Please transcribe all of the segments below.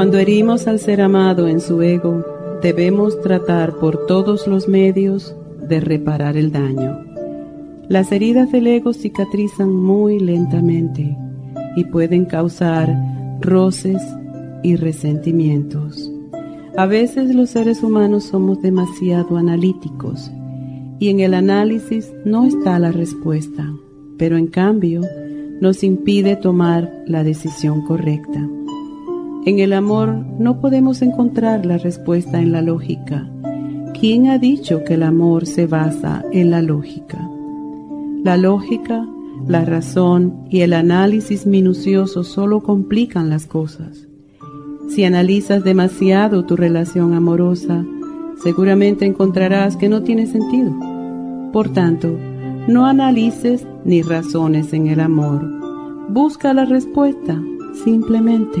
Cuando herimos al ser amado en su ego, debemos tratar por todos los medios de reparar el daño. Las heridas del ego cicatrizan muy lentamente y pueden causar roces y resentimientos. A veces los seres humanos somos demasiado analíticos y en el análisis no está la respuesta, pero en cambio nos impide tomar la decisión correcta. En el amor no podemos encontrar la respuesta en la lógica. ¿Quién ha dicho que el amor se basa en la lógica? La lógica, la razón y el análisis minucioso solo complican las cosas. Si analizas demasiado tu relación amorosa, seguramente encontrarás que no tiene sentido. Por tanto, no analices ni razones en el amor. Busca la respuesta simplemente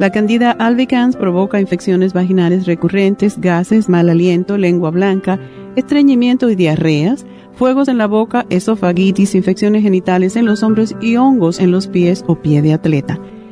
La candida albicans provoca infecciones vaginales recurrentes, gases, mal aliento, lengua blanca, estreñimiento y diarreas, fuegos en la boca, esofagitis, infecciones genitales en los hombros y hongos en los pies o pie de atleta.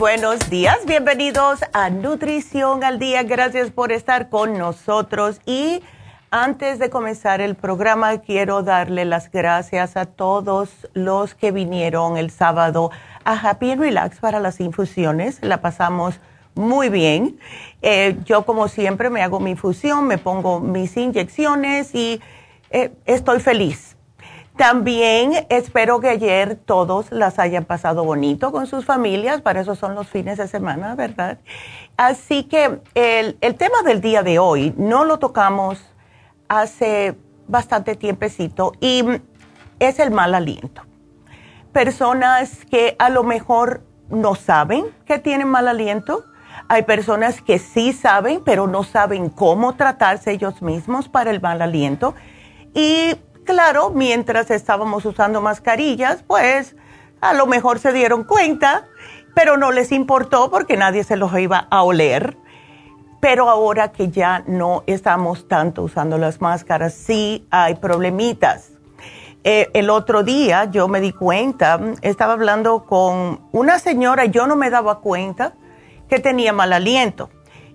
buenos días, bienvenidos a Nutrición al Día, gracias por estar con nosotros. Y antes de comenzar el programa quiero darle las gracias a todos los que vinieron el sábado a Happy and Relax para las infusiones, la pasamos muy bien. Eh, yo como siempre me hago mi infusión, me pongo mis inyecciones y eh, estoy feliz también espero que ayer todos las hayan pasado bonito con sus familias, para eso son los fines de semana, ¿verdad? Así que el, tema del día de hoy no lo tocamos hace bastante tiempecito y es el mal aliento. Personas que a lo mejor no saben que tienen mal aliento. Hay personas que sí saben, pero no saben cómo tratarse ellos mismos para el mal aliento. Y Claro, mientras estábamos usando mascarillas, pues a lo mejor se dieron cuenta, pero no les importó porque nadie se los iba a oler. Pero ahora que ya no estamos tanto usando las máscaras, sí hay problemitas. Eh, el otro día yo me di cuenta, estaba hablando con una señora, yo no me daba cuenta que tenía mal aliento.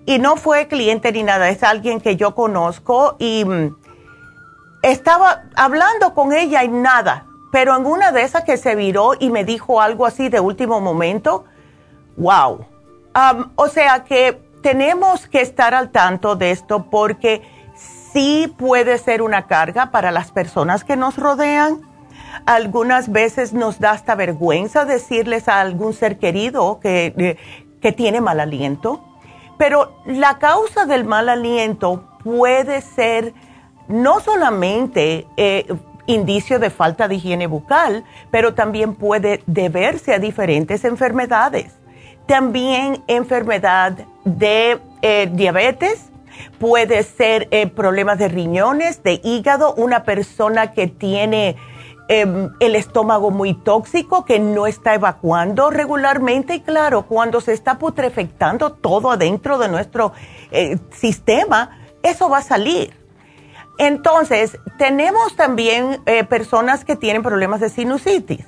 Y no fue cliente ni nada, es alguien que yo conozco y mm, estaba hablando con ella y nada, pero en una de esas que se viró y me dijo algo así de último momento, wow. o sea que tenemos que estar al tanto de esto porque sí puede ser una carga para las personas que nos rodean. Algunas veces nos da hasta vergüenza decirles a algún ser querido que, eh, que tiene mal aliento, pero la causa del mal aliento puede ser no solamente eh, indicio de falta de higiene bucal, pero también puede deberse a diferentes enfermedades. también enfermedad de eh, diabetes, puede ser eh, problemas de riñones, de hígado, una persona que tiene em, el estómago muy tóxico, que no está evacuando regularmente y claro, cuando se está putrefectando todo adentro de nuestro sistema, eso va a salir. Entonces, tenemos también eh, personas que tienen problemas de sinusitis.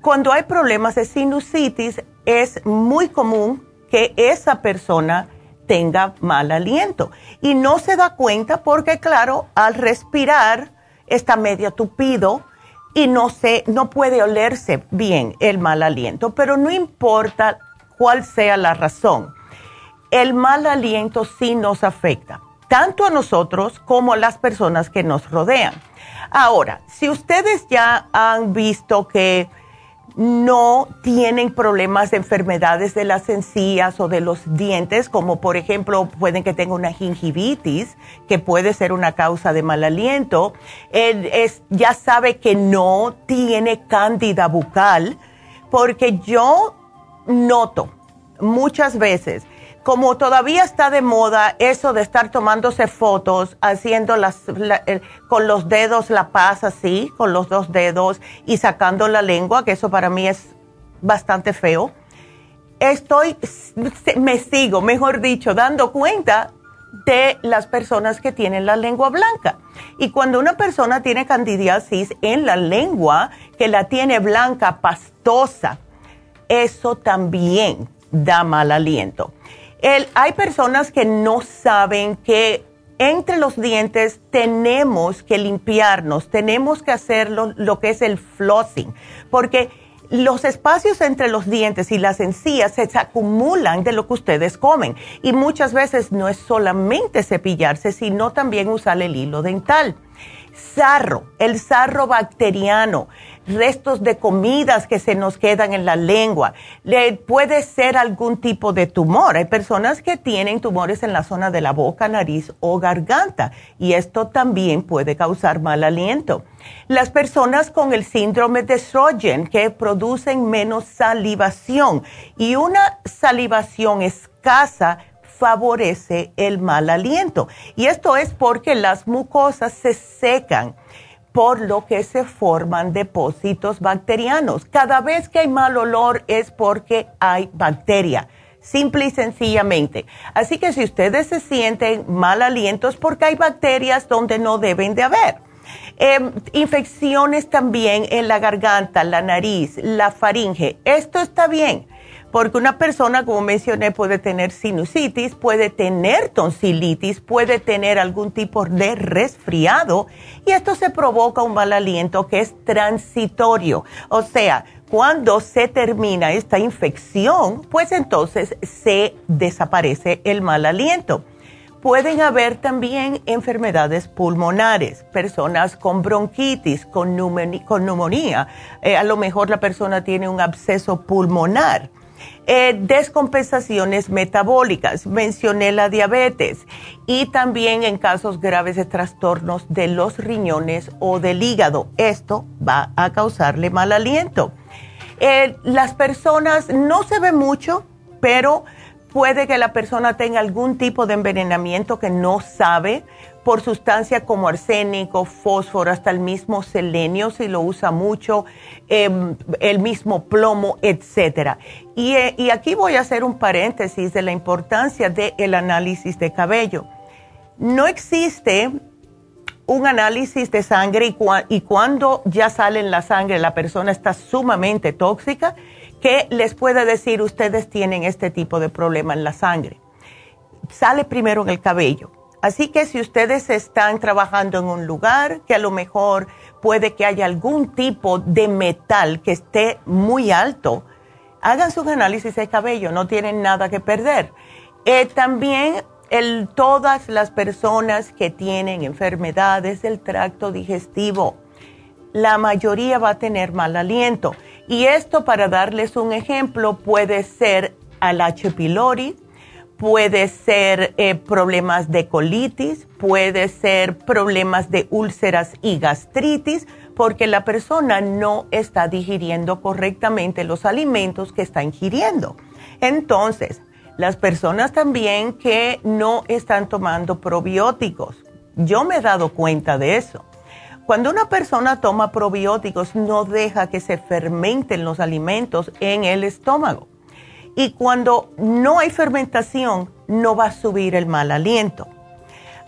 Cuando hay problemas de sinusitis, es muy común que esa persona tenga mal aliento. Y no se da cuenta porque, claro, al respirar está medio tupido y no, se, no puede olerse bien el mal aliento. Pero no importa cuál sea la razón, el mal aliento sí nos afecta, tanto a nosotros como a las personas que nos rodean. Ahora, si ustedes ya han visto que no tienen problemas de enfermedades de las encías o de los dientes, como por ejemplo pueden que tenga una gingivitis, que puede ser una causa de mal aliento. es, ya sabe que no tiene cándida bucal, porque yo noto muchas veces como todavía está de moda eso de estar tomándose fotos, haciendo las, con los dedos la paz así, con los dos dedos y sacando la lengua, que eso para mí es bastante feo, estoy, me sigo, mejor dicho, dando cuenta de las personas que tienen la lengua blanca. Y cuando una persona tiene candidiasis en la lengua, que la tiene blanca, pastosa, eso también da mal aliento hay personas que no saben que entre los dientes tenemos que limpiarnos, tenemos que hacer lo, que es el flossing, porque los espacios entre los dientes y las encías se acumulan de lo que ustedes comen y muchas veces no es solamente cepillarse, sino también usar el hilo dental. Sarro, el sarro bacteriano restos de comidas que se nos quedan en la lengua. Le puede ser algún tipo de tumor. Hay personas que tienen tumores en la zona de la boca, nariz o garganta y esto también puede causar mal aliento. Las personas con el síndrome de Sjögren que producen menos salivación y una salivación escasa favorece el mal aliento. Y esto es porque las mucosas se secan por lo que se forman depósitos bacterianos. Cada vez que hay mal olor es porque hay bacteria, simple y sencillamente. Así que si ustedes se sienten mal aliento es porque hay bacterias donde no deben de haber. Em, infecciones también en la garganta, la nariz, la faringe. Esto está bien porque una persona, como mencioné, puede tener sinusitis, puede tener tonsilitis, puede tener algún tipo de resfriado y esto se provoca un mal aliento que es transitorio. O sea, cuando se termina esta infección, pues entonces se desaparece el mal aliento. Pueden haber también enfermedades pulmonares, personas con bronquitis, con, neumonía, eh, a lo mejor la persona tiene un absceso pulmonar eh, descompensaciones metabólicas, mencioné la diabetes y también en casos graves de trastornos de los riñones o del hígado. Esto va a causarle mal aliento. Eh, las personas no se ve mucho, pero puede que la persona tenga algún tipo de envenenamiento que no sabe por sustancias como arsénico, fósforo, hasta el mismo selenio si lo usa mucho, em, el mismo plomo, etc. Eh, y, aquí voy a hacer un paréntesis de la importancia del análisis de cabello. No existe un análisis de sangre y, y, cuando ya sale en la sangre la persona está sumamente tóxica, que les pueda decir ustedes tienen este tipo de problema en la sangre. Sale primero en el cabello Así que si ustedes están trabajando en un lugar que a lo mejor puede que haya algún tipo de metal que esté muy alto, hagan su análisis de cabello, no tienen nada que perder. Eh, también todas las personas que tienen enfermedades del tracto digestivo, la mayoría va a tener mal aliento. Y esto, para darles un ejemplo, puede ser al H. pylori, puede ser eh, problemas de colitis, puede ser problemas de úlceras y gastritis, porque la persona no está digiriendo correctamente los alimentos que está ingiriendo. Entonces, las personas también que no están tomando probióticos, yo me he dado cuenta de eso. Cuando una persona toma probióticos, no deja que se fermenten los alimentos en el estómago. Y cuando no hay fermentación, no va a subir el mal aliento.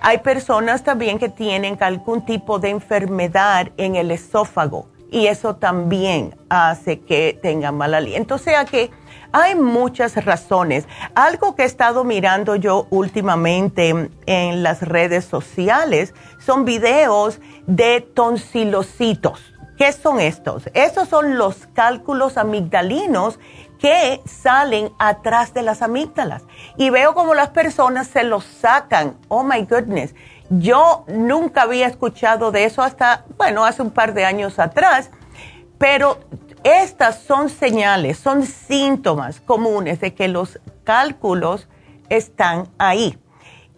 Hay personas también que tienen algún tipo de enfermedad en el esófago y eso también hace que tengan mal aliento. O sea que hay muchas razones. Algo que he estado mirando yo últimamente en las redes sociales son videos de tonsilocitos. ¿Qué son estos? Estos son los cálculos amigdalinos que salen atrás de las amígdalas. Y veo como las personas se los sacan. Oh my goodness. Yo nunca había escuchado de eso hasta, bueno, hace un par de años atrás, pero estas son señales, son síntomas comunes de que los cálculos están ahí.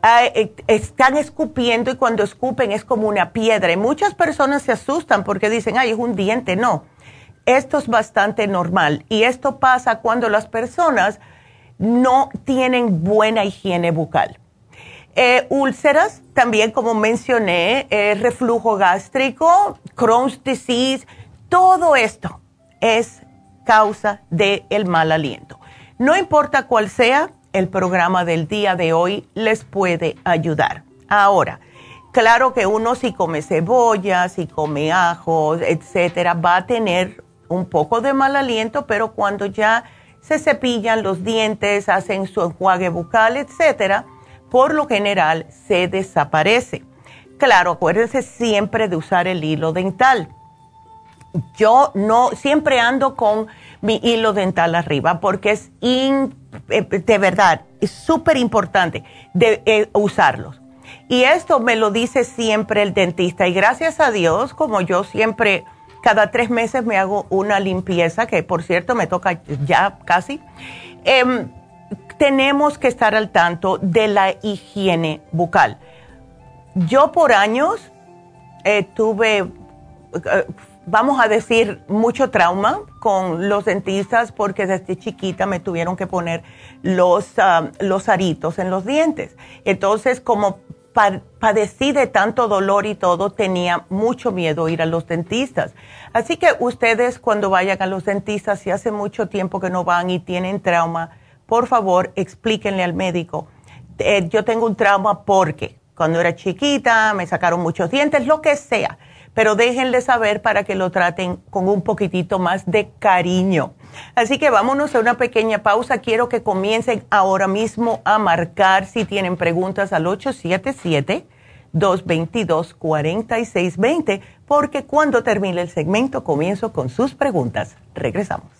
Ah, eh, están escupiendo y cuando escupen es como una piedra. Y muchas personas se asustan porque dicen, ay, es un diente. No, esto es bastante normal. Y esto pasa cuando las personas no tienen buena higiene bucal. Eh, úlceras, también como mencioné, eh, reflujo gástrico, Crohn's disease, todo esto es causa del el mal aliento. No importa cuál sea, el programa del día de hoy les puede ayudar. Ahora, claro que uno si come cebolla, si come ajos, etcétera, va a tener un poco de mal aliento, pero cuando ya se cepillan los dientes, hacen su enjuague bucal, etcétera, por lo general se desaparece. Claro, acuérdense siempre de usar el hilo dental. Yo no, siempre ando con mi hilo dental arriba porque es eh, de verdad, súper importante de eh, usarlos. Y esto me lo dice siempre el dentista y gracias a Dios, como yo siempre, cada tres meses me hago una limpieza, que por cierto me toca ya casi. Em, tenemos que estar al tanto de la higiene bucal. Yo por años eh, tuve, eh, vamos a decir, mucho trauma con los dentistas porque desde chiquita me tuvieron que poner los, ah, los aritos en los dientes. Entonces, como padecí de tanto dolor y todo, tenía mucho miedo ir a los dentistas. Así que ustedes cuando vayan a los dentistas, si hace mucho tiempo que no van y tienen trauma, por favor, explíquenle al médico. Eh, yo tengo un trauma porque cuando era chiquita me sacaron muchos dientes, lo que sea, pero déjenle saber para que lo traten con un poquitito más de cariño. Así que vámonos a una pequeña pausa. Quiero que comiencen ahora mismo a marcar si tienen preguntas al 877-222-4620, porque cuando termine el segmento comienzo con sus preguntas. Regresamos.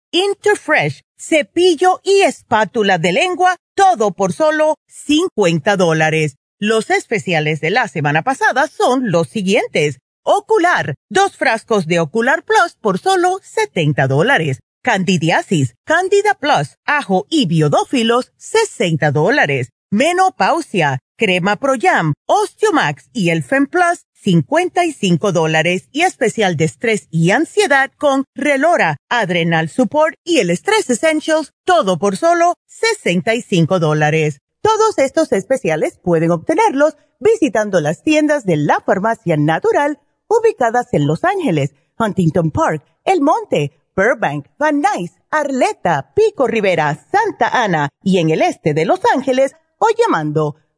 Interfresh, cepillo y espátula de lengua todo por solo 50 dólares. Los especiales de la semana pasada son los siguientes. Ocular, dos frascos de Ocular Plus por solo 70 dólares. Candidiasis, Candida Plus, ajo y biodófilos, 60 dólares. Menopausia, Crema Pro Jam, Osteomax y el Plus, 55 dólares y especial de estrés y ansiedad con Relora, Adrenal Support y el Stress Essentials, todo por solo 65 dólares. Todos estos especiales pueden obtenerlos visitando las tiendas de la Farmacia Natural ubicadas en Los Ángeles, Huntington Park, El Monte, Burbank, Van Nuys, Arleta, Pico Rivera, Santa Ana y en el este de Los Ángeles o llamando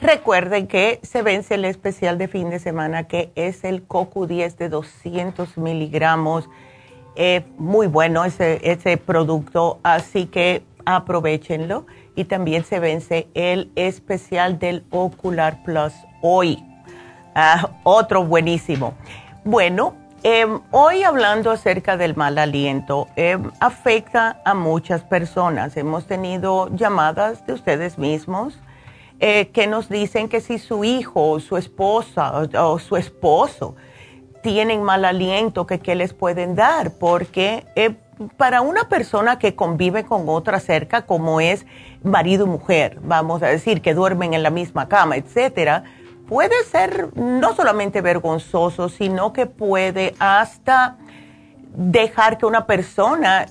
recuerden que se vence el especial de fin de semana que es el CoQ10 de 200 miligramos. muy bueno ese, ese producto, así que aprovechenlo y también se vence el especial del Ocular Plus hoy. Ah, otro buenísimo. Bueno, em, hoy hablando acerca del mal aliento, em, afecta a muchas personas. Hemos tenido llamadas de ustedes mismos eh, que nos dicen que si su hijo, su esposa o, su esposo tienen mal aliento, que qué les pueden dar, porque eh, para una persona que convive con otra cerca, como es marido y mujer, vamos a decir, que duermen en la misma cama, etcétera, puede ser no solamente vergonzoso, sino que puede hasta dejar que una persona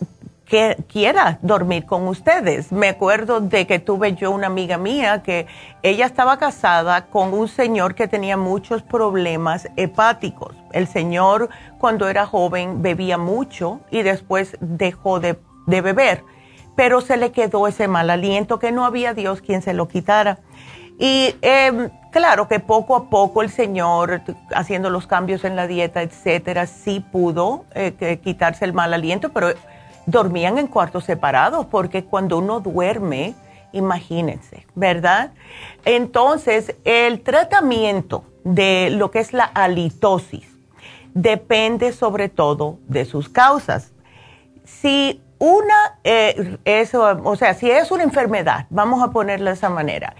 que quiera dormir con ustedes. Me acuerdo de que tuve yo una amiga mía que ella estaba casada con un señor que tenía muchos problemas hepáticos. El señor cuando era joven bebía mucho y después dejó de, beber, pero se le quedó ese mal aliento que no había Dios quien se lo quitara. Y em, claro que poco a poco el señor, haciendo los cambios en la dieta, etcétera, sí pudo eh, quitarse el mal aliento, pero dormían en cuartos separados, porque cuando uno duerme, imagínense, ¿verdad? Entonces, el tratamiento de lo que es la halitosis depende sobre todo de sus causas. Si una, eh, o sea, si es una enfermedad, vamos a ponerla de esa manera,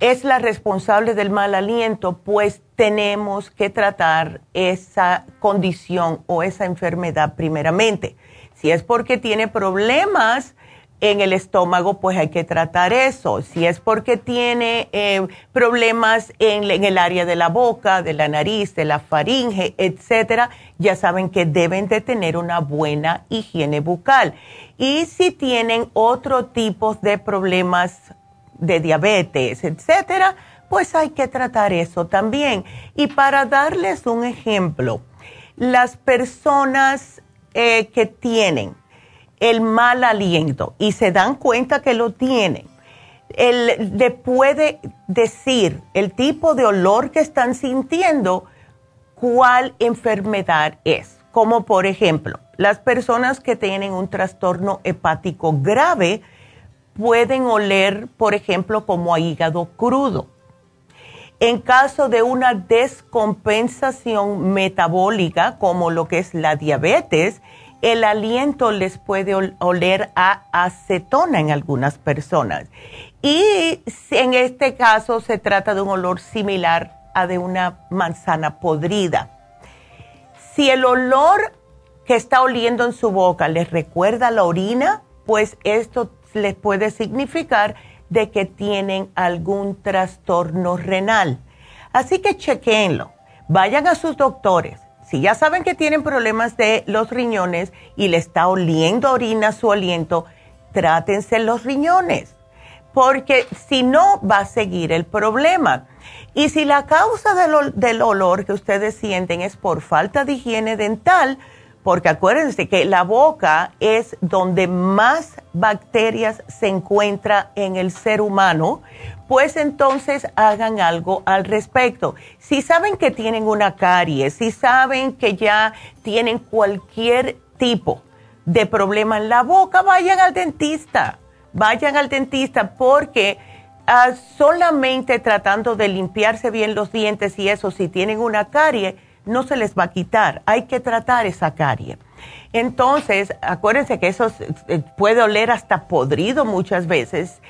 es la responsable del mal aliento, pues tenemos que tratar esa condición o esa enfermedad primeramente. Si es porque tiene problemas en el estómago, pues hay que tratar eso. Si es porque tiene eh, problemas en, el área de la boca, de la nariz, de la faringe, etcétera, ya saben que deben de tener una buena higiene bucal. Y si tienen otro tipo de problemas de diabetes, etcétera, pues hay que tratar eso también. Y para darles un ejemplo, las personas eh, que tienen el mal aliento y se dan cuenta que lo tienen, le puede decir el tipo de olor que están sintiendo, cuál enfermedad es. Como por ejemplo, las personas que tienen un trastorno hepático grave pueden oler, por ejemplo, como a hígado crudo en caso de una descompensación metabólica, como lo que es la diabetes, el aliento les puede oler a acetona en algunas personas. Y en este caso se trata de un olor similar a de una manzana podrida. Si el olor que está oliendo en su boca les recuerda la orina, pues esto les puede significar de que tienen algún trastorno renal. Así que chequenlo, vayan a sus doctores. Si ya saben que tienen problemas de los riñones y le está oliendo orina su aliento, trátense los riñones, porque si no va a seguir el problema. Y si la causa del, del olor que ustedes sienten es por falta de higiene dental, porque acuérdense que la boca es donde más bacterias se encuentra en el ser humano, pues entonces hagan algo al respecto. Si saben que tienen una caries, si saben que ya tienen cualquier tipo de problema en la boca, vayan al dentista, vayan al dentista porque ah, solamente tratando de limpiarse bien los dientes y eso, si tienen una carie, no se les va a quitar. Hay que tratar esa carie. Entonces, acuérdense que eso eh, puede oler hasta podrido muchas veces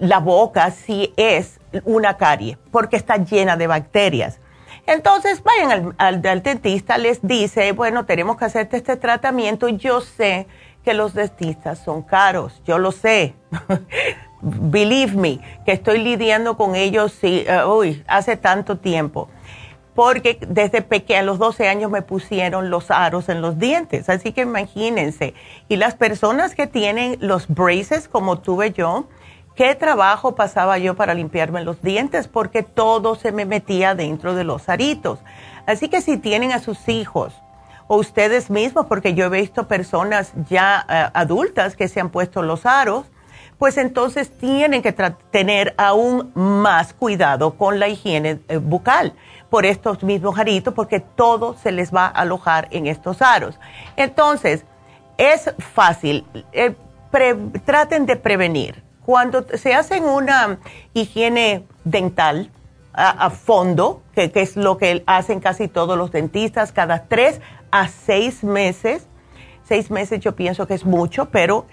la boca si es una carie, porque está llena de bacterias. Entonces, vayan al, dentista, les dice, bueno, tenemos que hacerte este tratamiento. Yo sé que los dentistas son caros, yo lo sé. Believe me, que estoy lidiando con ellos uh, hace tanto tiempo. Porque desde pequeña, a los 12 años, me pusieron los aros en los dientes. Así que imagínense. Y las personas que tienen los braces, como tuve yo, qué trabajo pasaba yo para limpiarme los dientes, porque todo se me metía dentro de los aritos. Así que si tienen a sus hijos, o ustedes mismos, porque yo he visto personas ya eh, adultas que se han puesto los aros, pues entonces tienen que tener aún más cuidado con la higiene eh, bucal por estos mismos aritos, porque todo se les va a alojar en estos aros. Entonces, es fácil. Eh, traten de prevenir. Cuando se hacen una higiene dental, a, fondo, que, es lo que hacen casi todos los dentistas, cada tres a seis meses. Seis meses yo pienso que es mucho, pero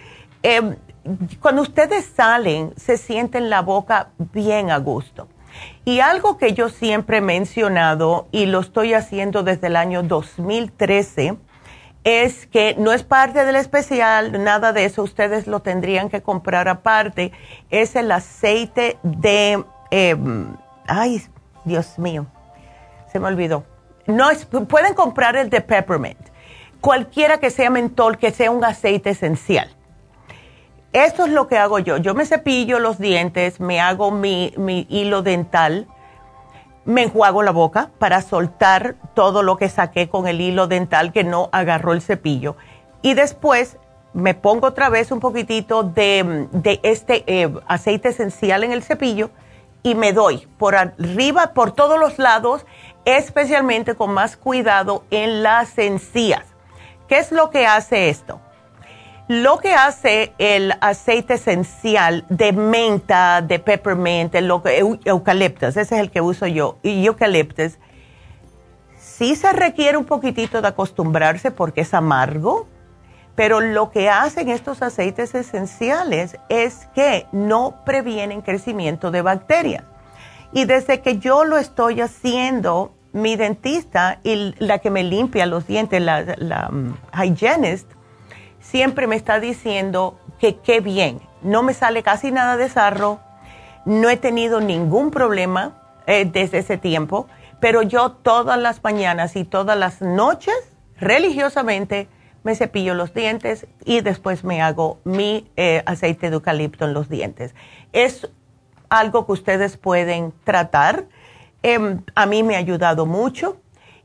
em, cuando ustedes salen se sienten la boca bien a gusto. Y algo que yo siempre he mencionado y lo estoy haciendo desde el año 2013 es que no es parte del especial, nada de eso, ustedes lo tendrían que comprar aparte, es el aceite de, em, ay, Dios mío, se me olvidó no es, pueden comprar el de peppermint, cualquiera que sea mentol, que sea un aceite esencial. Esto es lo que hago yo. Yo me cepillo los dientes, me hago mi, mi hilo dental, me enjuago la boca para soltar todo lo que saqué con el hilo dental que no agarró el cepillo. Y después me pongo otra vez un poquitito de, este eh, aceite esencial en el cepillo y me doy por arriba, por todos los lados especialmente con más cuidado en las encías. ¿Qué es lo que hace esto? Lo que hace el aceite esencial de menta, de peppermint, eucaliptus, ese es el que uso yo, y eucaliptus, sí se requiere un poquitito de acostumbrarse porque es amargo, pero lo que hacen estos aceites esenciales es que no previenen crecimiento de bacterias. Y desde que yo lo estoy haciendo, mi dentista y la que me limpia los dientes, la, la um, hygienist, siempre me está diciendo que qué bien, no me sale casi nada de sarro, no he tenido ningún problema eh, desde ese tiempo, pero yo todas las mañanas y todas las noches, religiosamente, me cepillo los dientes y después me hago mi eh, aceite de eucalipto en los dientes. Es algo que ustedes pueden tratar. Em, a mí me ha ayudado mucho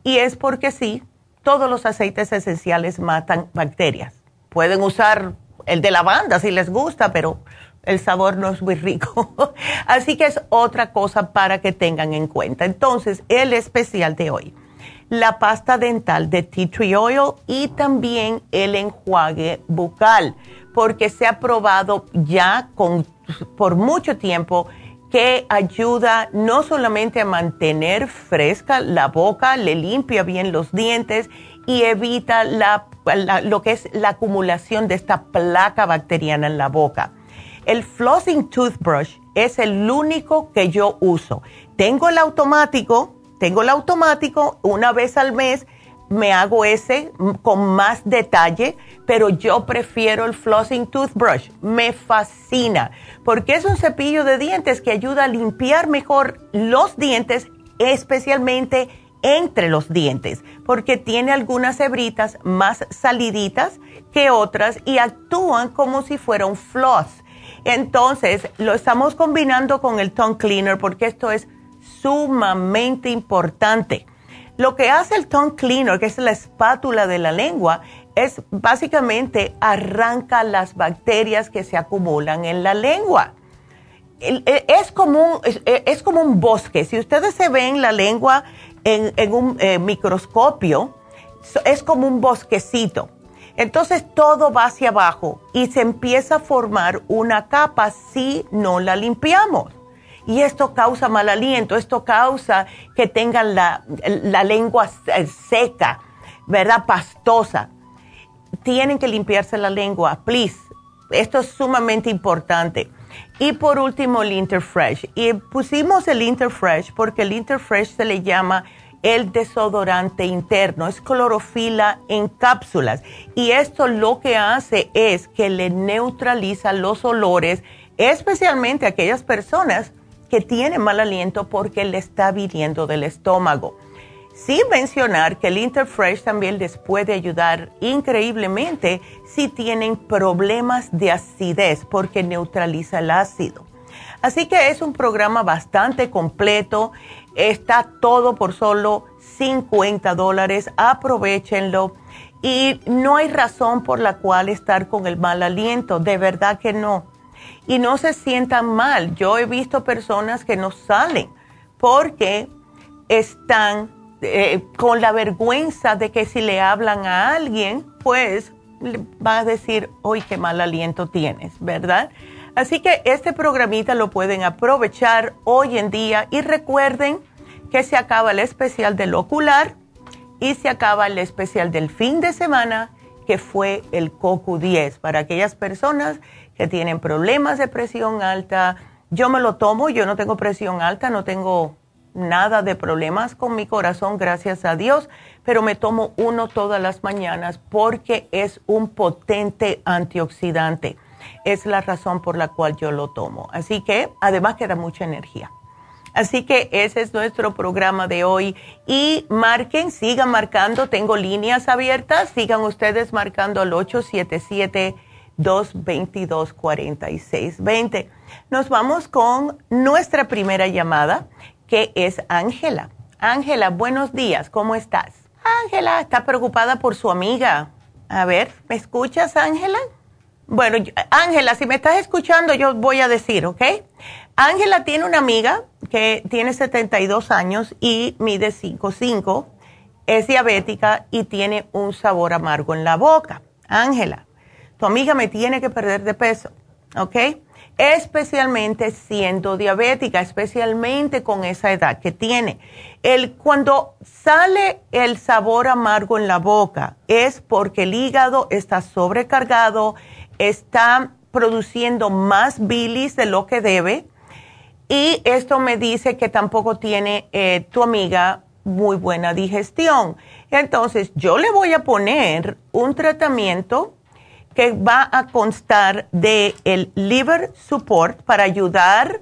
y es porque sí, todos los aceites esenciales matan bacterias. Pueden usar el de lavanda si les gusta, pero el sabor no es muy rico. Así que es otra cosa para que tengan en cuenta. Entonces, el especial de hoy, la pasta dental de tea tree oil y también el enjuague bucal, porque se ha probado ya con por mucho tiempo que ayuda no solamente a mantener fresca la boca, le limpia bien los dientes y evita lo que es la acumulación de esta placa bacteriana en la boca. El flossing toothbrush es el único que yo uso. Tengo el automático, tengo el automático una vez al mes me hago ese con más detalle, pero yo prefiero el flossing toothbrush. Me fascina porque es un cepillo de dientes que ayuda a limpiar mejor los dientes, especialmente entre los dientes, porque tiene algunas hebritas más saliditas que otras y actúan como si fuera un floss. Entonces, lo estamos combinando con el tongue cleaner porque esto es sumamente importante lo que hace el tongue cleaner, que es la espátula de la lengua, es básicamente arranca las bacterias que se acumulan en la lengua. E, es como un, e, es, como un bosque. Si ustedes se ven la lengua en, un eh, microscopio, es como un bosquecito. Entonces todo va hacia abajo y se empieza a formar una capa si no la limpiamos. Y esto causa mal aliento, esto causa que tengan la, lengua seca, ¿verdad? Pastosa. Tienen que limpiarse la lengua, please. Esto es sumamente importante. Y por último, el Interfresh. Y pusimos el Interfresh porque el Interfresh se le llama el desodorante interno, es clorofila en cápsulas. Y esto lo que hace es que le neutraliza los olores, especialmente aquellas personas que tienen mal aliento porque le está viniendo del estómago. Sin mencionar que el Interfresh también les puede ayudar increíblemente si tienen problemas de acidez porque neutraliza el ácido. Así que es un programa bastante completo Está todo por solo 50 dólares. Aprovechenlo. Y no hay razón por la cual estar con el mal aliento. De verdad que no. Y no se sientan mal. Yo he visto personas que no salen porque están eh, con la vergüenza de que si le hablan a alguien, pues va a decir, uy, qué mal aliento tienes, ¿verdad? Así que este programita lo pueden aprovechar hoy en día y recuerden que se acaba el especial del ocular y se acaba el especial del fin de semana que fue el CoQ10 para aquellas personas que tienen problemas de presión alta. Yo me lo tomo, yo no tengo presión alta, no tengo nada de problemas con mi corazón, gracias a Dios, pero me tomo uno todas las mañanas porque es un potente antioxidante es la razón por la cual yo lo tomo. Así que además queda mucha energía. Así que ese es nuestro programa de hoy. Y marquen, sigan marcando, tengo líneas abiertas, sigan ustedes marcando al 877-222-4620. Nos vamos con nuestra primera llamada, que es Ángela. Ángela, buenos días, ¿cómo estás? Ángela está preocupada por su amiga. A ver, ¿me escuchas, Ángela? Bueno, Ángela, si me estás escuchando, yo voy a decir, ¿ok? Ángela tiene una amiga que tiene 72 años y mide 5'5", es diabética y tiene un sabor amargo en la boca. Ángela, tu amiga me tiene que perder de peso, ¿ok? Especialmente siendo diabética, especialmente con esa edad que tiene. El, cuando sale el sabor amargo en la boca es porque el hígado está sobrecargado, está produciendo más bilis de lo que debe y esto me dice que tampoco tiene eh, tu amiga muy buena digestión. Entonces yo le voy a poner un tratamiento que va a constar de el liver support para ayudar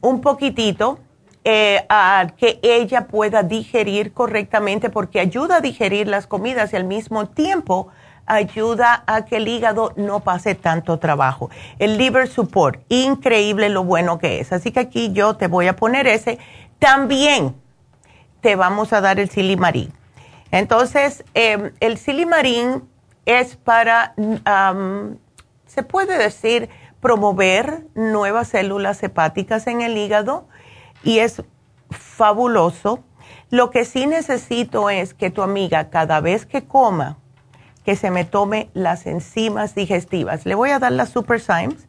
un poquitito eh, a que ella pueda digerir correctamente porque ayuda a digerir las comidas y al mismo tiempo ayuda a que el hígado no pase tanto trabajo. El liver support, increíble lo bueno que es. Así que aquí yo te voy a poner ese. También te vamos a dar el silimarín. Entonces, em, el silimarín es para, se puede decir, promover nuevas células hepáticas en el hígado y es fabuloso. Lo que sí necesito es que tu amiga cada vez que coma que se me tome las enzimas digestivas. Le voy a dar las Super Symes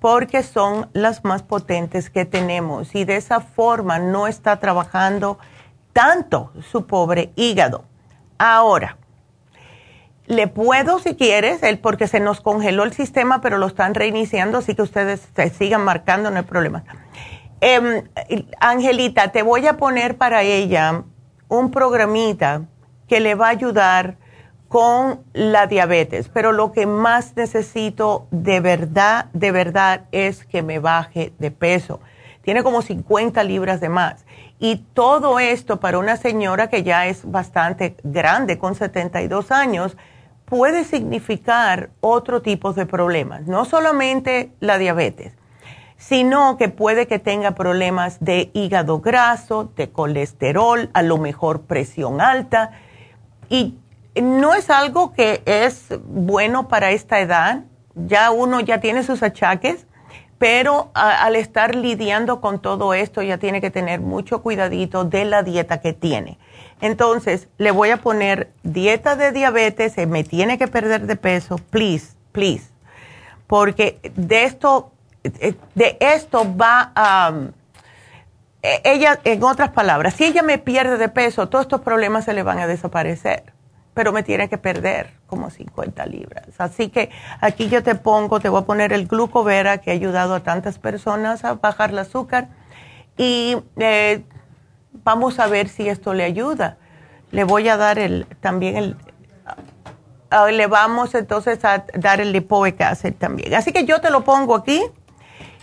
porque son las más potentes que tenemos y de esa forma no está trabajando tanto su pobre hígado. Ahora, le puedo si quieres, el, porque se nos congeló el sistema, pero lo están reiniciando, así que ustedes se sigan marcando, no hay problema. Em, Angelita, te voy a poner para ella un programita que le va a ayudar con la diabetes, pero lo que más necesito de verdad, de verdad es que me baje de peso. Tiene como 50 libras de más. Y todo esto para una señora que ya es bastante grande, con 72 años, puede significar otro tipo de problemas. No solamente la diabetes, sino que puede que tenga problemas de hígado graso, de colesterol, a lo mejor presión alta. Y no es algo que es bueno para esta edad, ya uno ya tiene sus achaques, pero al estar lidiando con todo esto ya tiene que tener mucho cuidadito de la dieta que tiene. Entonces, le voy a poner dieta de diabetes, se me tiene que perder de peso, please, please, porque de esto, de esto va a... E, ella, en otras palabras, si ella me pierde de peso, todos estos problemas se le van a desaparecer pero me tiene que perder como 50 libras. Así que aquí yo te pongo, te voy a poner el glucovera que ha ayudado a tantas personas a bajar el azúcar y eh, vamos a ver si esto le ayuda. Le voy a dar el, también el, le vamos entonces a dar el lipoic también. Así que yo te lo pongo aquí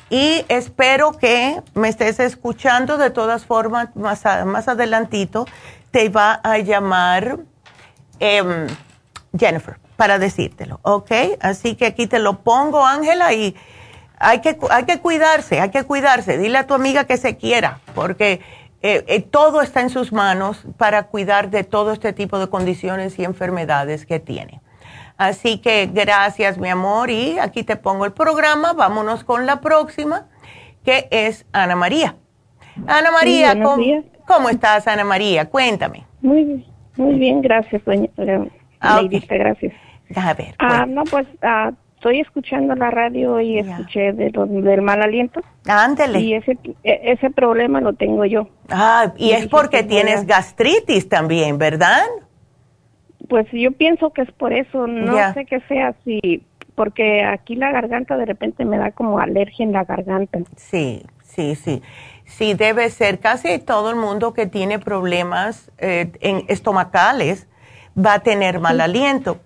y espero que me estés escuchando. De todas formas, más, más adelantito te va a llamar Em, Jennifer para decírtelo, ¿ok? Así que aquí te lo pongo, Ángela, y hay que, hay que cuidarse, hay que cuidarse. Dile a tu amiga que se quiera, porque eh, eh, todo está en sus manos para cuidar de todo este tipo de condiciones y enfermedades que tiene. Así que gracias, mi amor, y aquí te pongo el programa. Vámonos con la próxima, que es Ana María. Ana María, ¿cómo, ¿cómo, estás, Ana María? Cuéntame. Muy bien. Muy bien, gracias, doña ah, gracias. A ver. Ah, no, pues ah, estoy escuchando la radio y escuché de del mal aliento. Ándele. Y ese, e, ese problema lo tengo yo. Ah, y, es porque tienes gastritis también, ¿verdad? Pues yo pienso que es por eso, no sé qué sea así, porque aquí la garganta de repente me da como alergia en la garganta. Sí, sí, sí. Sí, debe ser. Casi todo el mundo que tiene problemas eh, en estomacales va a tener mal aliento.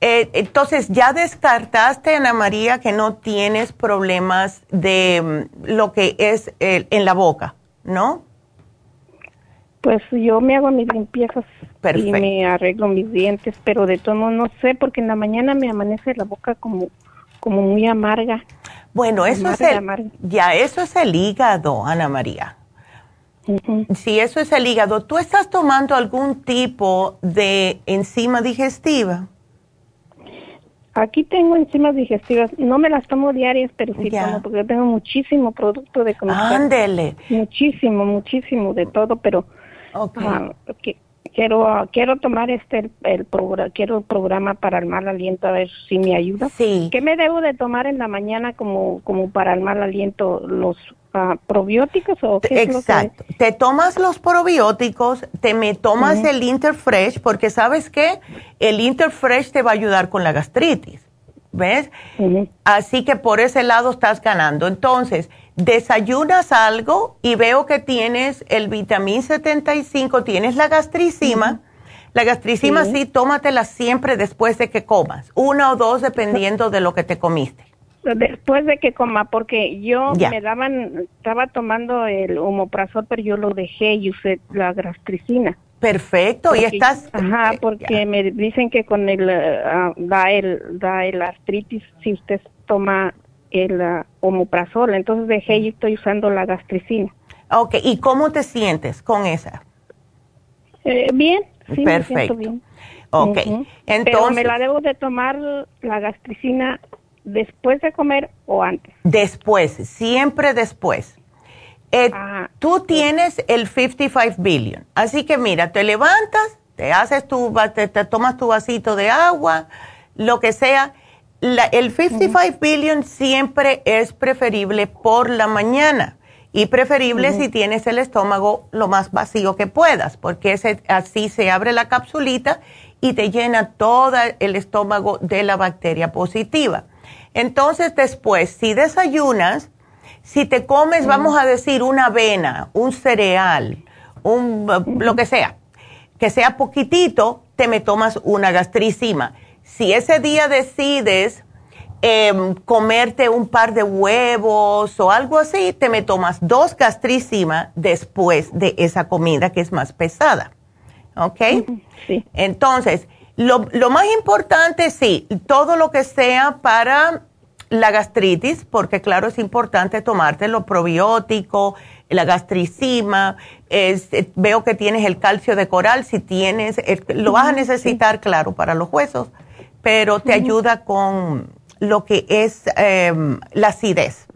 Eh, entonces, ya descartaste, Ana María, que no tienes problemas de mm, lo que es en la boca, ¿no? Pues yo me hago mis limpiezas y me arreglo mis dientes, pero de todo no sé, porque en la mañana me amanece la boca como, como muy amarga. Bueno, eso es el, ya, eso es el hígado, Ana María. Si eso es el hígado, ¿tú estás tomando algún tipo de enzima digestiva? Aquí tengo enzimas digestivas, no me las tomo diarias, pero sí tomo, porque tengo muchísimo producto de comercial. Ándele. Muchísimo, muchísimo de todo, pero okay. Ah, quiero quiero tomar este el, programa quiero el programa para el mal aliento a ver si me ayuda. Sí. Qué me debo de tomar en la mañana como como para el mal aliento los uh, probióticos o qué exacto. te tomas los probióticos te me tomas el Interfresh porque sabes qué el Interfresh te va a ayudar con la gastritis ves así que por ese lado estás ganando. Entonces desayunas algo y veo que tienes el vitamín 75, tienes la gastricima. La gastricima sí. tómatela siempre después de que comas, una o dos dependiendo de lo que te comiste. Después de que coma, porque yo me daban, estaba tomando el homoprazol, pero yo lo dejé y usé la gastricina. Perfecto, y estás... Ajá, porque me dicen que con el, uh, da el, da el artritis, si usted toma el uh, omeprazol, entonces dejé y estoy usando la gastricina. Ok, ¿y cómo te sientes con esa? Eh, bien, sí, Perfecto. Me bien. Ok, entonces... Pero me la debo de tomar la gastricina después de comer o antes. Después, siempre después. Eh, ah, tú tienes el 55 billion, así que mira, te levantas, te haces tu, te tomas tu vasito de agua, lo que sea, el 55 billion siempre es preferible por la mañana y preferible si tienes el estómago lo más vacío que puedas, porque así se abre la capsulita y te llena todo el estómago de la bacteria positiva. Entonces después, si desayunas, si te comes, vamos a decir, una avena, un cereal, un, lo que sea, que sea poquitito, te me tomas una gastricima si ese día decides em, comerte un par de huevos o algo así, te me tomas dos gastricima después de esa comida que es más pesada. ¿Ok? Sí. Entonces, lo, lo más importante, sí, todo lo que sea para la gastritis, porque claro, es importante tomarte lo probiótico, la gastricima, es, veo que tienes el calcio de coral, si tienes, lo vas a necesitar, claro, para los huesos pero te ayuda con lo que es em, la acidez.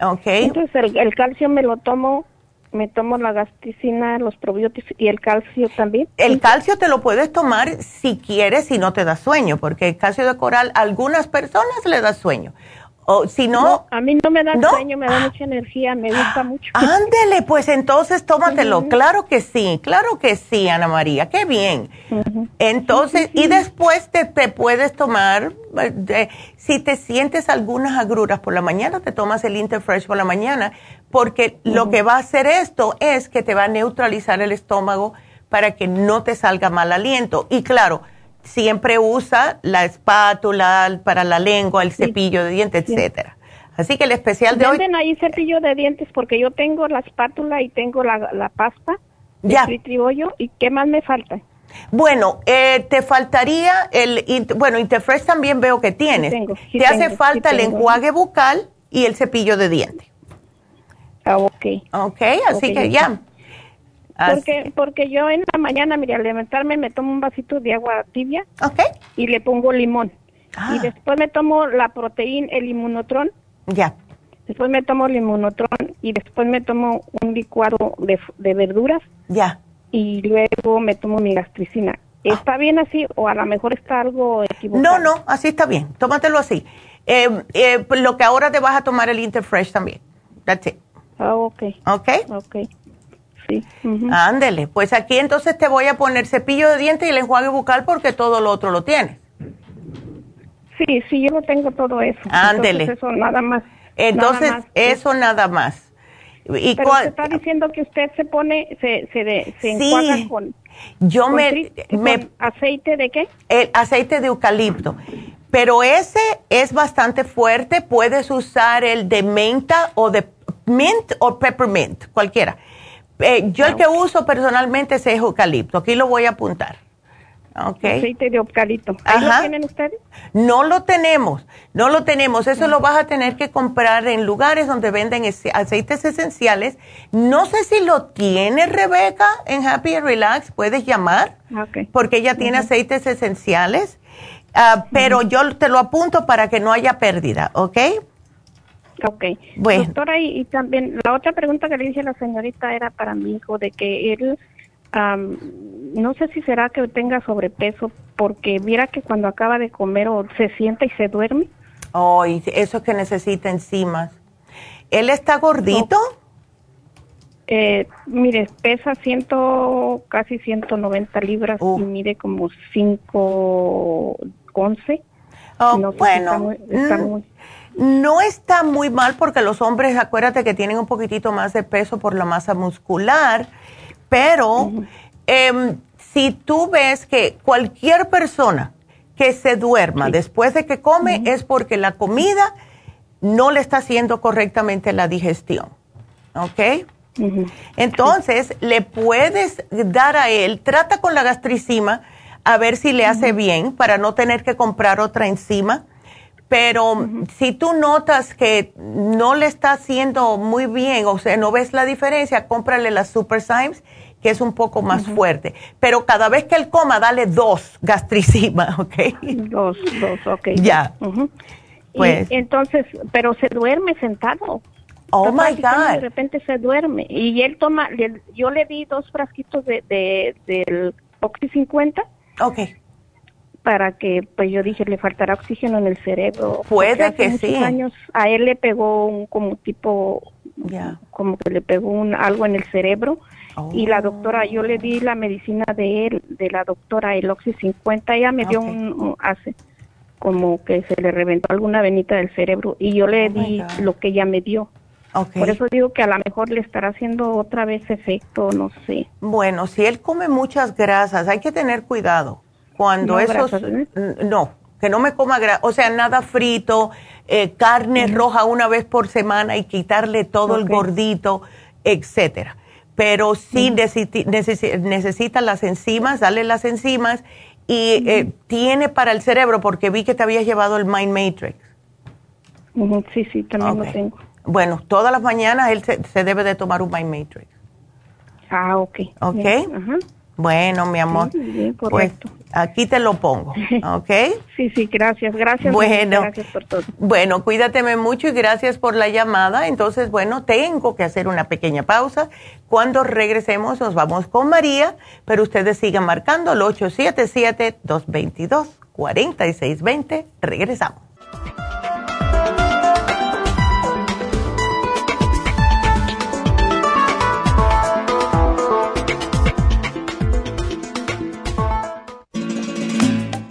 Okay. Entonces el, el calcio me lo tomo me tomo la gastricina, los probióticos y el calcio también. El calcio te lo puedes tomar si quieres y no te da sueño, porque el calcio de coral a algunas personas le da sueño. O si no, a mí no me da sueño, me da mucha energía, me gusta mucho. Ándele, pues entonces tómatelo. Claro que sí, claro que sí, Ana María, qué bien. Entonces, y después te, te puedes tomar, eh, si te sientes algunas agruras por la mañana, te tomas el Interfresh por la mañana, porque lo que va a hacer esto es que te va a neutralizar el estómago para que no te salga mal aliento. Y claro, siempre usa la espátula para la lengua, el cepillo de dientes, etcétera. Así que el especial de hoy... ahí cepillo de dientes porque yo tengo la espátula y tengo la, la pasta ya. tribollo y ¿qué más me falta? Bueno, eh, te faltaría el, bueno, Interfresh también veo que tienes. te hace falta el enjuague bucal y el cepillo de dientes. Ah, ok. Ok, así que ya. Porque, porque yo en la mañana, mira, al levantarme me tomo un vasito de agua tibia y le pongo limón. Ah. Y después me tomo la proteína, el inmunotron. Ya. Después me tomo el inmunotron y después me tomo un licuado de, de verduras. Ya. Y luego me tomo mi gastricina. ¿Está ah. bien así o a lo mejor está algo equivocado? No, no, así está bien. Tómatelo así. Eh, eh, lo que ahora te vas a tomar el Interfresh también. That's it. Ah, ok. Ok. Ok sí. Ándele, pues aquí entonces te voy a poner cepillo de dientes y el enjuague bucal porque todo lo otro lo tienes. Sí, sí, yo no tengo todo eso. Ándele. Entonces eso nada más. Entonces eso nada más. Y Pero usted está diciendo que usted se pone, se, se, se enjuaga con... Yo me, me... ¿Aceite de qué? El aceite de eucalipto. Pero ese es bastante fuerte. Puedes usar el de menta o de mint o peppermint, cualquiera. Eh, yo el que uso personalmente es eucalipto. Aquí lo voy a apuntar. Okay. Aceite de eucalipto. ¿Lo tienen ustedes? No lo tenemos, no lo tenemos. Eso lo vas a tener que comprar en lugares donde venden aceites esenciales. No sé si lo tiene Rebeca en Happy Relax. Puedes llamar porque ella tiene aceites esenciales. Ah, pero yo te lo apunto para que no haya pérdida, ¿ok? Ok. Bueno. Doctora, y, también la otra pregunta que le dije a la señorita era para mi hijo, de que él, no sé si será que tenga sobrepeso, porque mira que cuando acaba de comer o se sienta y se duerme. Oh, eso es que necesita enzimas. ¿Él está gordito? Eh, mire, pesa ciento, casi 190 libras y mide como 5'11". Oh, no bueno. está muy, no está muy mal porque los hombres, acuérdate que tienen un poquitito más de peso por la masa muscular, pero em, si tú ves que cualquier persona que se duerma después de que come es porque la comida no le está haciendo correctamente la digestión. ¿Ok? Entonces, le puedes dar a él, trata con la gastricima a ver si le hace bien para no tener que comprar otra enzima pero si tú notas que no le está haciendo muy bien, o sea, no ves la diferencia, cómprale la Super Symes, que es un poco más fuerte. Pero cada vez que él coma, dale dos gastricima, ¿ok? Dos, dos, ok. Ya. Pues. entonces, pero se duerme sentado. Oh my God. De repente se duerme. Y él toma, yo le di dos frasquitos de, de, del Oxy 50. Ok para que, pues yo dije, le faltará oxígeno en el cerebro. Puede que sí. años a él le pegó un como tipo, como que le pegó un, algo en el cerebro. Y la doctora, yo le di la medicina de él, de la doctora, el Oxy 50, ella me dio un, hace como que se le reventó alguna venita del cerebro y yo le oh di lo que ella me dio. Por eso digo que a lo mejor le estará haciendo otra vez efecto, no sé. Bueno, si él come muchas grasas, hay que tener cuidado cuando no, esos, no, que no me coma, o sea, nada frito, eh, carne roja una vez por semana y quitarle todo el gordito, etcétera. Pero sí necesita las enzimas, dale las enzimas y eh, tiene para el cerebro, porque vi que te habías llevado el Mind Matrix. Sí, sí, también lo tengo. Bueno, todas las mañanas él se, debe de tomar un Mind Matrix. Ah, ok. Ok. Bueno, mi amor. Sí, pues, correcto. Aquí te lo pongo, ¿ok? Sí, sí, gracias, gracias. Bueno, gracias por todo. Bueno, cuídateme mucho y gracias por la llamada. Entonces, bueno, tengo que hacer una pequeña pausa. Cuando regresemos nos vamos con María, pero ustedes sigan marcando el 877-222-4620. Regresamos.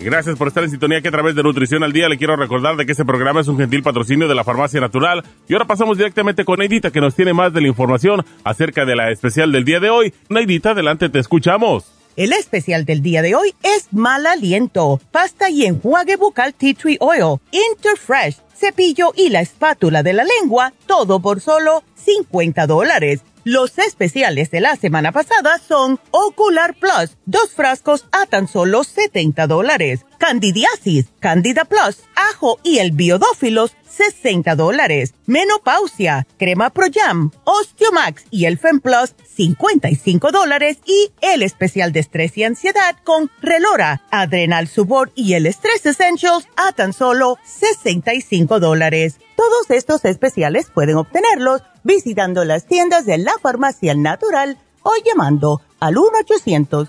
Gracias por estar en sintonía que a través de Nutrición al Día le quiero recordar de que este programa es un gentil patrocinio de la Farmacia Natural. Y ahora pasamos directamente con Neidita que nos tiene más de la información acerca de la especial del día de hoy. Neidita, adelante, te escuchamos. El especial del día de hoy es mal aliento, pasta y enjuague bucal tea tree oil, Interfresh, cepillo y la espátula de la lengua, todo por solo 50 dólares. Los especiales de la semana pasada son Ocular Plus, dos frascos a tan solo 70 dólares. Candidiasis, Candida Plus, ajo y el biodófilos, 60 dólares. Menopausia, crema Pro Jam, Osteomax y el Fem Plus, 55 dólares. Y el especial de estrés y ansiedad con Relora, Adrenal Support y el Stress Essentials a tan solo 65 dólares. Todos estos especiales pueden obtenerlos visitando las tiendas de la farmacia natural o llamando al 1 800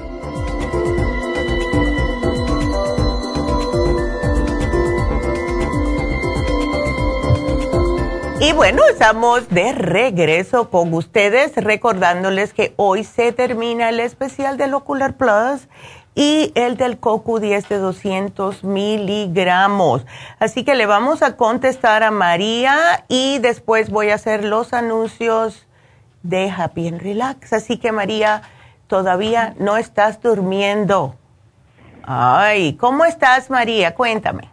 Y bueno, estamos de regreso con ustedes recordándoles que hoy se termina el especial del Ocular Plus y el del CoQ10 de 200 miligramos. Así que le vamos a contestar a María y después voy a hacer los anuncios de Happy and Relax. Así que María, todavía no estás durmiendo. Ay, ¿cómo estás María? Cuéntame.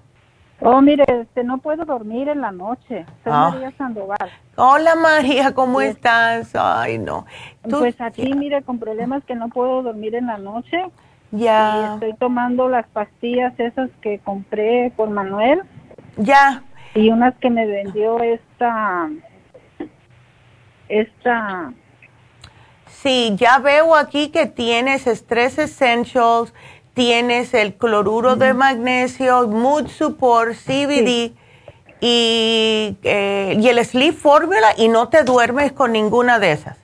Oh, mire, este, no puedo dormir en la noche. Soy Ah. María Sandoval. Hola María, ¿cómo Sí. estás? Ay, no. Tú- Pues aquí, mire, con problemas que no puedo dormir en la noche. Y Ya, estoy tomando las pastillas esas que compré por Manuel ya. y unas que me vendió esta, esta, Sí, ya veo aquí que tienes Stress Essentials, tienes el cloruro de magnesio, Mood Support, CBD y, eh, y el Sleep Formula y no te duermes con ninguna de esas.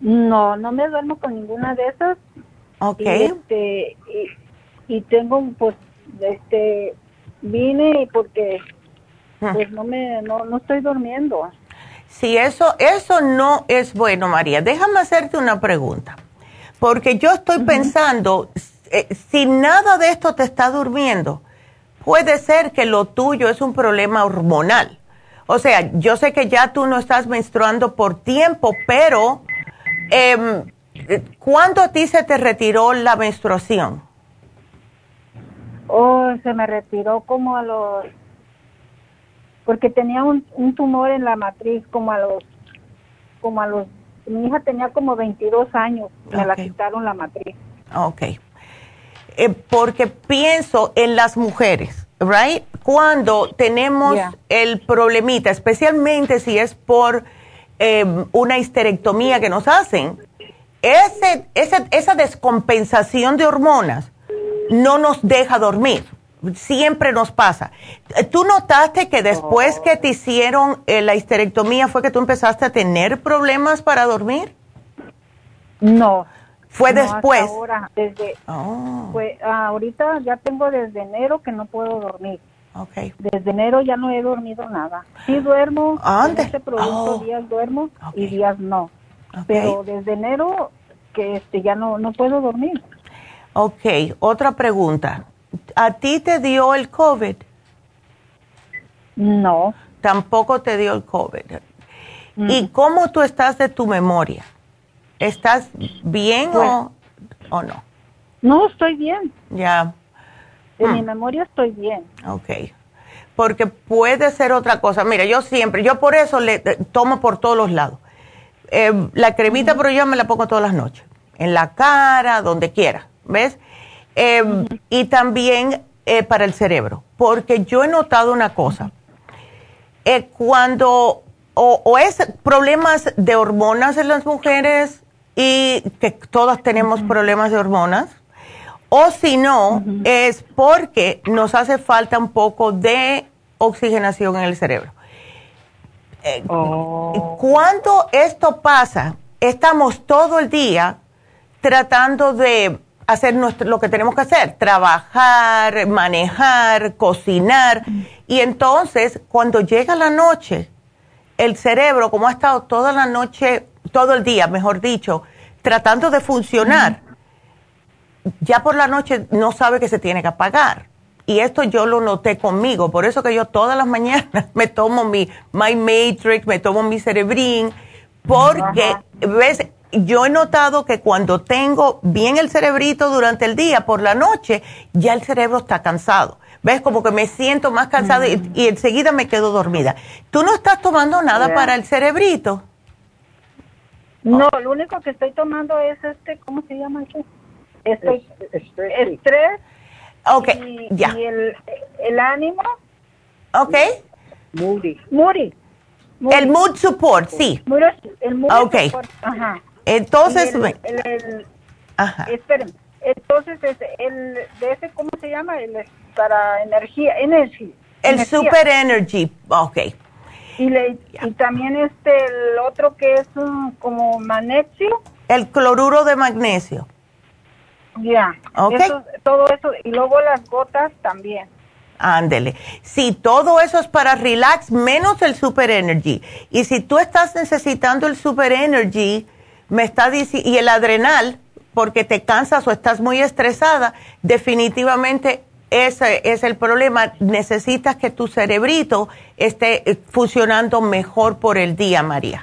no, no me duermo con ninguna de esas. Ok. Y, este, y, y tengo, pues, este, vine y porque, Ah. pues, no me, no, no estoy durmiendo. Si eso, eso no es bueno, María, déjame hacerte una pregunta. Porque yo estoy pensando, eh, si nada de esto te está durmiendo, puede ser que lo tuyo es un problema hormonal. O sea, yo sé que ya tú no estás menstruando por tiempo, pero eh, ¿cuándo a ti se te retiró la menstruación? Oh, se me retiró como a los, porque tenía un, un tumor en la matriz como a los como a los, mi hija tenía como 22 años, me la quitaron la matriz. Ok. Eh, porque pienso en las mujeres, ¿right? Cuando tenemos el problemita, especialmente si es por em, una histerectomía que nos hacen, ese, esa descompensación de hormonas no nos deja dormir siempre nos pasa. ¿Tú notaste que después que te hicieron eh, la histerectomía fue que tú empezaste a tener problemas para dormir? No. ¿Fue después? ahora, desde, oh. fue, ahorita ya tengo desde enero que no puedo dormir. Okay. Desde enero ya no he dormido nada. Sí duermo, ¿Dónde? Este producto oh. días duermo y días no. Pero desde enero que este ya no no puedo dormir. Ok, otra pregunta. ¿A ti te dio el COVID? No. Tampoco te dio el COVID. ¿Y mm. cómo tú estás de tu memoria? ¿Estás bien o, pues no? No, estoy bien. Ya. De mi mm. memoria estoy bien. Ok. Porque puede ser otra cosa. Mira, yo siempre, yo por eso le eh, tomo por todos los lados. Eh, la cremita, pero yo me la pongo todas las noches. En la cara, donde quiera. ¿Ves? Em, y también eh, para el cerebro, porque yo he notado una cosa, eh, cuando o, es problemas de hormonas en las mujeres y que todas tenemos problemas de hormonas, o si no, es porque nos hace falta un poco de oxigenación en el cerebro. Eh, oh. Cuando esto pasa, estamos todo el día tratando de hacer nuestro, lo que tenemos que hacer, trabajar, manejar, cocinar. Y entonces, cuando llega la noche, el cerebro, como ha estado toda la noche, todo el día, mejor dicho, tratando de funcionar, ya por la noche no sabe que se tiene que apagar. Y esto yo lo noté conmigo, por eso que yo todas las mañanas me tomo mi My Matrix, me tomo mi cerebrín, porque, ves, yo he notado que cuando tengo bien el cerebrito durante el día, por la noche, ya el cerebro está cansado. ¿Ves? Como que me siento más cansado y, mm. enseguida me quedo dormida. ¿Tú no estás tomando nada para el cerebrito? No, lo único que estoy tomando es este, ¿cómo se llama eso? Estoy, estrés. Ok, y, ya. Y el, el ánimo. Ok. Moody. Moody. El mood support, sí. El mood okay. support. Ajá. Entonces, el, Ajá. entonces el de ese cómo se llama el para energía, energy. El super energy, ok. Y, le, y también este el otro que es como magnesio. El cloruro de magnesio. Ya. Okay. todo eso y luego las gotas también. Ándele. Si todo eso es para relax, menos el Super Energy. Y si tú estás necesitando el Super Energy, me está diciendo, y el adrenal, porque te cansas o estás muy estresada, definitivamente ese es el problema. Necesitas que tu cerebrito esté eh, funcionando mejor por el día, María.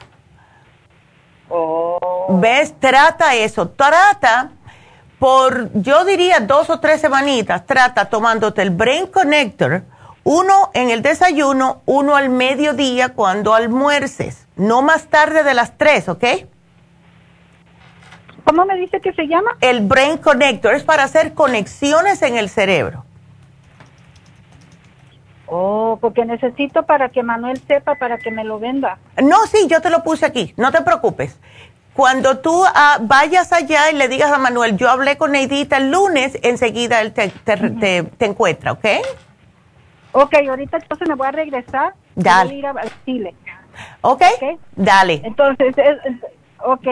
Oh. ¿Ves? Trata eso. Trata por, yo diría, dos o tres semanitas. Trata tomándote el Brain Connector, uno en el desayuno, uno al mediodía cuando almuerces. No más tarde de las tres, ¿ok? ¿Cómo me dice que se llama? El Brain Connector es para hacer conexiones en el cerebro. Oh, porque necesito para que Manuel sepa, para que me lo venda. No, sí, yo te lo puse aquí, no te preocupes. Cuando tú ah, vayas allá y le digas a Manuel, yo hablé con Neidita el lunes, enseguida él te, te, encuentra, ¿ok? Ok, ahorita entonces me voy a regresar. Dale. Voy a ir a Chile. Okay. ok, dale. Entonces, Ok.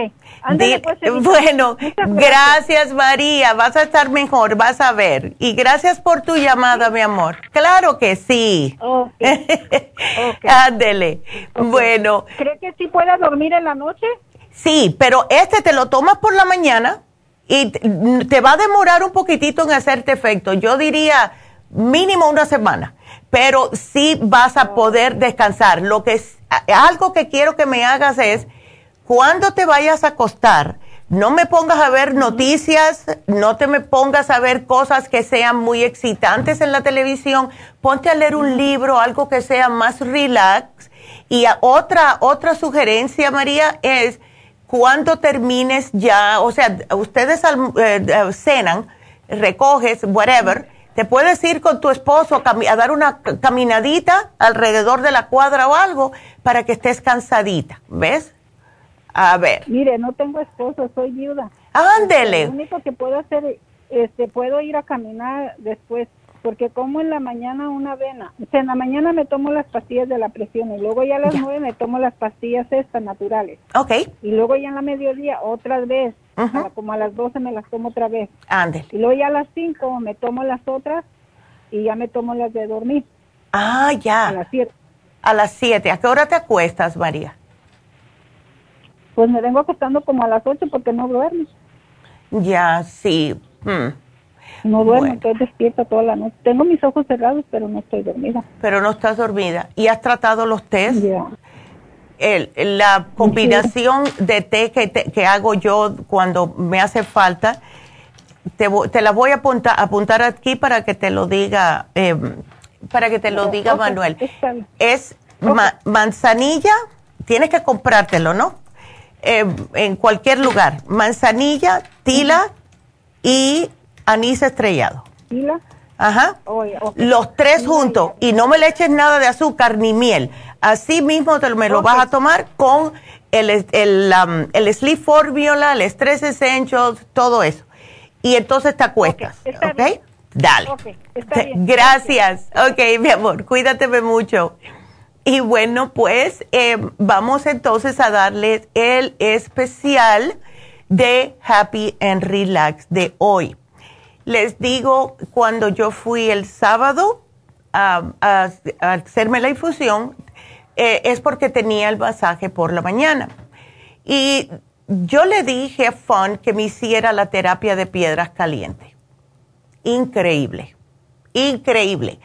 pues, bueno, gracias. María, vas a estar mejor, vas a ver. Y gracias por tu llamada, mi amor. Claro que sí. Okay. Ándele. Bueno. ¿Cree que sí pueda dormir en la noche? Sí, pero este te lo tomas por la mañana y te va a demorar un poquitito en hacerte efecto. Yo diría mínimo una semana, pero sí vas a poder descansar. Lo que es, algo que quiero que me hagas es cuando te vayas a acostar, no me pongas a ver noticias, no te me pongas a ver cosas que sean muy excitantes en la televisión, ponte a leer un libro, algo que sea más relax. Y otra, otra sugerencia, María, es cuando termines ya, o sea, ustedes eh, eh, cenan, recoges, whatever, te puedes ir con tu esposo a, dar una caminadita alrededor de la cuadra o algo para que estés cansadita, ¿ves? A ver. Mire, no tengo esposo, soy viuda. Ándele. Lo único que puedo hacer, este, puedo ir a caminar después, porque como en la mañana una avena. O sea, en la mañana me tomo las pastillas de la presión y luego ya a las nueve me tomo las pastillas estas naturales. Ok. Y luego ya en la mediodía otra vez como a las 12 me las tomo otra vez. Ándale. Y luego ya a las 5 me tomo las otras y ya me tomo las de dormir. Ah, ya. A las 7. A las 7. ¿A qué hora te acuestas, María? Pues me vengo acostando como a las 8 porque no duermo. Ya, sí. Hmm. No duermo, estoy despierta toda la noche. Tengo mis ojos cerrados, pero no estoy dormida. Pero no estás dormida. ¿Y has tratado los test? Ya la combinación de té que, hago yo cuando me hace falta, te, la voy a apuntar, apuntar aquí para que te lo diga, em, para que te lo diga Manuel. Es manzanilla, tienes que comprártelo, ¿no? Em, en cualquier lugar. Manzanilla, tila y anís estrellado. ¿Tila? Ajá. Los tres juntos. Y no me le eches nada de azúcar ni miel. Así mismo te, me lo vas a tomar con el, el, um, el Sleep Formula, el Stress Essentials, todo eso. Y entonces te acuestas. ¿Ok? Dale. Gracias. Ok, mi amor, cuídateme mucho. Y bueno, pues eh, vamos entonces a darles el especial de Happy and Relax de hoy. Les digo, cuando yo fui el sábado a, hacerme la infusión, eh, es porque tenía el masaje por la mañana. Y yo le dije a Fun que me hiciera la terapia de piedras calientes. Increíble, increíble.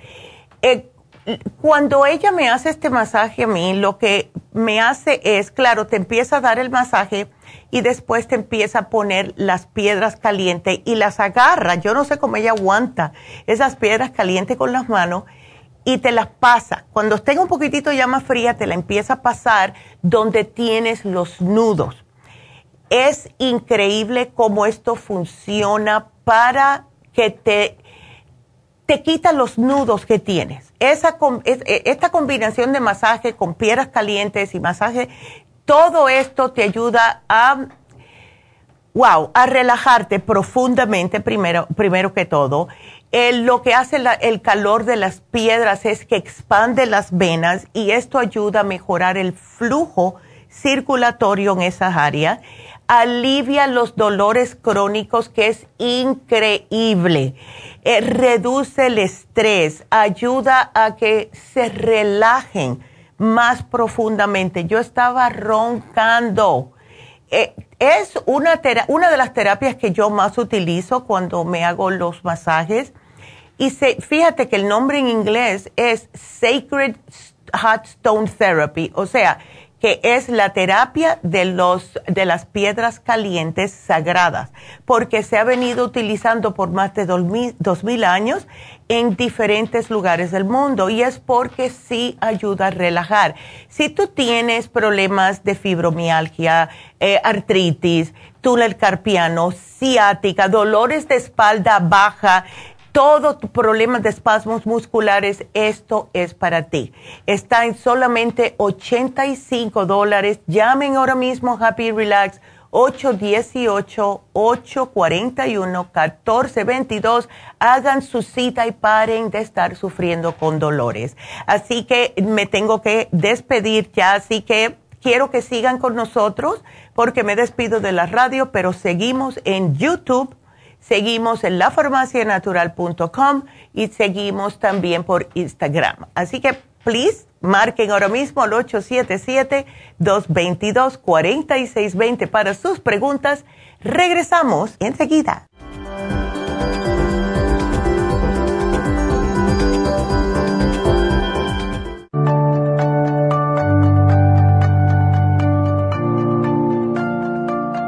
Eh, cuando ella me hace este masaje a mí, lo que me hace es, claro, te empieza a dar el masaje y después te empieza a poner las piedras calientes y las agarra. Yo no sé cómo ella aguanta esas piedras calientes con las manos y te las pasa. Cuando esté un poquitito ya más fría, te la empieza a pasar donde tienes los nudos. Es increíble cómo esto funciona para que te, te quita los nudos que tienes. Esa, e, esta combinación de masaje con piedras calientes y masaje, todo esto te ayuda a, wow, a relajarte profundamente primero, primero que todo. Lo que hace el calor de las piedras es que expande las venas y esto ayuda a mejorar el flujo circulatorio en esas áreas, alivia los dolores crónicos, que es increíble, eh, reduce el estrés, ayuda a que se relajen más profundamente. Yo estaba roncando. Eh, es una, una de las terapias que yo más utilizo cuando me hago los masajes y se, fíjate que el nombre en inglés es Sacred Hot Stone Therapy, o sea, que es la terapia de, los, de las piedras calientes sagradas, porque se ha venido utilizando por más de dos mil, años en diferentes lugares del mundo y es porque sí ayuda a relajar. Si tú tienes problemas de fibromialgia, eh, artritis, túnel carpiano, ciática, dolores de espalda baja, todo tu problema de espasmos musculares, esto es para ti. Está en solamente 85 dólares. Llamen ahora mismo Happy Relax 818-841-1422. Hagan su cita y paren de estar sufriendo con dolores. Así que me tengo que despedir ya, así que quiero que sigan con nosotros porque me despido de la radio, pero seguimos en YouTube Seguimos en lafarmacianatural.com y seguimos también por Instagram. Así que, please, marquen ahora mismo al 877-222-4620 para sus preguntas. Regresamos enseguida.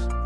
días.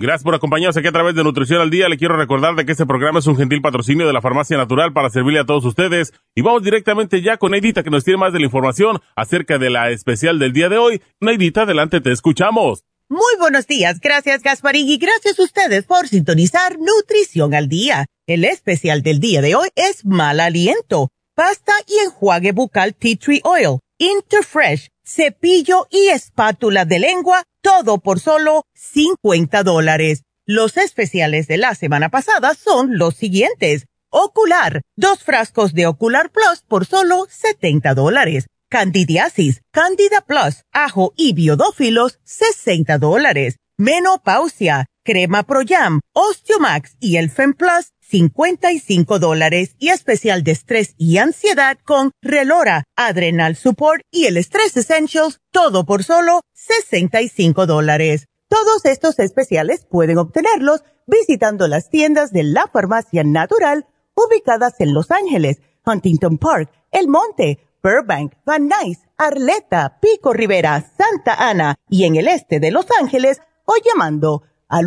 Gracias por acompañarnos aquí a través de Nutrición al Día. Le quiero recordar de que este programa es un gentil patrocinio de la Farmacia Natural para servirle a todos ustedes. Y vamos directamente ya con Neidita que nos tiene más de la información acerca de la especial del día de hoy. Neidita, adelante, te escuchamos. Muy buenos días, gracias Gasparín y gracias a ustedes por sintonizar Nutrición al Día. El especial del día de hoy es Mal Aliento, pasta y enjuague bucal Tea Tree Oil, Interfresh, cepillo y espátula de lengua todo por solo 50 dólares. Los especiales de la semana pasada son los siguientes. Ocular, dos frascos de Ocular Plus por solo 70 dólares. Candidiasis, Candida Plus, ajo y biodófilos, 60 dólares. Menopausia, crema Proyam, Osteomax y el Fem Plus, 55 dólares. Y especial de estrés y ansiedad con Relora, Adrenal Support y el Stress Essentials, todo por solo 65 dólares. Todos estos especiales pueden obtenerlos visitando las tiendas de la farmacia natural ubicadas en Los Ángeles, Huntington Park, El Monte, Burbank, Van Nuys, Arleta, Pico Rivera, Santa Ana y en el este de Los Ángeles o llamando al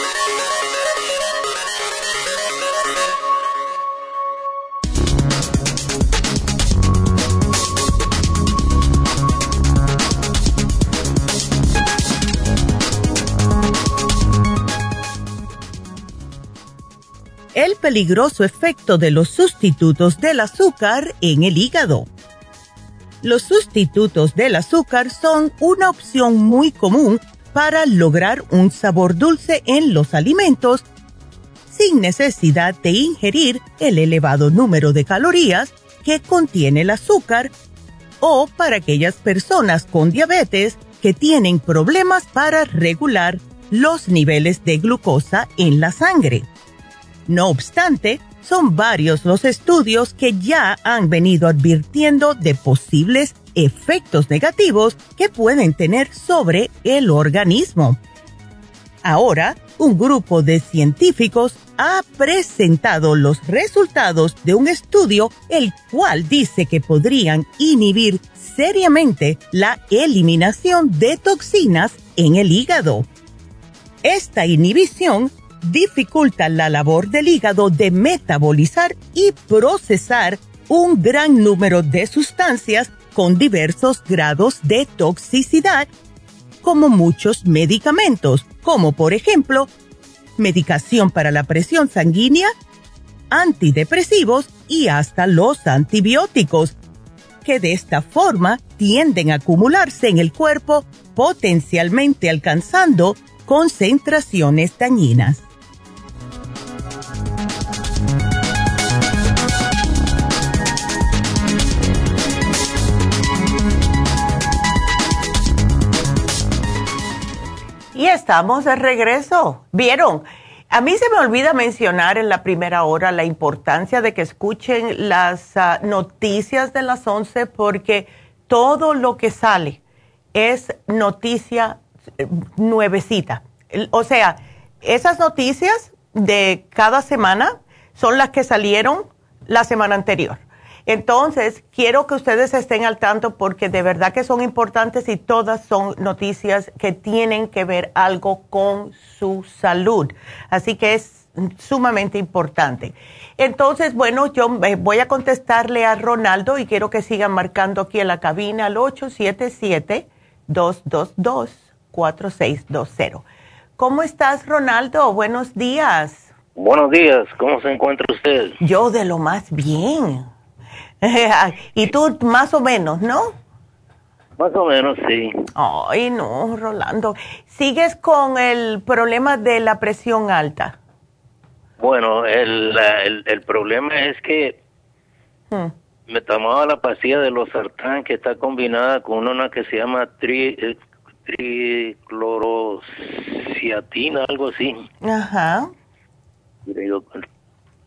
Peligroso efecto de los sustitutos del azúcar en el hígado. Los sustitutos del azúcar son una opción muy común para lograr un sabor dulce en los alimentos sin necesidad de ingerir el elevado número de calorías que contiene el azúcar o para aquellas personas con diabetes que tienen problemas para regular los niveles de glucosa en la sangre. No obstante, son varios los estudios que ya han venido advirtiendo de posibles efectos negativos que pueden tener sobre el organismo. Ahora, un grupo de científicos ha presentado los resultados de un estudio el cual dice que podrían inhibir seriamente la eliminación de toxinas en el hígado. Esta inhibición dificulta la labor del hígado de metabolizar y procesar un gran número de sustancias con diversos grados de toxicidad, como muchos medicamentos, como por ejemplo medicación para la presión sanguínea, antidepresivos y hasta los antibióticos. que de esta forma tienden a acumularse en el cuerpo, potencialmente alcanzando concentraciones dañinas. Y estamos de regreso. ¿Vieron? A mí se me olvida mencionar en la primera hora la importancia de que escuchen las ah, noticias de las 11 porque todo lo que sale es noticia eh, nuevecita. O sea, esas noticias de cada semana son las que salieron la semana anterior. Entonces, quiero que ustedes estén al tanto porque de verdad que son importantes y todas son noticias que tienen que ver algo con su salud. Así que es sumamente importante. Entonces, bueno, yo voy a contestarle a Ronaldo y quiero que sigan marcando aquí en la cabina al 877-222-4620. ¿Cómo estás, Ronaldo? Buenos días. Buenos días, ¿cómo se encuentra usted? Yo de lo más bien. y tú más o menos, ¿no? Más o menos, sí. Ay, no, Rolando. ¿Sigues con el problema de la presión alta? Bueno, el, el, problema es que hmm. me tomaba la pastilla de los sartán que está combinada con una que se llama tri, eh, triclorociatina, algo así. Ajá.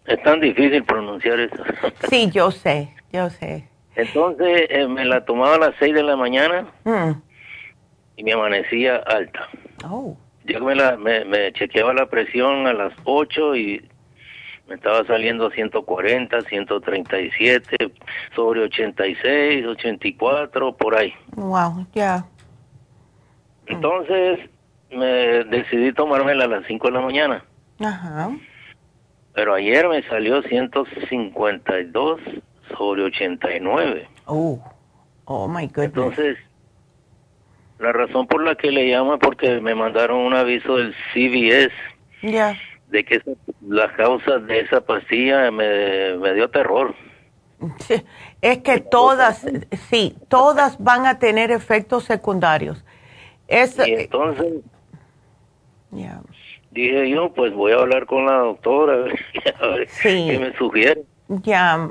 Es tan difícil pronunciar eso. Sí, yo sé. Yo sé. Entonces eh, me la tomaba a las 6 de la mañana mm. y me amanecía alta. Oh. Yo me, la, me, chequeaba la presión a las 8 y me estaba saliendo 140, 137, sobre 86, 84, por ahí. Wow, ya. Entonces me decidí tomármela a las 5 de la mañana. Ajá. Pero ayer me salió 152 sobre 89. Oh, oh my goodness. Entonces, la razón por la que le llamo es porque me mandaron un aviso del CVS. Ya. De que la causa de esa pastilla me, me dio terror. Es que todas, sí, todas van a tener efectos secundarios. Es, y entonces, dije yo, pues voy a hablar con la doctora a ver qué me sugiere. Ya,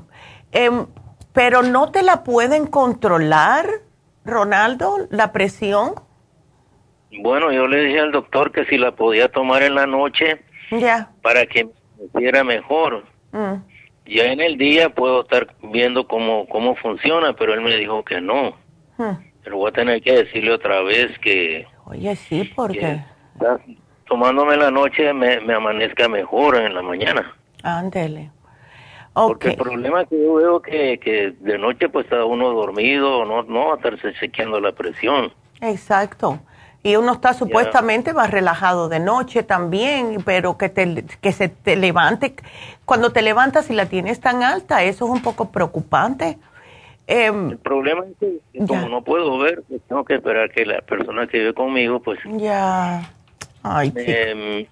Em, pero no te la pueden controlar, Ronaldo, la presión. Bueno, yo le dije al doctor que si la podía tomar en la noche ya para que me hiciera mejor. Mm. Ya en el día puedo estar viendo cómo, cómo funciona, pero él me dijo que no. Mm. Pero voy a tener que decirle otra vez que... Oye, sí, porque... Tomándome la noche me, me amanezca mejor en la mañana. Ándele. Porque el problema es que yo veo que, que de noche pues está uno dormido, no, no va a estarse chequeando la presión. Exacto. Y uno está supuestamente más relajado de noche también, pero que, te, que se te levante, cuando te levantas y la tienes tan alta, eso es un poco preocupante. Em, el problema es que como no puedo ver, pues tengo que esperar que la persona que vive conmigo, pues... Ya. Ay, me,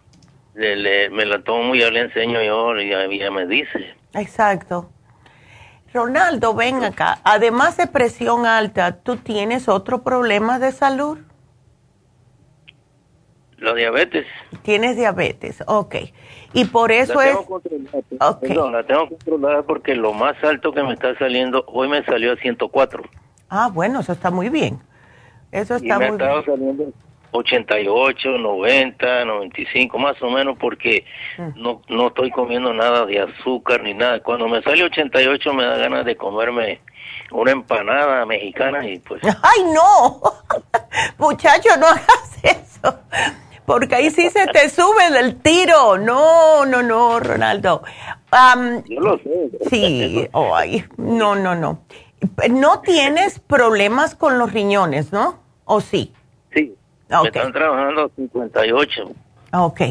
le, me la tomo y ya le enseño yo y ya me dice. Exacto. Ronaldo, ven acá. Además de presión alta, ¿tú tienes otro problema de salud? La diabetes. Tienes diabetes, ok. Y por eso la tengo es... Okay. la tengo controlada porque lo más alto que me está saliendo, hoy me salió a 104. Ah, bueno, eso está muy bien. Eso está y me muy bien. Saliendo 88, 90, 95 más o menos porque mm. no, no estoy comiendo nada de azúcar ni nada. Cuando me sale 88 me da ganas de comerme una empanada mexicana y pues... ¡Ay, no! Muchacho, no hagas eso. Porque ahí sí se te sube el tiro. No, no, no, Ronaldo. Yo lo sé. Sí, ay, no, no, no. No tienes problemas con los riñones, ¿no? ¿O sí? Sí, me están trabajando 58. Ok.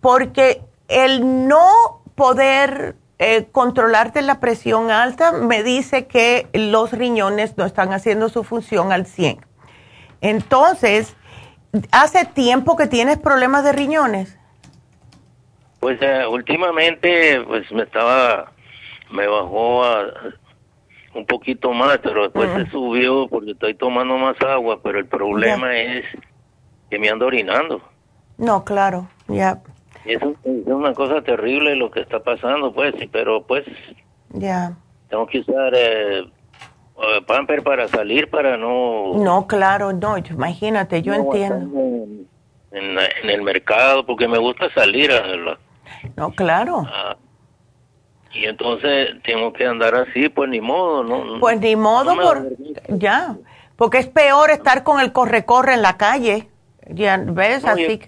Porque el no poder eh, controlarte la presión alta me dice que los riñones no están haciendo su función al 100. Entonces, ¿hace tiempo que tienes problemas de riñones? Pues eh, últimamente, pues me estaba, me bajó a un poquito más, pero después se subió porque estoy tomando más agua, pero el problema es que me ando orinando. No, claro, ya. Es, una cosa terrible lo que está pasando, pues, pero pues... Ya. Tengo que usar eh, eh, pamper para salir, para no... No, claro, no, imagínate, yo entiendo. En, en, el mercado, porque me gusta salir a... La, no, claro. y entonces tengo que andar así, pues ni modo, ¿no? Pues ni modo, por, ya, porque es peor estar con el corre-corre en la calle. Ya, ¿ves? Así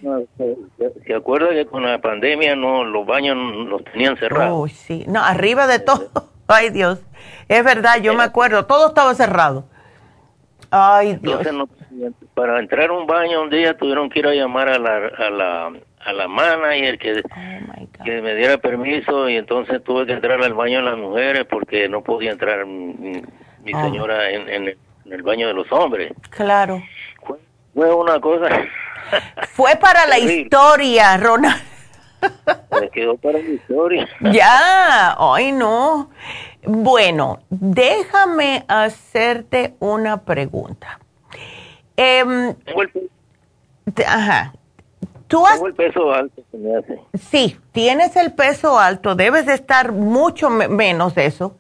¿Se acuerda que con la pandemia no los baños los tenían cerrados? Uy, sí. No, arriba de todo. Ay, Dios. Es verdad, yo me acuerdo. Todo estaba cerrado. Ay, Dios. para entrar a un baño un día tuvieron que ir a llamar a la, a la, a la manager que, oh, que me diera permiso y entonces tuve que entrar al baño de las mujeres porque no podía entrar mi, oh. señora en, en, el baño de los hombres. Claro. Fue una cosa. Fue para la historia, Ronald. Me quedó para la historia. Ya, ay no. Bueno, déjame hacerte una pregunta. Eh, ajá. ¿Tú has, Tengo el peso alto, se me hace. Sí, tienes el peso alto, debes de estar mucho menos de eso,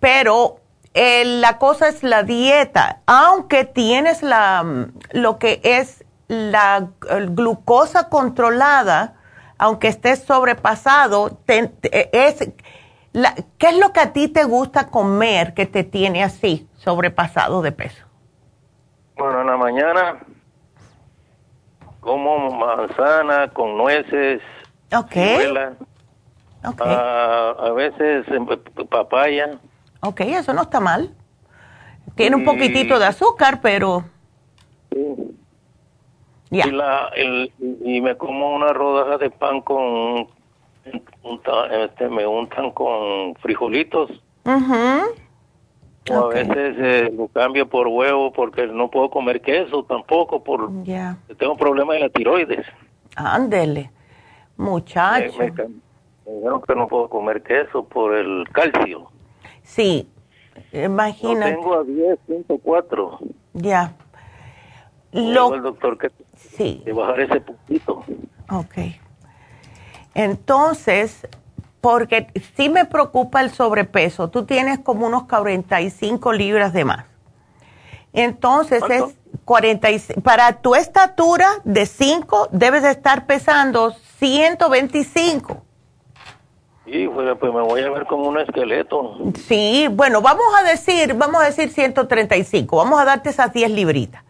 pero la cosa es la dieta. Aunque tienes la, lo que es la glucosa controlada, aunque estés sobrepasado, es, la, ¿qué es lo que a ti te gusta comer que te tiene así, sobrepasado de peso? Bueno, en la mañana como manzana con nueces, okay. a veces em, papaya. Ok, eso no está mal. Tiene un poquitito de azúcar, pero... Sí. Ya. Y, la, y me como una rodaja de pan con... este, me untan con frijolitos. Uh a veces eh, lo cambio por huevo porque no puedo comer queso tampoco por tengo problemas de la tiroides. Ándele, muchacho. Me, dijeron que no puedo comer queso por el calcio. Sí, imagínate. tengo a 10, 104. Ya. Lo... el doctor que sí. de bajar ese puntito. Ok. Entonces, porque sí me preocupa el sobrepeso. Tú tienes como unos 45 libras de más. Entonces es 46. Para tu estatura de 5 debes de estar pesando 125. Sí, pues, pues, me voy a ver como un esqueleto. Sí, bueno, vamos a decir, vamos a decir 135, vamos a darte esas 10 libritas.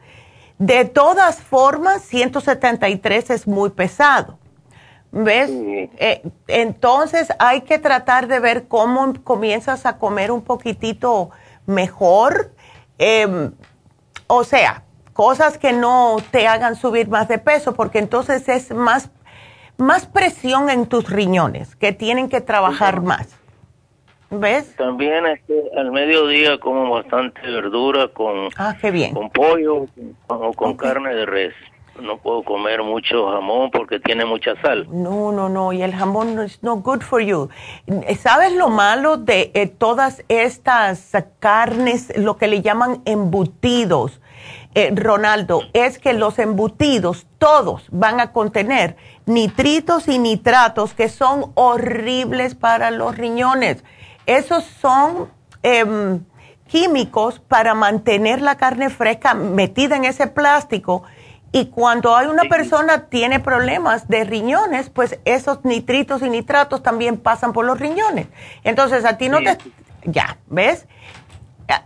De todas formas, 173 es muy pesado. ¿Ves? Eh, entonces hay que tratar de ver cómo comienzas a comer un poquitito mejor. Em, o sea, cosas que no te hagan subir más de peso, porque entonces es más más presión en tus riñones, que tienen que trabajar más. ¿Ves? También este, al mediodía como bastante verdura con, ah, qué bien. con pollo o con carne de res. No puedo comer mucho jamón porque tiene mucha sal. No, no, no, y el jamón no es no good for you. ¿Sabes lo malo de eh, todas estas carnes, lo que le llaman embutidos? Eh, Ronaldo, es que los embutidos todos van a contener nitritos y nitratos que son horribles para los riñones. Esos son em, químicos para mantener la carne fresca metida en ese plástico. Y cuando hay una persona tiene problemas de riñones, pues esos nitritos y nitratos también pasan por los riñones. Entonces a ti no te... Ya, ¿ves?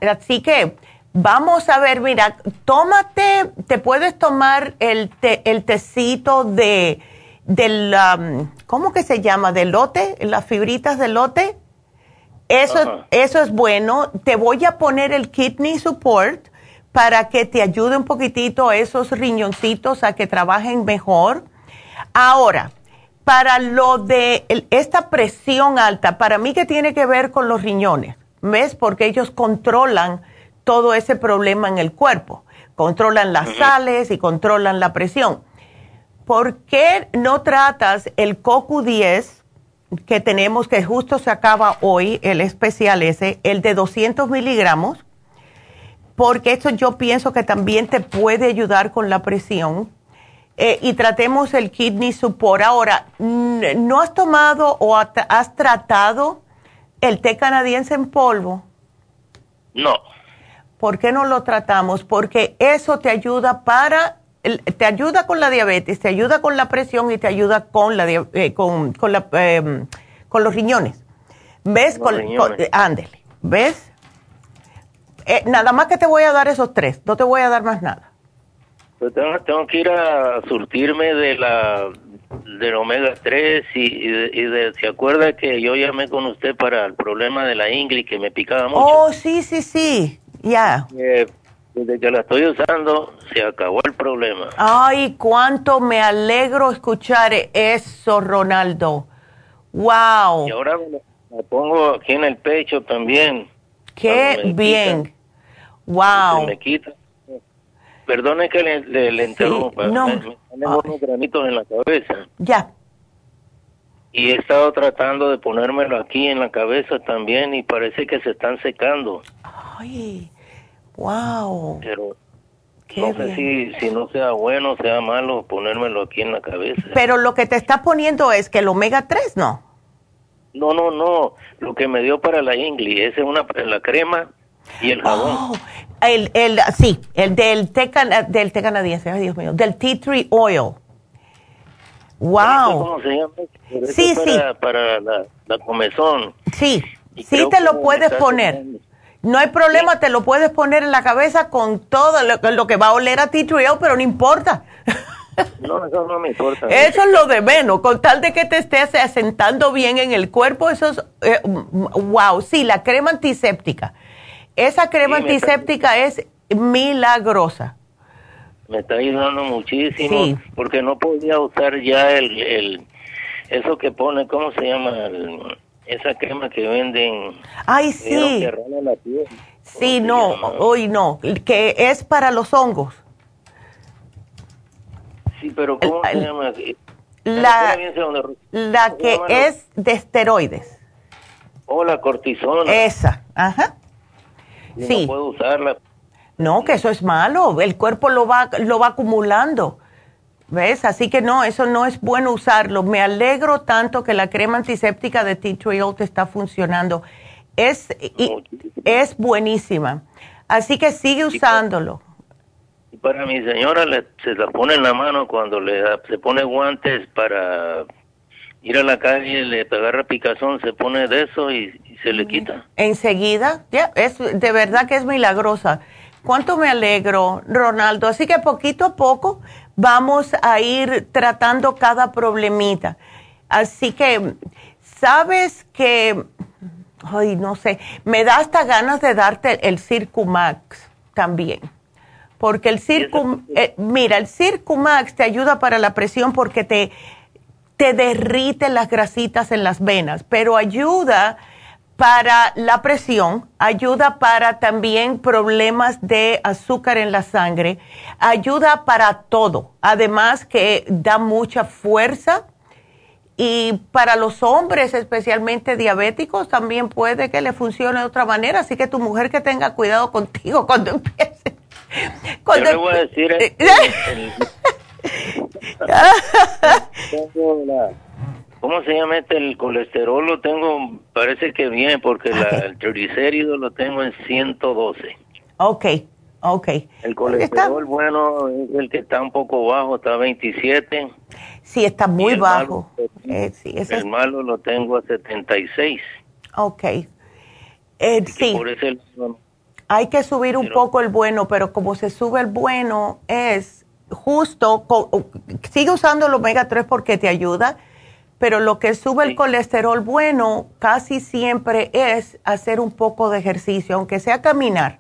Así que Vamos a ver, mira, tómate, te puedes tomar el, el tecito de, del, um, ¿cómo que se llama? ¿De lote? Las fibritas de lote. Eso, eso es bueno. Te voy a poner el kidney support para que te ayude un poquitito esos riñoncitos a que trabajen mejor. Ahora, para lo de esta presión alta, para mí que tiene que ver con los riñones, ¿ves? Porque ellos controlan todo ese problema en el cuerpo. Controlan las sales y controlan la presión. ¿Por qué no tratas el CoQ10 que tenemos, que justo se acaba hoy, el especial ese, el de 200 miligramos, porque esto yo pienso que también te puede ayudar con la presión. Eh, y tratemos el kidney support. Ahora, ¿no has tomado o has tratado el té canadiense en polvo? No. ¿Por qué no lo tratamos? Porque eso te ayuda para te ayuda con la diabetes, te ayuda con la presión y te ayuda con la eh, con, con, la, em, con los riñones. ¿Ves? con, ándele. ¿Ves? Eh, nada más que te voy a dar esos tres, no te voy a dar más nada. Pues tengo, que ir a surtirme de la del omega 3 y, de, se acuerda que yo llamé con usted para el problema de la ingle que me picaba mucho. Oh, sí, sí, sí, ya. Eh, desde que la estoy usando, se acabó el problema. Ay, cuánto me alegro escuchar eso, Ronaldo. Wow. Y ahora me, pongo aquí en el pecho también. Qué bien. wow. me quita. Perdone que le, le, interrumpa. no. Me, unos granitos en la cabeza. Ya. Y he estado tratando de ponérmelo aquí en la cabeza también y parece que se están secando. Ay. Wow. Pero no sé si, si no sea bueno sea malo ponérmelo aquí en la cabeza. Pero lo que te está poniendo es que el omega 3, ¿no? No, no, no. Lo que me dio para la ingli, es una la crema y el jabón. Oh, el, el, sí, el del té, del té canadiense, ay Dios mío, del tea tree oil. Wow. ¿Cómo se llama? sí, para, sí. Para la, la comezón. Sí, sí te lo puedes poner. No hay problema, te lo puedes poner en la cabeza con todo lo, que va a oler a ti, pero no importa. No, eso no me importa. Eso es lo de menos, con tal de que te estés asentando bien en el cuerpo, eso es, eh, wow, sí, la crema antiséptica. Esa crema antiséptica es milagrosa. Me está ayudando muchísimo, porque no podía usar ya el, el, eso que pone, ¿cómo se llama? El, esa crema que venden. Ay, sí. Sí, no, hoy no, que es para los hongos. Sí, pero ¿cómo se llama? La, la que es de esteroides. O oh, la cortisona. Esa, ajá. Sí. No puedo usarla. No, que eso es malo. El cuerpo lo va, lo va acumulando. ¿Ves? Así que no, eso no es bueno usarlo. Me alegro tanto que la crema antiséptica de Tea Tree Oil te está funcionando. Es, es buenísima. Así que sigue usándolo. Y para mi señora se la pone en la mano cuando le se pone guantes para ir a la calle, le agarra picazón, se pone de eso y, se le quita. Enseguida, ya, es de verdad que es milagrosa. Cuánto me alegro, Ronaldo. Así que poquito a poco vamos a ir tratando cada problemita. Así que, sabes que, ay, no sé, me da hasta ganas de darte el Circumax también. Porque el Circum, eh, mira, el Circumax te ayuda para la presión porque te, te derrite las grasitas en las venas, pero ayuda para la presión, ayuda para también problemas de azúcar en la sangre, ayuda para todo. Además que da mucha fuerza y para los hombres, especialmente diabéticos, también puede que le funcione de otra manera. Así que tu mujer que tenga cuidado contigo cuando empiece. Cuando Yo le voy a decir... ¿Cómo se llama este? El colesterol lo tengo, parece que bien, porque el triglicérido lo tengo en 112. Ok, ok. El colesterol bueno es el que está un poco bajo, está a 27. Sí, está muy bajo. eh, sí, el malo lo tengo a 76. Ok. Eh, sí. Hay que subir un poco el bueno, pero como se sube el bueno es justo, sigue usando el omega 3 porque te ayuda pero lo que sube el colesterol bueno casi siempre es hacer un poco de ejercicio, aunque sea caminar.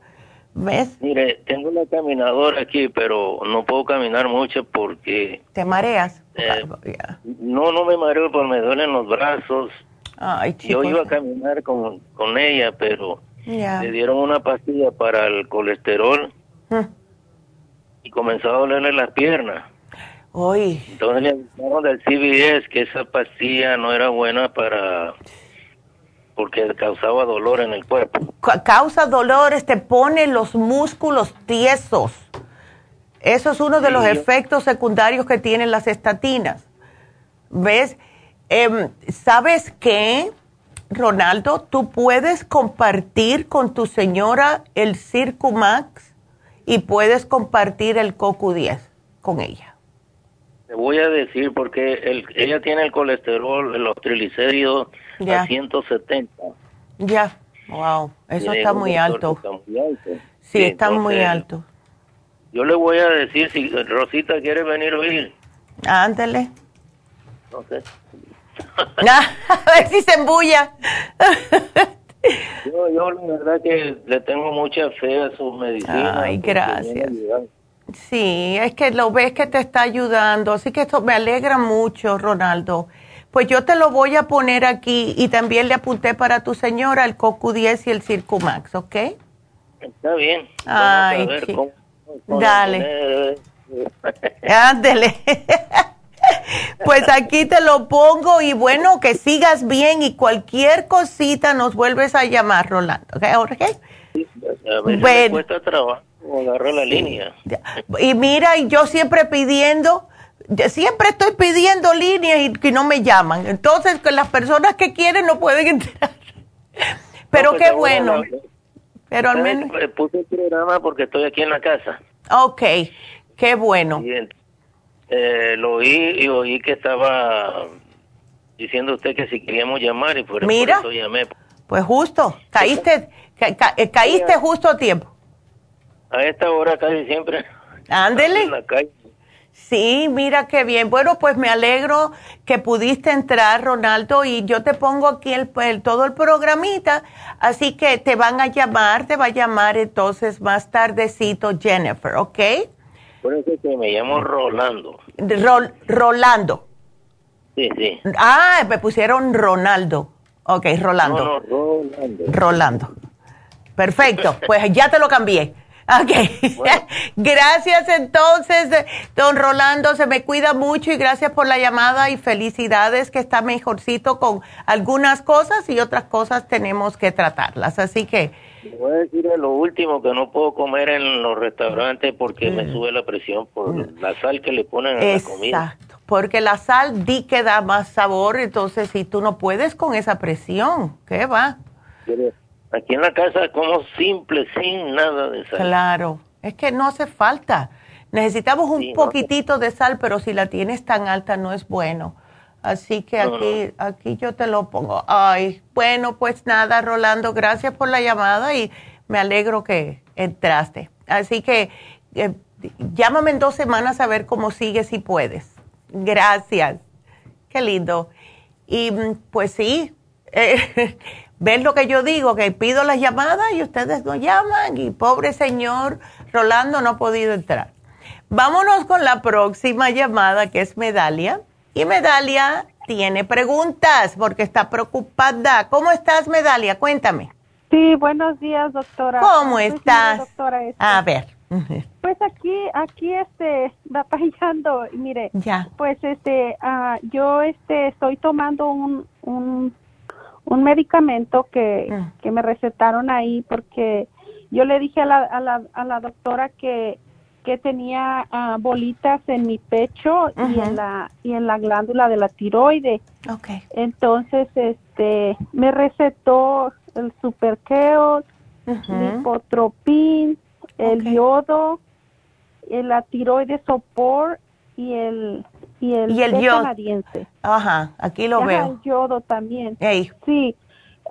¿Ves? Mire, tengo una caminadora aquí, pero no puedo caminar mucho porque... ¿Te mareas? Eh, no, no me mareo porque me duelen los brazos. Ay, Yo iba a caminar con, con ella, pero le dieron una pastilla para el colesterol y comenzó a dolerle las piernas. Hoy. Entonces le avisaron del CBS que esa pastilla no era buena para porque causaba dolor en el cuerpo. causa dolores, te pone los músculos tiesos. Eso es uno de los efectos secundarios que tienen las estatinas. ¿Ves? Em, ¿Sabes qué, Ronaldo? Tú puedes compartir con tu señora el Circumax y puedes compartir el CoQ10 con ella. Te voy a decir porque el, ella tiene el colesterol, los triglicéridos a 170. Ya, wow, eso está muy, alto. Sí, está muy alto. Yo le voy a decir si Rosita quiere venir a oír. Ándale. No sé. a ver si se embulla. yo, yo la verdad que le tengo mucha fe a su medicina. Ay, gracias. Sí, es que lo ves que te está ayudando, así que esto me alegra mucho, Ronaldo. Pues yo te lo voy a poner aquí y también le apunté para tu señora el CoQ10 y el Circumax, ¿ok? Está bien. Ay, Dale. Ándele. pues aquí te lo pongo y bueno, que sigas bien y cualquier cosita nos vuelves a llamar, Rolando. ¿Ok, Jorge? A veces bueno. cuesta trabajo agarrar la línea. Y mira, y yo siempre pidiendo, siempre estoy pidiendo líneas y que no me llaman. Entonces, que las personas que quieren no pueden entrar. Pero pues qué bueno. Pero al menos... Puse el programa porque estoy aquí en la casa. Ok, qué bueno. Eh, lo oí y oí que estaba diciendo usted que si queríamos llamar y por, Mira, eso llamé. Pues justo, caíste, eh, caíste justo a tiempo. A esta hora casi siempre. Ándele. Sí, mira qué bien. Bueno, pues me alegro que pudiste entrar, Ronaldo, y yo te pongo aquí el, todo el programita, así que te van a llamar, te va a llamar entonces más tardecito Jennifer, ¿ok? Por eso que me llamo Rolando. Rolando. Sí, sí. Ah, me pusieron Ronaldo. Ok, Rolando. No, Rolando. Rolando. Perfecto, pues ya te lo cambié. Ok. gracias entonces, don Rolando, se me cuida mucho y gracias por la llamada y felicidades que está mejorcito con algunas cosas y otras cosas tenemos que tratarlas. Así que... Voy a decir lo último que no puedo comer en los restaurantes porque me mm. sube la presión por mm. la sal que le ponen en la comida. Exacto, porque la sal di que da más sabor, entonces si tú no puedes con esa presión, ¿qué va? Aquí en la casa como simple, sin nada de sal. Claro, es que no hace falta. Necesitamos un poquitito de sal, pero si la tienes tan alta no es bueno. Así que aquí, aquí yo te lo pongo. Ay, bueno, pues nada, Rolando, gracias por la llamada y me alegro que entraste. Así que eh, llámame en dos semanas a ver cómo sigue si puedes. Gracias. Qué lindo. Y mm, pues sí, eh, ¿Ven lo que yo digo? Que pido las llamadas y ustedes no llaman y pobre señor Rolando no ha podido entrar. Vámonos con la próxima llamada que es Medalia. Y Medalia tiene preguntas porque está preocupada. ¿Cómo estás, Medalia? Cuéntame. Sí, buenos días, doctora. ¿Cómo estás? Doctora, este. A ver. Pues aquí, aquí, este, batallando, mire. Ya. Pues, este, uh, yo, este, estoy tomando un, un un medicamento que, ah. que me recetaron ahí porque yo le dije a la, a la, a la doctora que, que tenía uh, bolitas en mi pecho y en la y en la glándula de la tiroide. Okay. Entonces, este, me recetó el superkeo, el hipotropín, el yodo, el, la tiroide sopor y el y el, ¿Y el yodo. canadiense. Ajá, aquí lo veo. El yodo también. Sí,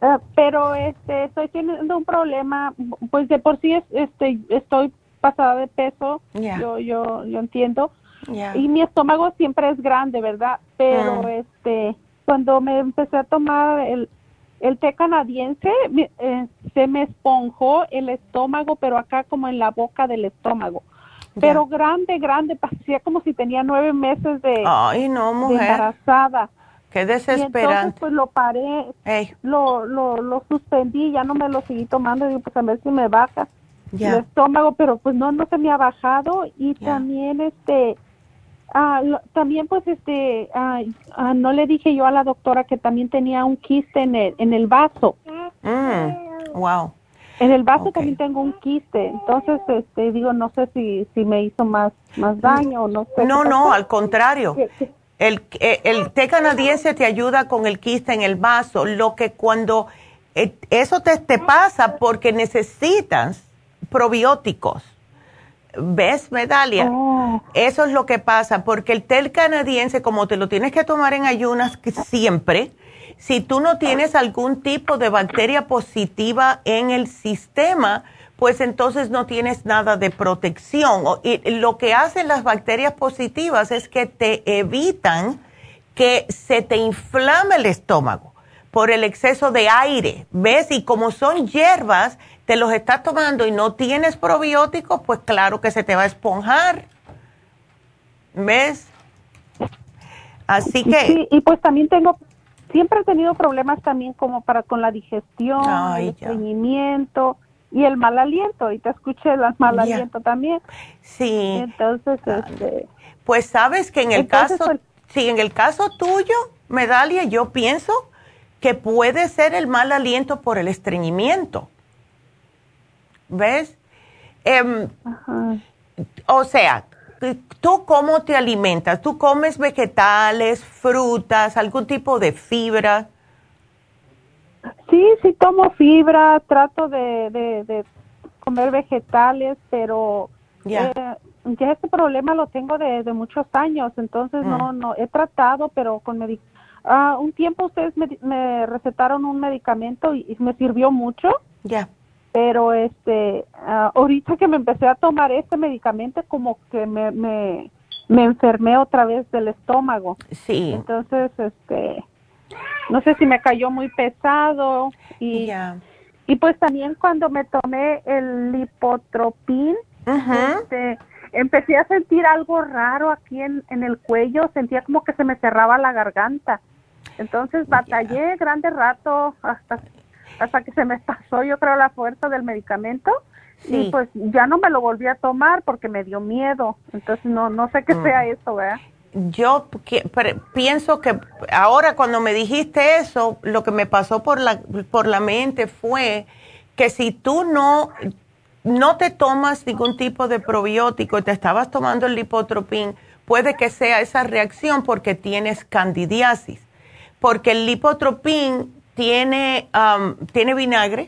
eh, pero este estoy teniendo un problema, pues de por sí es, este estoy pasada de peso, yo yo yo entiendo. Y mi estómago siempre es grande, ¿verdad? Pero mm. este cuando me empecé a tomar el el té canadiense eh, se me esponjó el estómago, pero acá como en la boca del estómago pero grande, grande, parecía como si tenía nueve meses de, Ay, no, mujer. embarazada. Qué desesperante. entonces, pues lo paré, lo, lo, lo suspendí, ya no me lo seguí tomando, digo, pues a ver si me baja el estómago, pero pues no, no se me ha bajado y también este, Ah, también pues este, ah, ah, no le dije yo a la doctora que también tenía un quiste en el, en el vaso. Mm, wow. En el vaso también tengo un quiste, entonces este digo no sé si si me hizo más más daño o no sé. No, no, al contrario. El, eh, el té canadiense te ayuda con el quiste en el vaso, lo que cuando eh, eso te, te pasa porque necesitas probióticos. ¿Ves, Medalia? Oh. Eso es lo que pasa, porque el té canadiense, como te lo tienes que tomar en ayunas siempre, si tú no tienes algún tipo de bacteria positiva en el sistema, pues entonces no tienes nada de protección. Y lo que hacen las bacterias positivas es que te evitan que se te inflame el estómago por el exceso de aire, ¿ves? Y como son hierbas, te los estás tomando y no tienes probióticos, pues claro que se te va a esponjar. ¿Ves? Así que... Sí, y pues también tengo siempre he tenido problemas también como para con la digestión, el estreñimiento y el mal aliento. Y te escuché el mal aliento también. Sí. Entonces, este, pues sabes que en el caso, pues sí, en el caso tuyo, Medalia, yo pienso que puede ser el mal aliento por el estreñimiento. ¿Ves? Em, o sea, ¿Tú cómo te alimentas? ¿Tú comes vegetales, frutas, algún tipo de fibra? Sí, sí tomo fibra, trato de, comer vegetales, pero ya. Eh, ya este problema lo tengo de, muchos años, entonces no, mm. no, he tratado, pero con ah, un tiempo ustedes me, recetaron un medicamento y, y me sirvió mucho. Ya pero este ah, ahorita que me empecé a tomar este medicamento como que me, me, enfermé otra vez del estómago. Sí. Entonces este no sé si me cayó muy pesado y y pues también cuando me tomé el lipotropín este, empecé a sentir algo raro aquí en, en el cuello sentía como que se me cerraba la garganta. Entonces batallé grande rato hasta hasta que se me pasó yo creo la fuerza del medicamento y pues ya no me lo volví a tomar porque me dio miedo entonces no no sé qué mm. sea eso ¿verdad? yo pienso que ahora cuando me dijiste eso lo que me pasó por la por la mente fue que si tú no no te tomas ningún tipo de probiótico y te estabas tomando el lipotropín puede que sea esa reacción porque tienes candidiasis porque el lipotropín tiene, tiene vinagre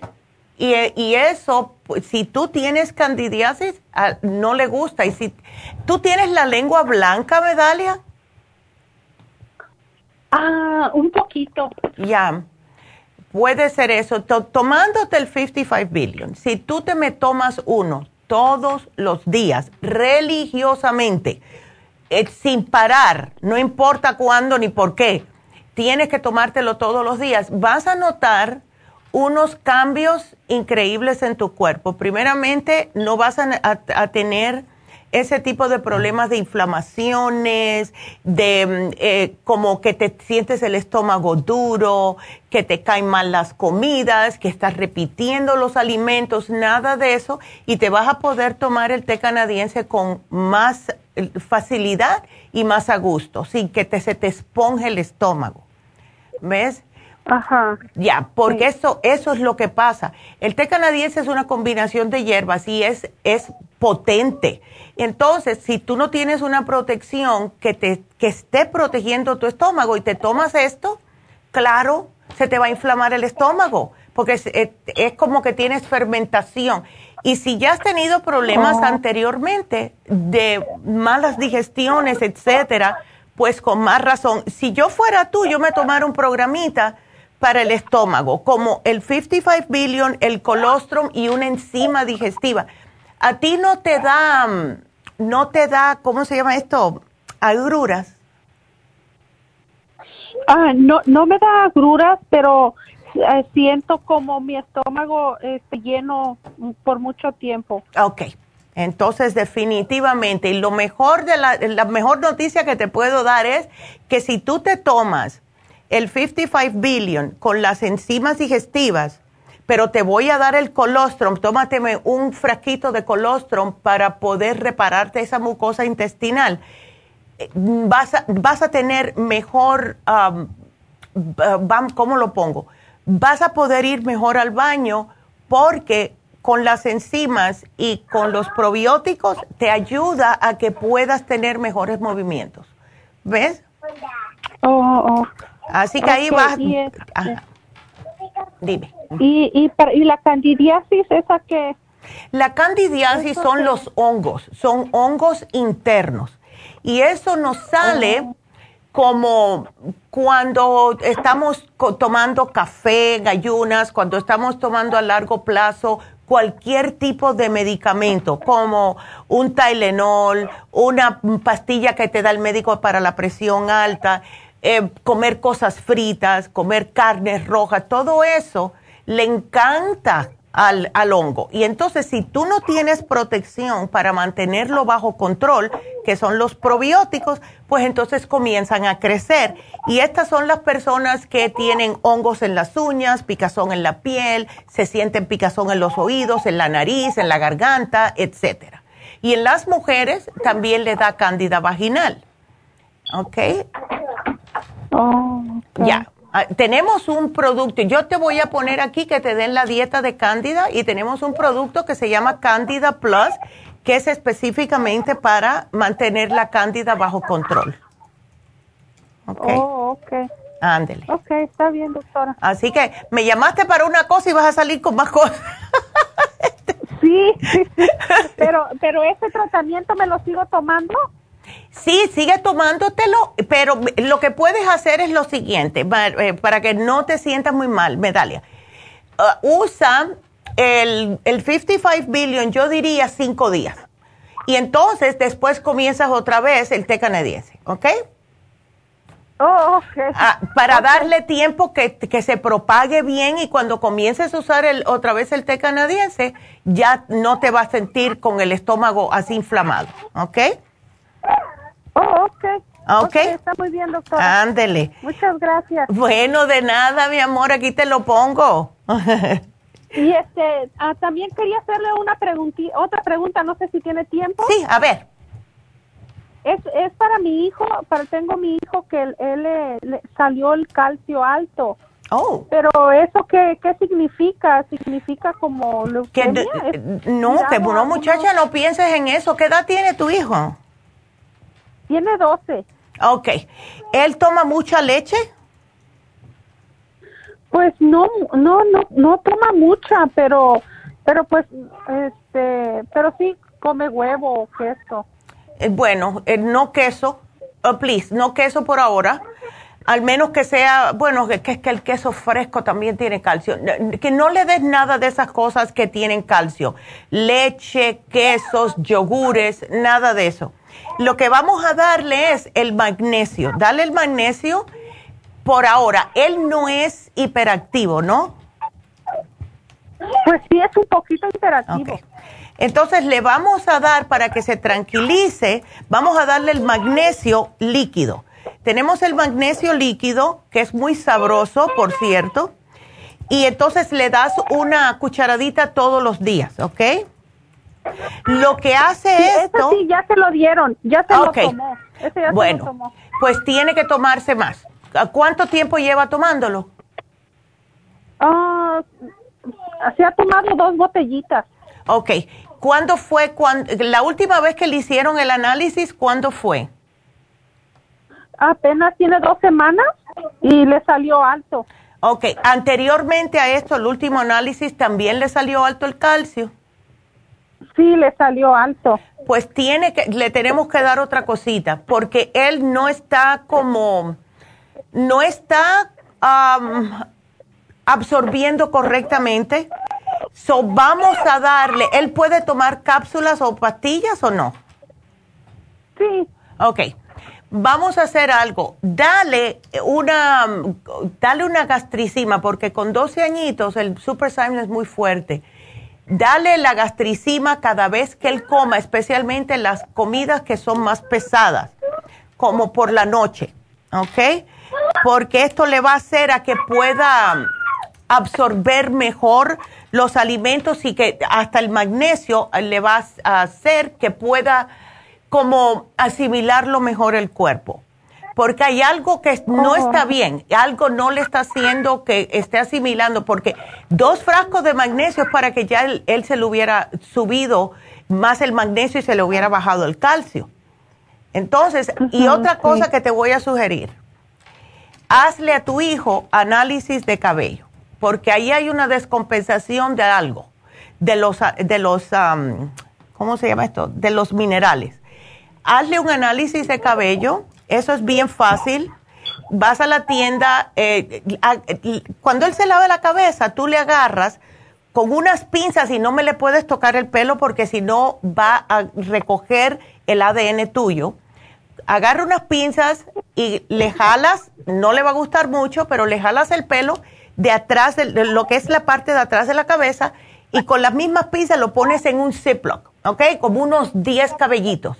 y, y, eso, si tú tienes candidiasis, no le gusta. Y si tú tienes la lengua blanca, Medalia. Ah, un poquito. Ya, puede ser eso. tomándote el 55 billion, si tú te me tomas uno todos los días, religiosamente, eh, sin parar, no importa cuándo ni por qué, tienes que tomártelo todos los días, vas a notar unos cambios increíbles en tu cuerpo. Primeramente, no vas a, tener ese tipo de problemas de inflamaciones, de mm, eh, como que te sientes el estómago duro, que te caen mal las comidas, que estás repitiendo los alimentos, nada de eso, y te vas a poder tomar el té canadiense con más eh, facilidad y más a gusto, sin que te, se te esponje el estómago. ¿Ves? Ajá. Ya, porque eso, eso es lo que pasa. El té canadiense es una combinación de hierbas y es, es potente. Entonces, si tú no tienes una protección que, te, que esté protegiendo tu estómago y te tomas esto, claro, se te va a inflamar el estómago, porque es, es, como que tienes fermentación. Y si ya has tenido problemas oh. anteriormente de malas digestiones, etcétera, pues con más razón. Si yo fuera tú, yo me tomara un programita para el estómago, como el 55 billion, el colostrum y una enzima digestiva. A ti no te da, no te da, ¿cómo se llama esto? Agruras. Ah, no, no me da agruras, pero eh, siento como mi estómago está lleno por mucho tiempo. Ok. Entonces, definitivamente, y lo mejor de la, la mejor noticia que te puedo dar es que si tú te tomas el 55 billion con las enzimas digestivas, pero te voy a dar el colostrum, tómateme un frasquito de colostrum para poder repararte esa mucosa intestinal. vas a, vas a tener mejor, ¿cómo lo pongo? Vas a poder ir mejor al baño porque con las enzimas y con los probióticos te ayuda a que puedas tener mejores movimientos. ¿Ves? Oh, oh. Así que ahí vas. Este, Dime. ¿Y, y, ¿Y la candidiasis esa que? La candidiasis son los hongos, son hongos internos. Y eso nos sale oh. como cuando estamos tomando café, gallunas, cuando estamos tomando a largo plazo cualquier tipo de medicamento, como un Tylenol, una pastilla que te da el médico para la presión alta, eh, comer cosas fritas, comer carnes rojas, todo eso le encanta al, al, hongo. Y entonces, si tú no tienes protección para mantenerlo bajo control, que son los probióticos, pues entonces comienzan a crecer. Y estas son las personas que tienen hongos en las uñas, picazón en la piel, se sienten picazón en los oídos, en la nariz, en la garganta, etcétera. Y en las mujeres también le da cándida vaginal. ¿Ok? Oh, Ya. Ah, tenemos un producto, yo te voy a poner aquí que te den la dieta de Cándida y tenemos un producto que se llama Cándida Plus, que es específicamente para mantener la Cándida bajo control. ¿Ok? Oh, ok. Ándele. Ok, está bien, doctora. Así que me llamaste para una cosa y vas a salir con más cosas. sí, pero, pero ese tratamiento me lo sigo tomando. Sí, sigue tomándotelo, pero lo que puedes hacer es lo siguiente, eh, para, que no te sientas muy mal, Medalia. Uh, usa el, el 55 billion, yo diría cinco días. Y entonces después comienzas otra vez el té canadiense, ¿ok? Oh, okay. Ah, para darle tiempo que, que, se propague bien y cuando comiences a usar el, otra vez el té canadiense, ya no te vas a sentir con el estómago así inflamado, ¿ok? Oh, ok. Ah, ok. está muy bien, doctora. Ándele. Muchas gracias. Bueno, de nada, mi amor, aquí te lo pongo. y este, ah, también quería hacerle una pregunta, otra pregunta, no sé si tiene tiempo. Sí, a ver. Es, es para mi hijo, para tengo mi hijo que él, le, salió el calcio alto. Oh. Pero eso qué, qué significa? Significa como que no, que bueno, muchacha, no pienses en eso. ¿Qué edad tiene tu hijo? Tiene 12. Ok. ¿Él toma mucha leche? Pues no, no, no, no toma mucha, pero, pero pues, este, pero sí come huevo o queso. Eh, bueno, eh, no queso, oh, please, no queso por ahora. Al menos que sea, bueno, que, que, que el queso fresco también tiene calcio. Que no le des nada de esas cosas que tienen calcio. Leche, quesos, yogures, nada de eso. Lo que vamos a darle es el magnesio. Dale el magnesio por ahora. Él no es hiperactivo, ¿no? Pues sí, es un poquito hiperactivo. Entonces le vamos a dar para que se tranquilice, vamos a darle el magnesio líquido. Tenemos el magnesio líquido, que es muy sabroso, por cierto, y entonces le das una cucharadita todos los días, ¿ok? Lo que hace esto... sí, ya se lo dieron, ya se lo tomó. bueno, pues tiene que tomarse más. ¿Cuánto tiempo lleva tomándolo? Ah, se ha tomado dos botellitas. Ok. ¿Cuándo fue? Cuando, la última vez que le hicieron el análisis, ¿cuándo fue? Apenas tiene dos semanas y le salió alto. Ok. Anteriormente a esto, el último análisis, ¿también le salió alto el calcio? Sí, le salió alto. Pues tiene que, le tenemos que dar otra cosita, porque él no está como, no está absorbiendo correctamente. So, vamos a darle, ¿él puede tomar cápsulas o pastillas o no? Sí. Ok. Vamos a hacer algo. Dale una, dale una gastricima, porque con 12 añitos el Super Simon es muy fuerte Dale la gastricima cada vez que él coma, especialmente las comidas que son más pesadas, como por la noche, ¿ok? Porque esto le va a hacer a que pueda absorber mejor los alimentos y que hasta el magnesio le va a hacer que pueda como asimilarlo mejor el cuerpo. Porque hay algo que no está bien, algo no le está haciendo que esté asimilando, porque dos frascos de magnesio es para que ya él, se le hubiera subido más el magnesio y se le hubiera bajado el calcio. Entonces, y otra cosa que te voy a sugerir, hazle a tu hijo análisis de cabello, porque ahí hay una descompensación de algo, de los, de los ¿cómo se llama esto? De los minerales. Hazle un análisis de cabello, eso es bien fácil. Vas a la tienda, eh, cuando él se lave la cabeza, tú le agarras con unas pinzas y no me le puedes tocar el pelo porque si no va a recoger el ADN tuyo. Agarra unas pinzas y le jalas, no le va a gustar mucho, pero le jalas el pelo de atrás, de, lo que es la parte de atrás de la cabeza, y con las mismas pinzas lo pones en un Ziploc, ¿ok? Como unos 10 cabellitos.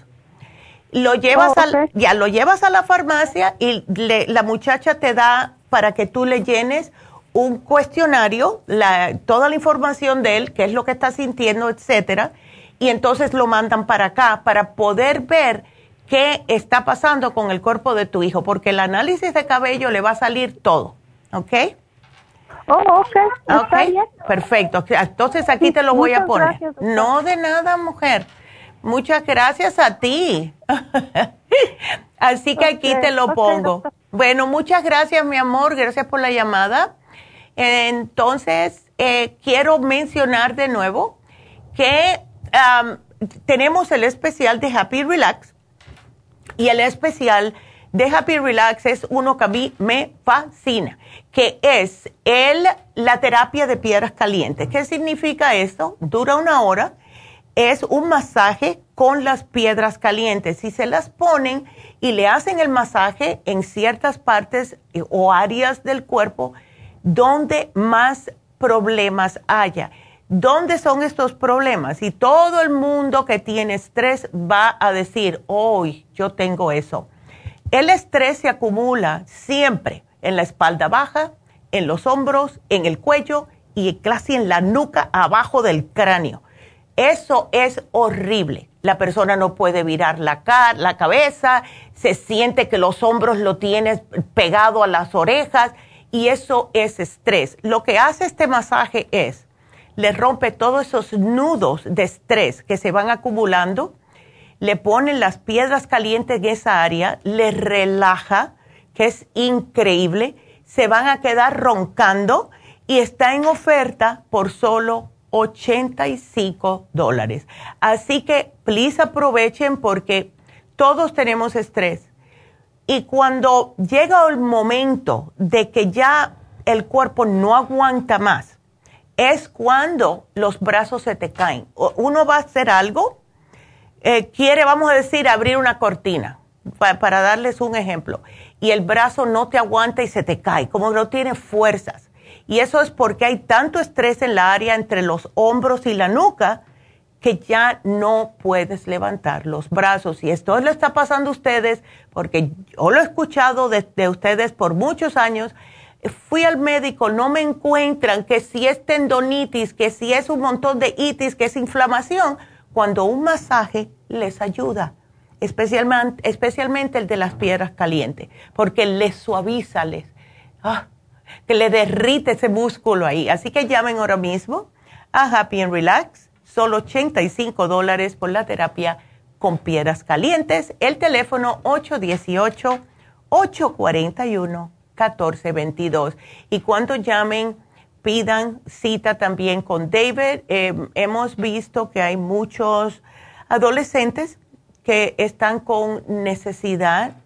Lo llevas, oh, ya, lo llevas a la farmacia y la muchacha te da para que tú le llenes un cuestionario, la, toda la información de él, qué es lo que está sintiendo, etcétera, y entonces lo mandan para acá para poder ver qué está pasando con el cuerpo de tu hijo, porque el análisis de cabello le va a salir todo, ¿ok? Oh, ok. okay. Perfecto. Entonces aquí te lo voy a poner. no de nada, mujer. Muchas gracias a ti. Así que aquí te lo pongo. Bueno, muchas gracias, mi amor. Gracias por la llamada. Entonces, eh, quiero mencionar de nuevo que tenemos el especial de Happy Relax y el especial de Happy Relax es uno que a mí me fascina, que es el, la terapia de piedras calientes. ¿Qué significa esto? Dura una hora, es un masaje con las piedras calientes. Si se las ponen y le hacen el masaje en ciertas partes eh, o áreas del cuerpo donde más problemas haya. ¿Dónde son estos problemas? Y todo el mundo que tiene estrés va a decir, hoy yo tengo eso. El estrés se acumula siempre en la espalda baja, en los hombros, en el cuello y casi en la nuca abajo del cráneo. Eso es horrible. La persona no puede virar la, la cabeza, se siente que los hombros lo tienes pegado a las orejas y eso es estrés. Lo que hace este masaje es, le rompe todos esos nudos de estrés que se van acumulando le ponen las piedras calientes en esa área, le relaja, que es increíble, se van a quedar roncando y está en oferta por solo 85 dólares. Así que, please aprovechen porque todos tenemos estrés. Y cuando llega el momento de que ya el cuerpo no aguanta más, es cuando los brazos se te caen. Uno va a hacer algo eh, quiere, vamos a decir, abrir una cortina, para darles un ejemplo, y el brazo no te aguanta y se te cae, como no tiene fuerzas. Y eso es porque hay tanto estrés en la área entre los hombros y la nuca que ya no puedes levantar los brazos. Y esto le está pasando a ustedes porque yo lo he escuchado de, de ustedes por muchos años. Fui al médico, no me encuentran que si es tendonitis, que si es un montón de itis, que es inflamación cuando un masaje les ayuda, especialmente, especialmente el de las piedras calientes, porque les suaviza, les, ah, que le derrite ese músculo ahí. Así que llamen ahora mismo a Happy and Relax, solo 85 dólares por la terapia con piedras calientes, el teléfono 818-841-1422. Y cuando llamen, pidan cita también con David. Eh, hemos visto que hay muchos adolescentes que están con necesidad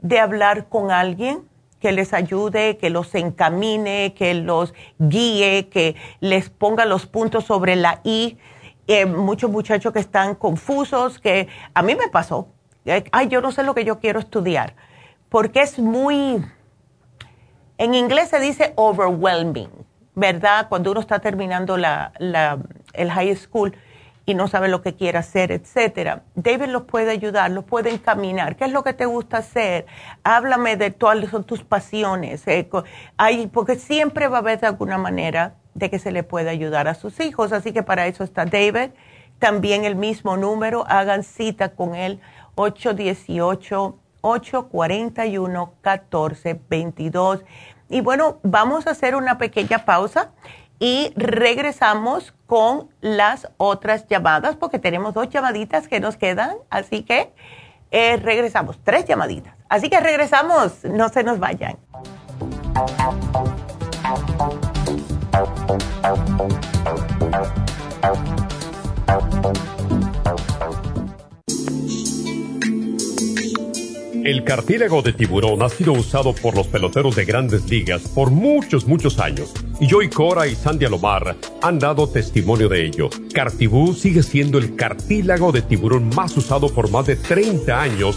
de hablar con alguien que les ayude, que los encamine, que los guíe, que les ponga los puntos sobre la I. Eh, muchos muchachos que están confusos, que a mí me pasó. Eh, ay, yo no sé lo que yo quiero estudiar, porque es muy, en inglés se dice overwhelming ¿verdad? Cuando uno está terminando la, el high school y no sabe lo que quiere hacer, etcétera. David los puede ayudar, los puede encaminar. ¿Qué es lo que te gusta hacer? Háblame de cuáles son tus pasiones. Eh, porque siempre va a haber de alguna manera de que se le pueda ayudar a sus hijos. Así que para eso está David. También el mismo número, hagan cita con él 818-841-1422. Y bueno, vamos a hacer una pequeña pausa y regresamos con las otras llamadas porque tenemos dos llamaditas que nos quedan, así que eh, regresamos, tres llamaditas. Así que regresamos, no se nos vayan. El cartílago de tiburón ha sido usado por los peloteros de grandes ligas por muchos, muchos años. Joy Cora y Sandy Alomar han dado testimonio de ello. Cartibú sigue siendo el cartílago de tiburón más usado por más de 30 años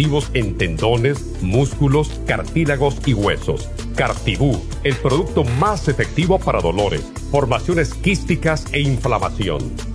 en tendones, músculos, cartílagos y huesos. Cartibú, el producto más efectivo para dolores, formaciones quísticas e inflamación.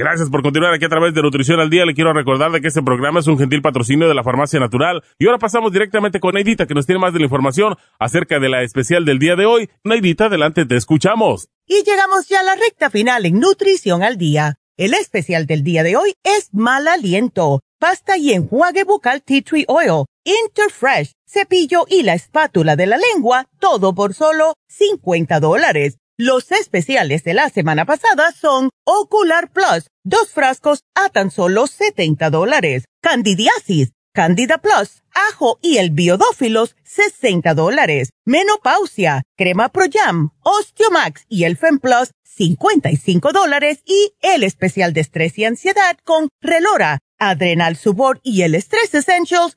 Gracias por continuar aquí a través de Nutrición al Día. Le quiero recordar de que este programa es un gentil patrocinio de la Farmacia Natural. Y ahora pasamos directamente con Neidita, que nos tiene más de la información acerca de la especial del día de hoy. Neidita, adelante, te escuchamos. Y llegamos ya a la recta final en Nutrición al Día. El especial del día de hoy es mal aliento, pasta y enjuague bucal Tea Tree Oil, Interfresh, cepillo y la espátula de la lengua, todo por solo 50 dólares. Los especiales de la semana pasada son Ocular Plus, dos frascos a tan solo 70 dólares. Candidiasis, Candida Plus, ajo y el biodófilos, 60 dólares. Menopausia, crema Pro Jam, Osteomax y el Fem Plus, 55 dólares. Y el especial de estrés y ansiedad con Relora, Adrenal Support y el Stress Essentials,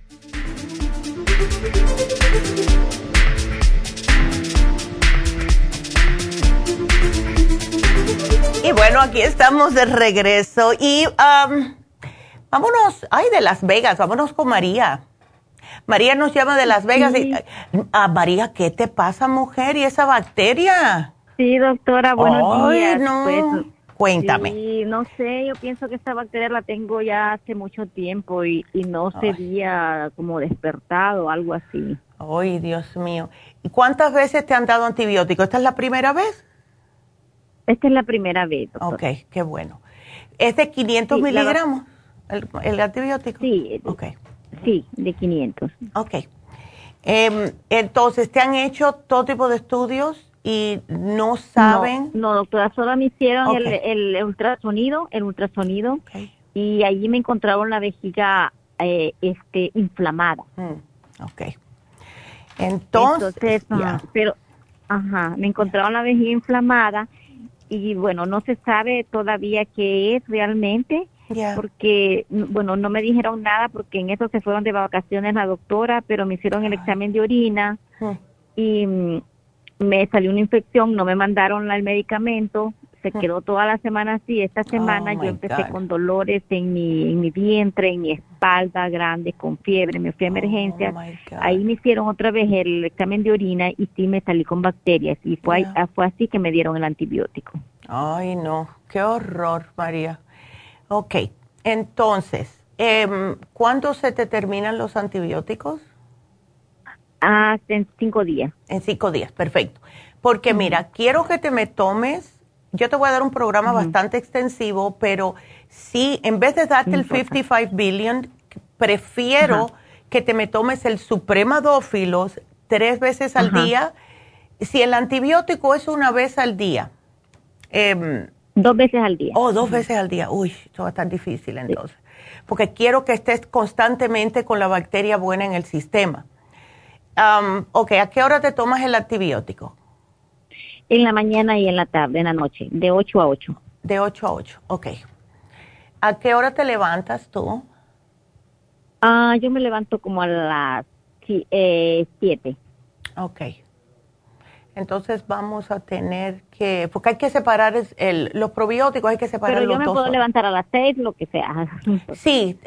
Bueno, aquí estamos de regreso y vámonos, ay, de Las Vegas, vámonos con María. María nos llama de Las Vegas. Y, ah, María, ¿qué te pasa, mujer? ¿Y esa bacteria? Sí, doctora, buenos días. No. Pues, Cuéntame. Sí, no sé, yo pienso que esta bacteria la tengo ya hace mucho tiempo y, no se había como despertado, algo así. Ay, Dios mío. ¿Y cuántas veces te han dado antibiótico? ¿Esta es la primera vez? Esta es la primera vez. Ok, qué bueno. ¿Es de 500 miligramos el, antibiótico? Sí. Okay. Sí, de 500. Ok. Em, entonces, ¿te han hecho todo tipo de estudios y no saben? No, doctora, solo me hicieron el, ultrasonido, el ultrasonido, y allí me encontraron la vejiga eh, este, inflamada. Mm, ok. Entonces, pero, ajá, me encontraron la vejiga inflamada y bueno, no se sabe todavía qué es realmente, porque, bueno, no me dijeron nada porque en eso se fueron de vacaciones la doctora, pero me hicieron el examen de orina y mm, me salió una infección, no me mandaron el medicamento, se quedó toda la semana así. Esta semana oh, yo empecé con dolores en mi, en mi vientre, en mi espalda grande, con fiebre, me fui a oh, emergencia. Ahí me hicieron otra vez el examen de orina y sí me salí con bacterias y fue, fue así que me dieron el antibiótico. Ay, no, qué horror, María. Ok, entonces, eh, ¿cuándo se te terminan los antibióticos? Ah, en cinco días. En cinco días, perfecto. Porque mira, quiero que te me tomes, yo te voy a dar un programa bastante extensivo, pero sí, en vez de darte el 55 billion, prefiero que te me tomes el supremadófilos tres veces al día. Si el antibiótico es una vez al día. Em, dos veces al día. Oh, dos veces al día. Uy, esto va a estar difícil entonces. Porque quiero que estés constantemente con la bacteria buena en el sistema. ok, ¿a qué hora te tomas el antibiótico? En la mañana y en la tarde, en la noche, de 8 a 8. De 8 a 8, ok. ¿A qué hora te levantas tú? Ah, yo me levanto como a las 7. Eh, ok. Entonces vamos a tener que, porque hay que separar el, los probióticos, hay que separar Pero yo me puedo levantar a las 6, lo que sea. Sí,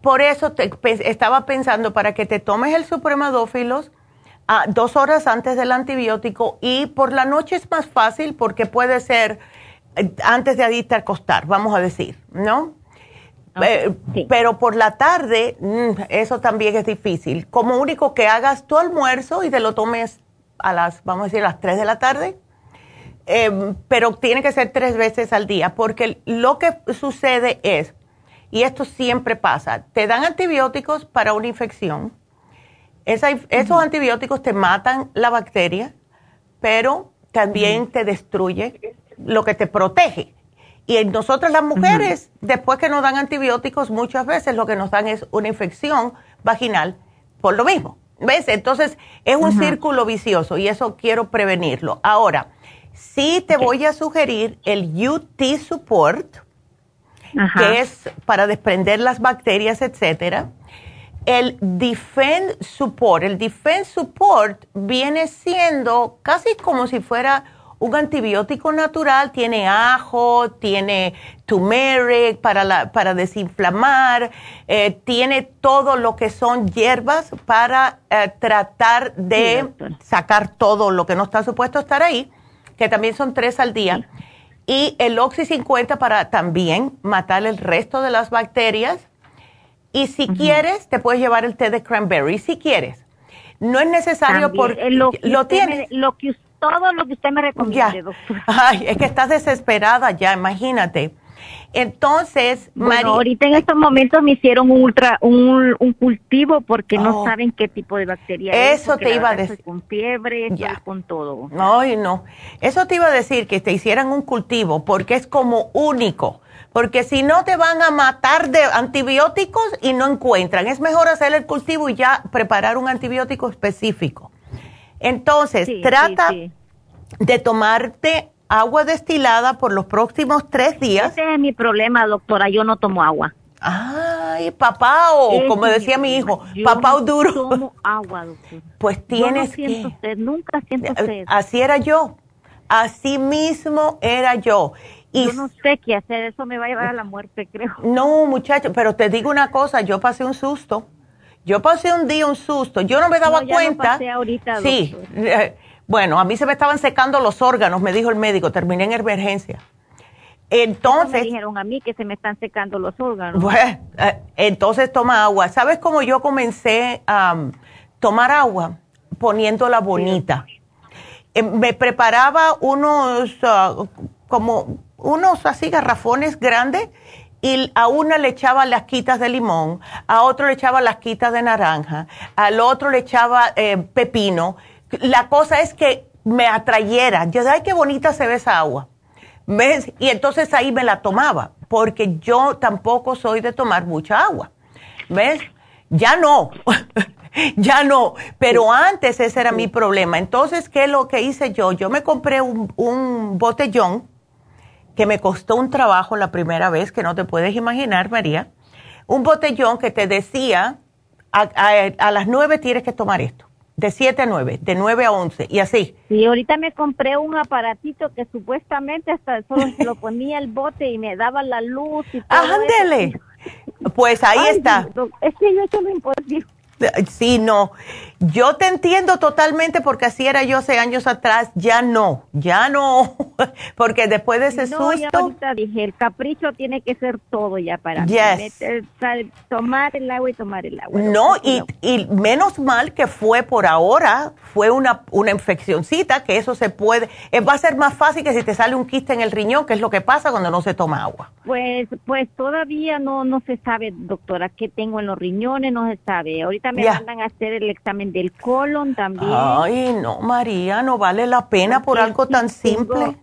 por, eso te, estaba pensando para que te tomes el supremadófilos dos horas antes del antibiótico y por la noche es más fácil porque puede ser eh, antes de irte a acostar, vamos a decir, ¿no? Eh, pero por la tarde, mm, eso también es difícil. Como único que hagas tu almuerzo y te lo tomes a las, vamos a decir, a las 3 de la tarde, em, pero tiene que ser tres veces al día, porque lo que sucede es, y esto siempre pasa, te dan antibióticos para una infección, esos antibióticos te matan la bacteria, pero también te destruye lo que te protege. Y en nosotras las mujeres, después que nos dan antibióticos, muchas veces lo que nos dan es una infección vaginal por lo mismo. ¿Ves? Entonces es un círculo vicioso y eso quiero prevenirlo. Ahora, sí te voy a sugerir el UT Support, que es para desprender las bacterias, etcétera el Defend Support. El Defend Support viene siendo casi como si fuera un antibiótico natural, tiene ajo, tiene turmeric para, para desinflamar, eh, tiene todo lo que son hierbas para eh, tratar de sacar todo lo que no está supuesto estar ahí, que también son tres al día. Y el Oxy 50 para también matar el resto de las bacterias y si quieres, te puedes llevar el té de cranberry, si quieres. No es necesario porque eh, lo, lo tienes. lo que, todo lo que usted me recomiende, doctora. Ay, es que estás desesperada ya, imagínate. Entonces, bueno, ahorita en estos momentos me hicieron un ultra un, un cultivo porque no oh. saben qué tipo de bacteria Eso te iba a decir. Con fiebre, con todo. No, no. Eso te iba a decir que te hicieran un cultivo porque es como único porque si no te van a matar de antibióticos y no encuentran. Es mejor hacer el cultivo y ya preparar un antibiótico específico. Entonces, trata de tomarte agua destilada por los próximos tres días. Ese es mi problema, doctora. Yo no tomo agua. Ay, papá, o como decía mi hijo, papá duro. No tomo agua, doctora. Pues tienes yo no siento que... nunca siento eh, sed. Así era yo. Así mismo era yo. Y yo no sé qué hacer, eso me va a llevar a la muerte, creo. No, muchacho, pero te digo una cosa, yo pasé un susto. Yo pasé un día un susto, yo no me daba cuenta. pasé ahorita, sí, eh, bueno, a mí se me estaban secando los órganos, me dijo el médico, terminé en emergencia. Entonces. Me dijeron a mí que se me están secando los órganos. Bueno, eh, entonces toma agua. ¿Sabes cómo yo comencé a tomar agua? Poniéndola bonita. Eh, me preparaba unos, ah, como unos así garrafones grandes y a una le echaba las quitas de limón, a otro le echaba las quitas de naranja, al otro le echaba eh, pepino. La cosa es que me atrayera. Yo, ay, qué bonita se ve esa agua. ¿Ves? Y entonces ahí me la tomaba, porque yo tampoco soy de tomar mucha agua. ¿Ves? Ya no, ya no, pero antes ese era mi problema. Entonces, ¿qué es lo que hice yo? Yo me compré un, un botellón que me costó un trabajo la primera vez, que no te puedes imaginar, María. Un botellón que te decía, a, las nueve tienes que tomar esto, de 7 a 9, de 9 a 11, y así. Sí, ahorita me compré un aparatito que supuestamente hasta solo lo ponía el bote y me daba la luz y todo ¡Ándele! Pues ahí está. Es que yo he hecho lo imposible. Sí, no. Yo te entiendo totalmente porque así era yo hace años atrás, ya no, ya no, porque después de ese no, susto... Ya ahorita dije, el capricho tiene que ser todo ya para mí. tomar el agua y tomar el agua. No, y, y, menos mal que fue por ahora, fue una, una infeccióncita, que eso se puede, eh, va a ser más fácil que si te sale un quiste en el riñón, que es lo que pasa cuando no se toma agua. Pues, pues todavía no, no se sabe, doctora, qué tengo en los riñones, no se sabe. Ahorita me mandan a hacer el examen del colon también. Ay, no, María, no vale la pena por algo tan simple.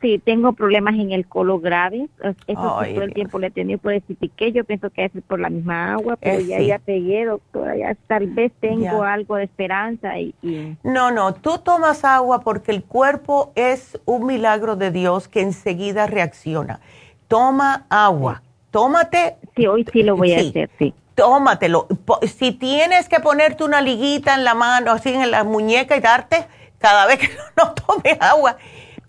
Sí, tengo problemas en el colon grave. Eso todo el tiempo le he tenido por decir que yo pienso que es por la misma agua, pero eh, ya, ya pegué, doctora, ya tal vez tengo algo de esperanza. Y, No, no, tú tomas agua porque el cuerpo es un milagro de Dios que enseguida reacciona. Toma agua, tómate. Sí, hoy sí lo voy a hacer, sí tómatelo. Si tienes que ponerte una liguita en la mano, así en la muñeca y darte cada vez que no tomes agua,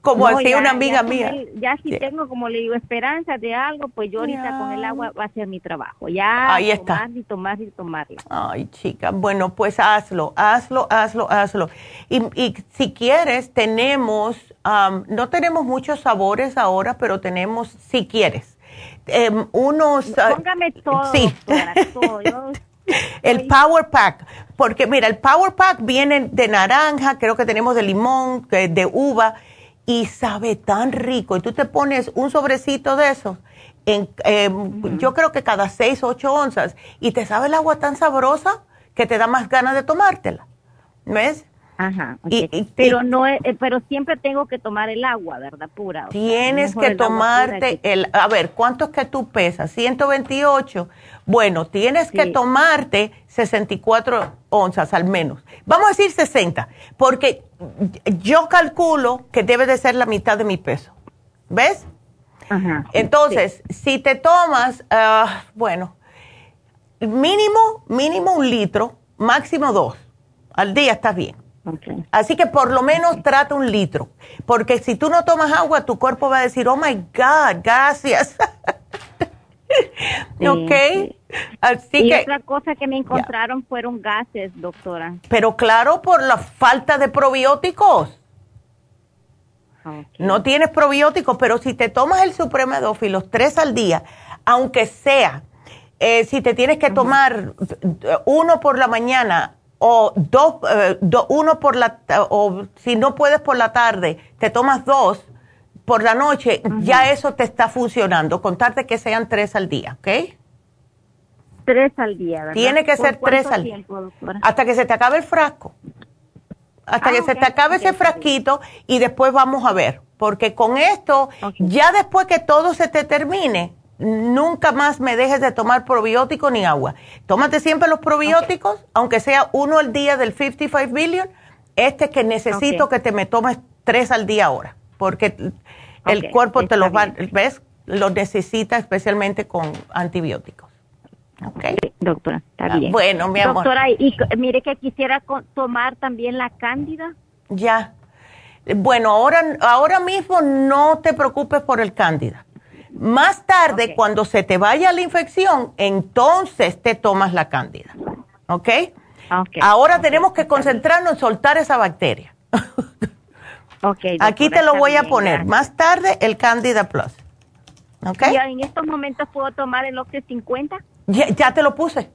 como decía una amiga mía. ya si tengo, como le digo, esperanza de algo, pues yo ahorita con el agua va a ser mi trabajo. Ya Ahí tomar y tomar y tomarla. Ay, chica, bueno, pues hazlo, hazlo, hazlo, hazlo. Y, y si quieres, tenemos, no tenemos muchos sabores ahora, pero tenemos, si quieres Em, unos... Póngame todo. Sí. el Power Pack, porque mira, el Power Pack viene de naranja, creo que tenemos de limón, de uva, y sabe tan rico. Y tú te pones un sobrecito de esos, en, em, yo creo que cada 6 o 8 onzas, y te sabe el agua tan sabrosa que te da más ganas de tomártela. ¿Ves? Ajá. pero no, eh, pero siempre tengo que tomar el agua, ¿verdad? Pura. Tienes que tomarte el, a ver, ¿cuánto es que tú pesas? 128. Bueno, tienes que tomarte 64 onzas al menos. Vamos a decir 60, porque yo calculo que debe de ser la mitad de mi peso. ¿Ves? Ajá. Entonces, si te tomas, ah, bueno, mínimo, mínimo un litro, máximo dos. Al día estás bien. Así que por lo menos trata un litro, porque si tú no tomas agua, tu cuerpo va a decir, oh my God, gracias. ok. Así y otra cosa que me encontraron fueron gases, doctora. Pero claro, por la falta de probióticos. No tienes probióticos, pero si te tomas el los tres al día, aunque sea, eh, si te tienes que tomar uno por la mañana o dos, eh, uno por la, o si no puedes por la tarde, te tomas dos por la noche, ya eso te está funcionando. Contarte que sean tres al día, ¿ok? Tres al día, ¿verdad? Tiene que ser tres al día. Hasta que se te acabe el frasco. Hasta que ah, se te acabe ese frasquito y después vamos a ver. Porque con esto, ya después que todo se te termine, nunca más me dejes de tomar probiótico ni agua. Tómate siempre los probióticos, aunque sea uno al día del 55 billion. Este que necesito que te me tomes tres al día ahora, porque el cuerpo te los va, ¿ves? Los necesita especialmente con antibióticos. ¿Ok? doctora, está ah, bien. Bueno, mi amor. Doctora, y, mire que quisiera tomar también la cándida. Ya. Bueno, ahora, ahora mismo no te preocupes por el cándida más tarde, cuando se te vaya la infección, entonces te tomas la cándida. ¿Ok? Ahora tenemos que concentrarnos en soltar esa bacteria. okay, Aquí te lo voy a poner. Más tarde, el Candida Plus. ¿Ok? ¿Y en estos momentos puedo tomar el Oxy 50? Ya, ya, te lo puse.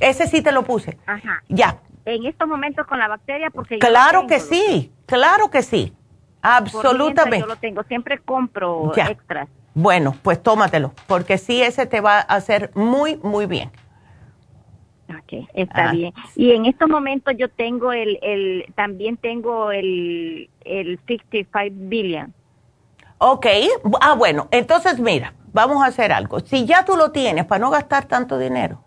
Ese sí te lo puse. Ajá. Ya. En estos momentos con la bacteria, porque. Claro que sí, claro que sí. Absolutamente. Yo lo tengo, siempre compro extras. Bueno, pues tómatelo, porque sí, ese te va a hacer muy, muy bien. Ok, está ah. bien. Y en estos momentos yo tengo el, el también tengo el, el 65 billion. Ok, ah, bueno, entonces mira, vamos a hacer algo. Si ya tú lo tienes, para no gastar tanto dinero,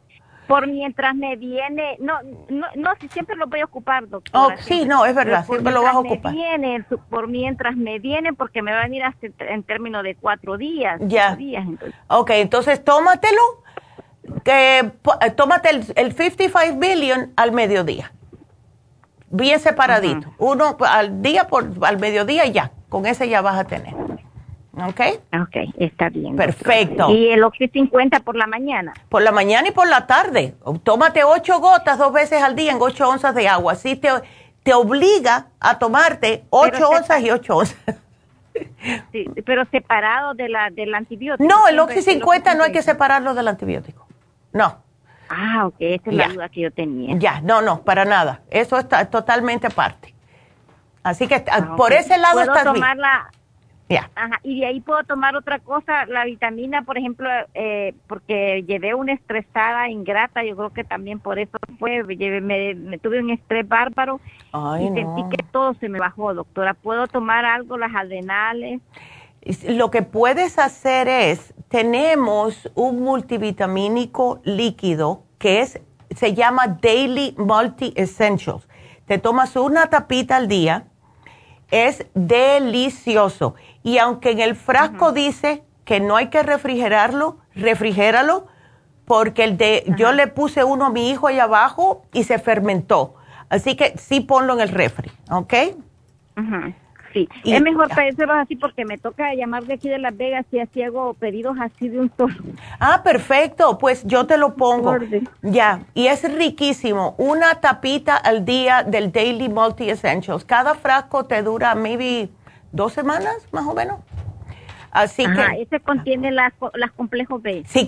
por mientras me viene, no, no, no, si siempre lo voy a ocupar, doctor. Oh, sí, no, es verdad, siempre lo vas a ocupar. Me viene, por mientras me viene, porque me va a venir hasta en términos de cuatro días. Ya. Días, entonces. Ok, entonces tómatelo, que, eh, tómate el, el 55 billion al mediodía. Bien separadito. Uno al día por al mediodía ya. Con ese ya vas a tener. ¿Ok? Ok, está bien. Perfecto. ¿Y el Oxy 50 por la mañana? Por la mañana y por la tarde. Tómate ocho gotas dos veces al día en ocho onzas de agua. Así te, te obliga a tomarte ocho onzas y ocho onzas. Sí, pero separado de la, del antibiótico. No, el Oxy 50 no hay que separarlo del antibiótico. No. Ah, ok, esa es la duda que yo tenía. Ya, no, no, para nada. Eso está totalmente aparte. Así que ah, por ese lado está tomarla, Ajá, y de ahí puedo tomar otra cosa, la vitamina, por ejemplo, eh, porque llevé una estresada ingrata, yo creo que también por eso fue, me, tuve un estrés bárbaro y sentí que todo se me bajó, doctora. ¿Puedo tomar algo, las adrenales? Lo que puedes hacer es, tenemos un multivitamínico líquido que es, se llama Daily Multi Essentials. Te tomas una tapita al día, es delicioso y aunque en el frasco dice que no hay que refrigerarlo, refrigéralo, porque el de, yo le puse uno a mi hijo ahí abajo y se fermentó. Así que sí ponlo en el refri, ¿ok? Sí, es mejor pedírselos así porque me toca llamar de aquí de Las Vegas y así hago pedidos así de un solo. Ah, perfecto, pues yo te lo pongo. Ya, y es riquísimo. Una tapita al día del Daily Multi Essentials. Cada frasco te dura maybe dos semanas, más o menos. Así que. Ese contiene las, las complejos B. Sí,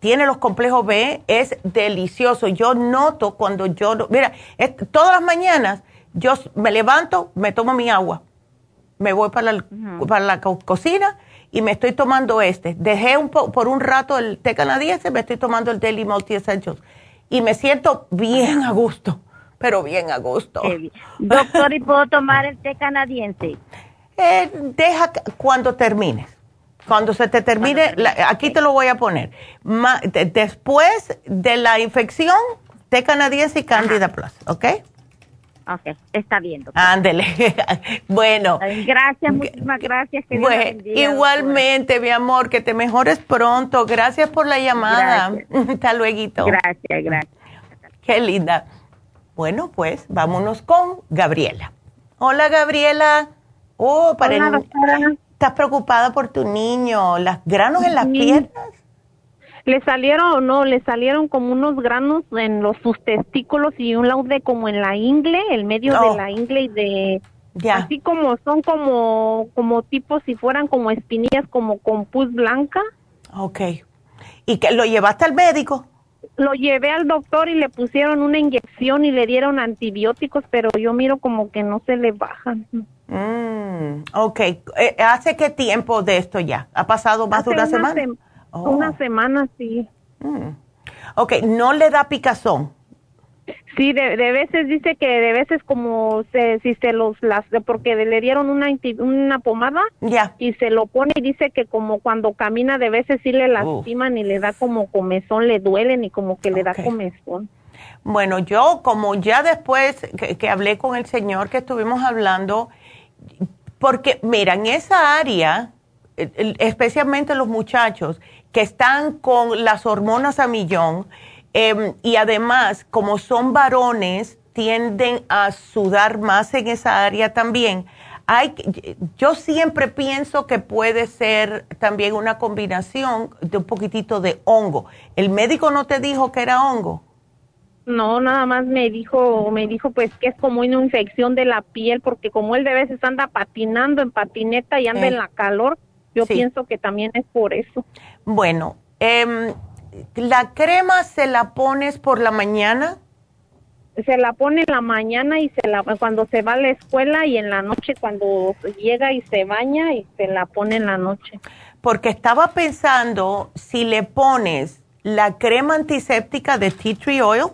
tiene los complejos B, es delicioso. Yo noto cuando yo. Mira, todas las mañanas yo me levanto, me tomo mi agua, me voy para la, para la cocina y me estoy tomando este. Dejé un por un rato el té canadiense, me estoy tomando el Daily Multi Essentials y me siento bien a gusto, pero bien a gusto. Doctor, ¿y puedo tomar el té canadiense? Eh, deja cuando termines. Cuando se te termine, aquí te lo voy a poner. después de la infección, té canadiense y Candida Plus, ¿ok? Ok, está bien. Ándele. bueno. Gracias, muchísimas gracias. igualmente, mi amor, que te mejores pronto. Gracias por la llamada. Hasta luego. Gracias, gracias. Qué linda. Bueno, pues vámonos con Gabriela. Hola, Gabriela. Oh, para ¿Estás preocupada por tu niño? ¿Las granos en las piernas? Le salieron, no, le salieron como unos granos en los sus testículos y un laude como en la ingle, el medio de oh. la ingle y de... Ya. Así como son como, como tipo si fueran como espinillas, como con pus blanca. Ok. ¿Y que lo llevaste al médico? Lo llevé al doctor y le pusieron una inyección y le dieron antibióticos, pero yo miro como que no se le bajan. Mm, ok. Eh, ¿Hace qué tiempo de esto ya? ¿Ha pasado más de una, semana? Oh. Una semana, sí. Mm. Ok, ¿no le da picazón? Sí, de, veces dice que de veces como se, si se los las porque le dieron una una pomada ya. y se lo pone y dice que como cuando camina de veces sí le lastiman y le da como comezón, le duelen y como que le da comezón. Bueno, yo como ya después que hablé con el señor que estuvimos hablando, porque mira, en esa área, especialmente los muchachos que están con las hormonas a millón, em, y además, como son varones, tienden a sudar más en esa área también. Hay, yo siempre pienso que puede ser también una combinación de un poquitito de hongo. ¿El médico no te dijo que era hongo? No, nada más me dijo, me dijo pues que es como una infección de la piel, porque como él de veces anda patinando en patineta y anda en la calor, yo pienso que también es por eso. Bueno, eh, ¿la crema se la pones por la mañana? Se la pone en la mañana y se la cuando se va a la escuela y en la noche cuando llega y se baña y se la pone en la noche. Porque estaba pensando si le pones la crema antiséptica de tea tree oil,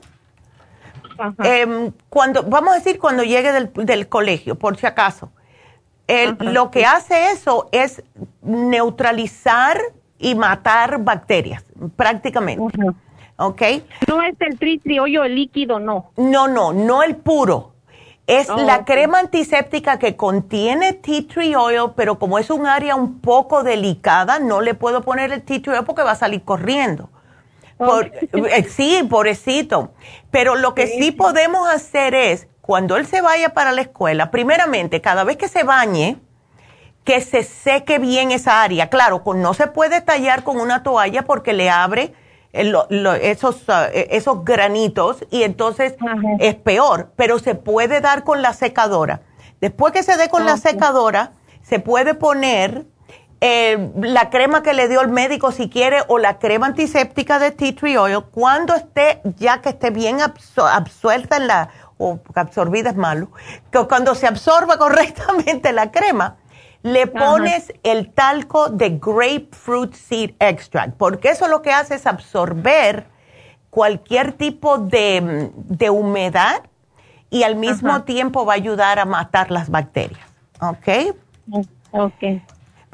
Em, cuando, vamos a decir, cuando llegue del, colegio, por si acaso, lo que hace eso es neutralizar y matar bacterias, prácticamente. ¿Ok? No es el tritriollo el líquido, no. No, no, no el puro. Es oh, la crema antiséptica que contiene tea tree oil, pero como es un área un poco delicada, no le puedo poner el tea tree oil porque va a salir corriendo. Eh, sí, pobrecito. Pero lo que sí. podemos hacer es, cuando él se vaya para la escuela, primeramente, cada vez que se bañe, que se seque bien esa área. Claro, no se puede tallar con una toalla porque le abre esos, ah, e, esos granitos y entonces es peor, pero se puede dar con la secadora. Después que se dé con la secadora, se puede poner eh, la crema que le dio el médico si quiere o la crema antiséptica de tea tree oil cuando esté, ya que esté bien absuelta en la, o absorbida es malo, que cuando se absorba correctamente la crema, le pones el talco de grapefruit seed extract, porque eso lo que hace es absorber cualquier tipo de, humedad y al mismo tiempo va a ayudar a matar las bacterias. ¿Ok? Ok.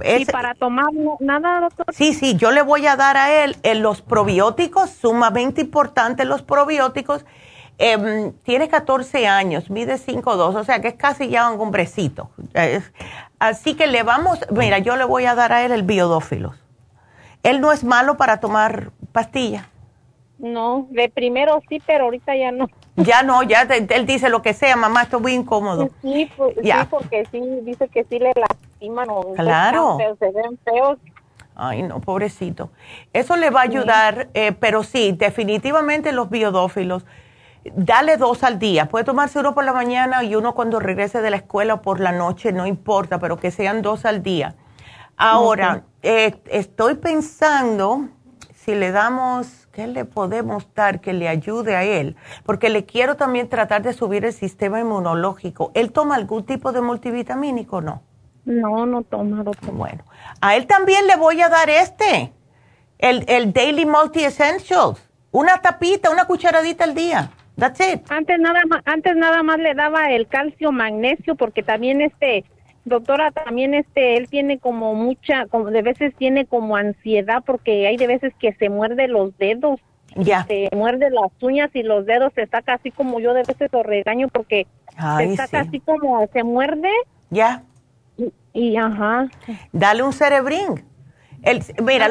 ¿Y para tomar nada, doctor? Sí, sí, yo le voy a dar a él en los probióticos, sumamente importantes los probióticos. Em, tiene 14 años, mide 5'2", o sea que es casi ya un hombrecito. Así que le vamos, mira, yo le voy a dar a él el biodófilos. Él no es malo para tomar pastillas. No, de primero sí, pero ahorita ya no. Ya no, ya él dice lo que sea, mamá, estoy muy incómodo. Sí, sí, porque sí, dice que sí le lastiman o claro. se ven feos. Ay, no, pobrecito. Eso le va a ayudar, eh, pero sí, definitivamente los biodófilos, dale dos al día. Puede tomarse uno por la mañana y uno cuando regrese de la escuela o por la noche, no importa, pero que sean dos al día. Ahora, eh, estoy pensando si le damos ¿qué le podemos dar que le ayude a él? Porque le quiero también tratar de subir el sistema inmunológico. ¿Él toma algún tipo de multivitamínico o no? No, no toma, doctor. Bueno, a él también le voy a dar este, el, el Daily Multi Essentials. Una tapita, una cucharadita al día. That's it. Antes nada más, antes nada más le daba el calcio magnesio porque también este doctora, también este, él tiene como mucha, como de veces tiene como ansiedad porque hay de veces que se muerde los dedos. Ya. Se muerde las uñas y los dedos se saca así como yo de veces lo regaño porque se saca así como se muerde. Ya. Y, ajá. Dale un cerebrín. El, mira,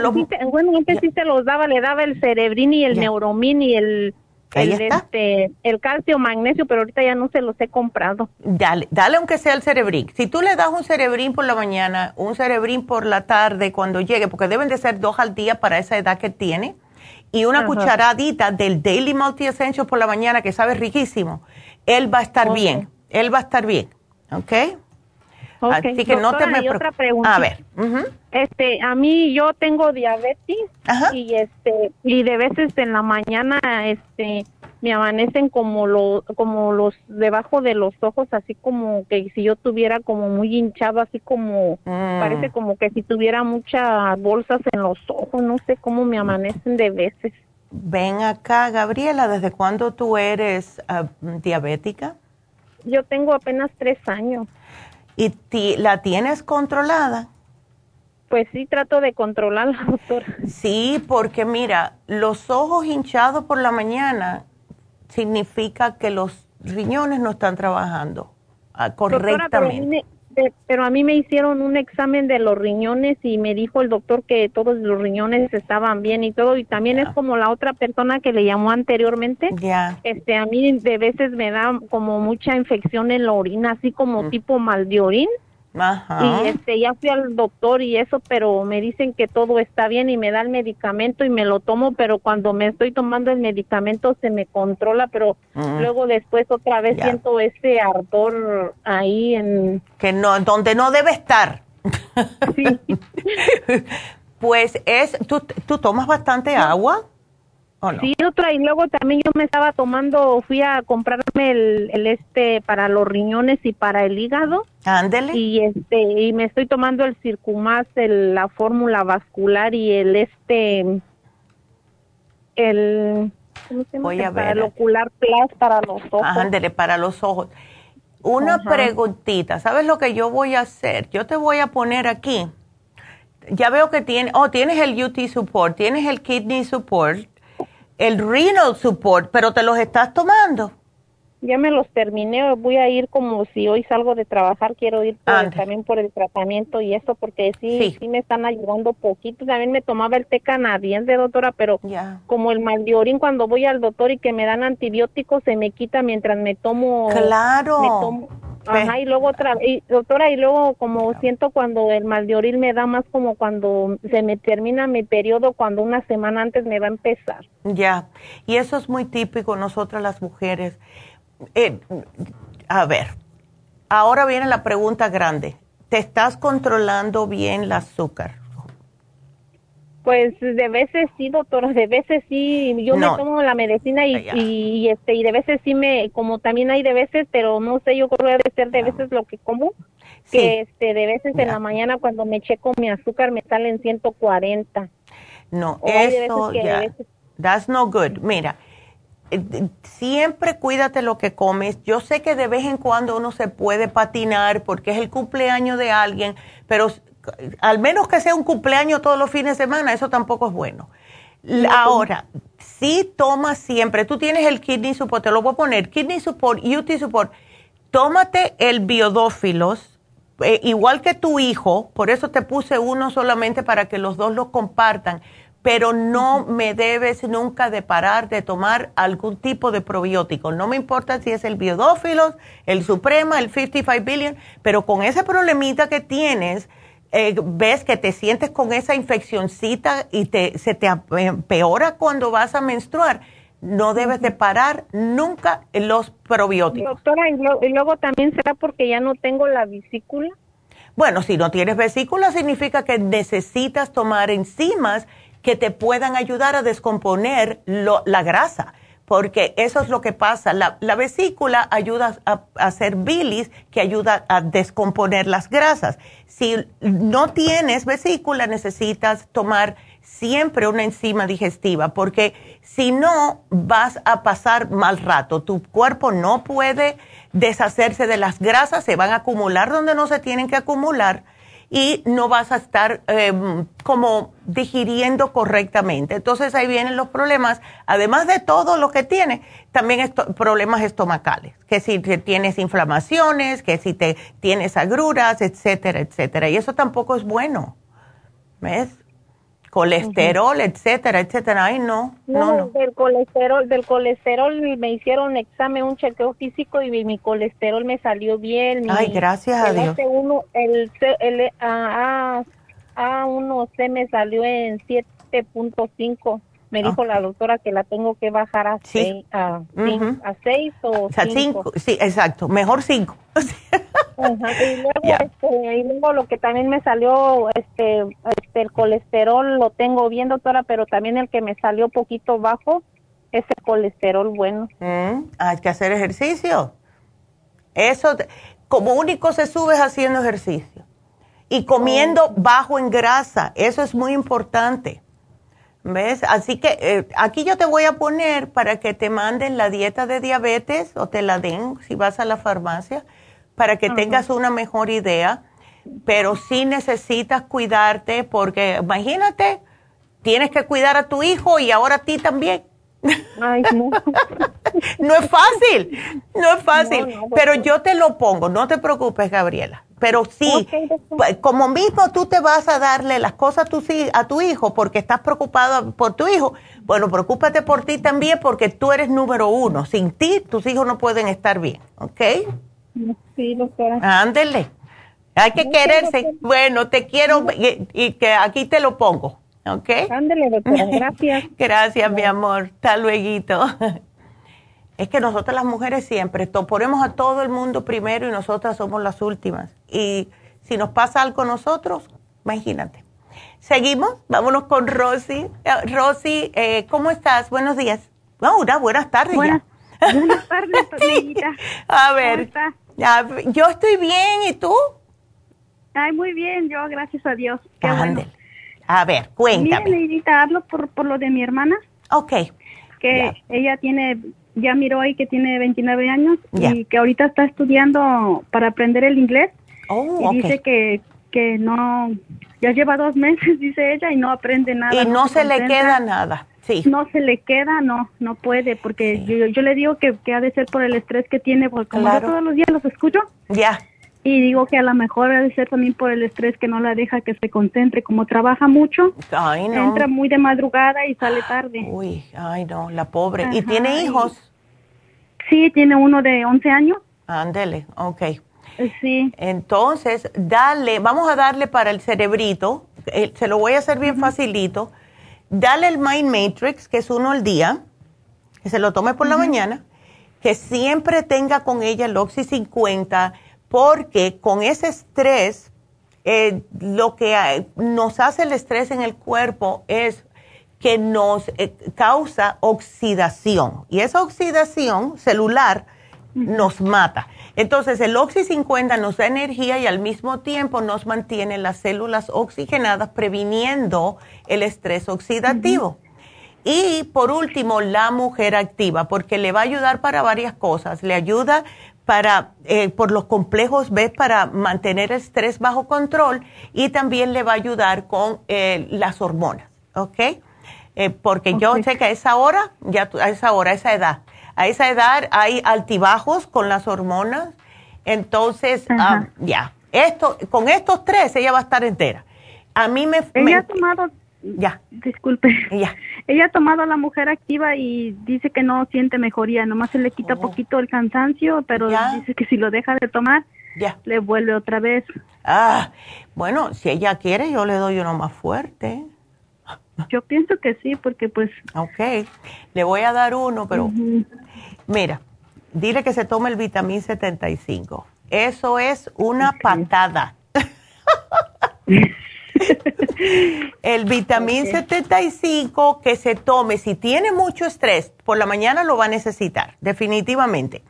bueno, antes sí se los daba, le daba el cerebrín y el neuromin y el el, este, el calcio, magnesio, pero ahorita ya no se los he comprado. Dale, dale aunque sea el cerebrín. Si tú le das un cerebrín por la mañana, un cerebrín por la tarde cuando llegue, porque deben de ser dos al día para esa edad que tiene, y una cucharadita del Daily Multi Essential por la mañana que sabe riquísimo, él va a estar bien, él va a estar bien, ¿ok? Así que no te me otra pregunta. A ver. Este, a mí yo tengo diabetes y este y de veces en la mañana este me amanecen como los como los debajo de los ojos así como que si yo tuviera como muy hinchado así como mm. parece como que si tuviera muchas bolsas en los ojos, no sé cómo me amanecen de veces. Ven acá, Gabriela, ¿desde cuándo tú eres ah, diabética? Yo tengo apenas tres años. ¿Y la tienes controlada? Pues sí, trato de controlarla, doctor. Sí, porque mira, los ojos hinchados por la mañana significa que los riñones no están trabajando ah, correctamente pero a mí me hicieron un examen de los riñones y me dijo el doctor que todos los riñones estaban bien y todo y también es como la otra persona que le llamó anteriormente. Ya. Este a mí de veces me da como mucha infección en la orina, así como mm. tipo mal de orín. Y este, ya fui al doctor y eso, pero me dicen que todo está bien y me da el medicamento y me lo tomo, pero cuando me estoy tomando el medicamento se me controla, pero mm. luego después otra vez siento ese ardor ahí en... Que no, donde no debe estar. Sí. pues es, ¿tú, ¿tú tomas bastante agua? Sí, otra, y luego también yo me estaba tomando, fui a comprarme el, este para los riñones y para el hígado. Ándele. Y este, y me estoy tomando el Circumax, la fórmula vascular y el este, el, ¿cómo se llama? Voy a ver. el ocular plus para los ojos. Ándele, para los ojos. Una preguntita, ¿sabes lo que yo voy a hacer? Yo te voy a poner aquí. Ya veo que tiene, oh, tienes el UT support, tienes el kidney support, el renal support, pero te los estás tomando. Ya me los terminé, voy a ir como si hoy salgo de trabajar, quiero ir también por el tratamiento y eso, porque sí, sí, me están ayudando poquito. También me tomaba el té canadiense, doctora, pero como el mal de orín, cuando voy al doctor y que me dan antibióticos, se me quita mientras me tomo. Claro. Ajá, y luego otra, y, doctora, y luego como siento cuando el mal de oril me da más como cuando se me termina mi periodo, cuando una semana antes me va a empezar. Ya, y eso es muy típico nosotras las mujeres. Eh, a ver, ahora viene la pregunta grande. ¿Te estás controlando bien el azúcar? Pues de veces sí, doctora, de veces sí, yo me tomo la medicina y, y, este y de veces sí me, como también hay de veces, pero no sé, yo creo que debe ser de veces lo que como, que este de veces en la mañana cuando me checo mi azúcar me salen 140. No, eso ya, that's no good. Mira, eh, siempre cuídate lo que comes. Yo sé que de vez en cuando uno se puede patinar porque es el cumpleaños de alguien, pero al menos que sea un cumpleaños todos los fines de semana, eso tampoco es bueno. Ahora, si tomas siempre, tú tienes el kidney support, te lo voy a poner, kidney support, UT support, tómate el biodófilos, eh, igual que tu hijo, por eso te puse uno solamente para que los dos lo compartan, pero no me debes nunca de parar de tomar algún tipo de probiótico. No me importa si es el biodófilos, el suprema, el 55 billion, pero con ese problemita que tienes, eh, ves que te sientes con esa infeccioncita y te, se te empeora cuando vas a menstruar, no debes de parar nunca los probióticos. Doctora, y, luego también será porque ya no tengo la vesícula. Bueno, si no tienes vesícula significa que necesitas tomar enzimas que te puedan ayudar a descomponer la grasa porque eso es lo que pasa. La, vesícula ayuda a, hacer bilis que ayuda a descomponer las grasas. Si no tienes vesícula, necesitas tomar siempre una enzima digestiva, porque si no, vas a pasar mal rato. Tu cuerpo no puede deshacerse de las grasas, se van a acumular donde no se tienen que acumular y no vas a estar em, como digiriendo correctamente. Entonces ahí vienen los problemas, además de todo lo que tiene, también problemas estomacales, que si tienes inflamaciones, que si te tienes agruras, etcétera, etcétera. Y eso tampoco es bueno. ¿Ves? Colesterol, etcétera, etcétera. Ay, no, no, no, Del colesterol, del colesterol me hicieron examen, un chequeo físico y mi, colesterol me salió bien. Ay, gracias a Dios. Uno, el el A, A1C me salió en 7.5. Me dijo la doctora que la tengo que bajar a 6 a, a seis o 5. Sí, exacto, mejor 5. Y, luego, este, y luego lo que también me salió, este, este, el colesterol lo tengo bien, doctora, pero también el que me salió poquito bajo es el colesterol bueno. Mm, hay que hacer ejercicio. Eso, como único se sube haciendo ejercicio. Y comiendo oh. bajo en grasa, eso es muy importante. ¿Ves? Así que eh, aquí yo te voy a poner para que te manden la dieta de diabetes o te la den si vas a la farmacia para que tengas una mejor idea, pero sí necesitas cuidarte porque imagínate, tienes que cuidar a tu hijo y ahora a ti también. Ay, no. no es fácil, no es fácil, pero yo te lo pongo, no te preocupes, Gabriela. Pero sí, como mismo tú te vas a darle las cosas a tu, a tu hijo porque estás preocupado por tu hijo, bueno, preocúpate por ti también porque tú eres número uno. Sin ti, tus hijos no pueden estar bien, ¿ok? Sí, doctora. Ándele. Hay que quererse. Bueno, te quiero y, que aquí te lo pongo. ¿Ok? Ándele, doctora. Gracias. Gracias, mi amor. Hasta luego. Es que nosotras las mujeres siempre ponemos a todo el mundo primero y nosotras somos las últimas. Y si nos pasa algo a nosotros, imagínate. Seguimos, vámonos con Rosy. Eh, Rosy, eh, ¿cómo estás? Buenos días. Oh, buenas tardes buenas, Buenas tardes, A ver, yo estoy bien, ¿y tú? Ay, muy bien, yo, gracias a Dios. Qué A ver, cuéntame. Mira, hablo por, por lo de mi hermana. Ok. Que ella tiene, ya miró ahí que tiene 29 años y que ahorita está estudiando para aprender el inglés. Oh, y dice que, que no, ya lleva dos meses, dice ella, y no aprende nada. Y no, se, le queda nada. Sí. No se le queda, no, no puede, porque yo, yo, le digo que, que, ha de ser por el estrés que tiene, porque como yo todos los días los escucho. Ya. Y digo que a lo mejor ha de ser también por el estrés que no la deja que se concentre, como trabaja mucho. Ay, no. Entra muy de madrugada y sale tarde. Uy, ay, no, la pobre. ¿Y tiene hijos? Sí, tiene uno de 11 años. Ándele, ok. Sí. Entonces, dale, vamos a darle para el cerebrito, eh, se lo voy a hacer bien facilito. Dale el Mind Matrix, que es uno al día, que se lo tome por la mañana, que siempre tenga con ella el Oxy 50, porque con ese estrés, eh, lo que nos hace el estrés en el cuerpo es que nos eh, causa oxidación. Y esa oxidación celular nos mata. Entonces, el Oxy 50 nos da energía y al mismo tiempo nos mantiene las células oxigenadas, previniendo el estrés oxidativo. Y por último, la mujer activa, porque le va a ayudar para varias cosas. Le ayuda para, eh, por los complejos B, para mantener el estrés bajo control y también le va a ayudar con eh, las hormonas, ¿ok? Eh, porque yo sé que a esa hora, ya a esa hora, a esa edad, a esa edad hay altibajos con las hormonas. Entonces, ah, ya, esto, con estos tres ella va a estar entera. A mí me... Ella ha tomado... Ya. Disculpe. Ya. Ella ha tomado a la mujer activa y dice que no siente mejoría, nomás se le quita oh. poquito el cansancio, pero dice que si lo deja de tomar, ya. le vuelve otra vez. Ah, bueno, si ella quiere, yo le doy uno más fuerte. Yo pienso que sí, porque pues... Ok, le voy a dar uno, pero mira, dile que se tome el vitamín 75. Eso es una patada. el vitamín 75 que se tome, si tiene mucho estrés, por la mañana lo va a necesitar, definitivamente.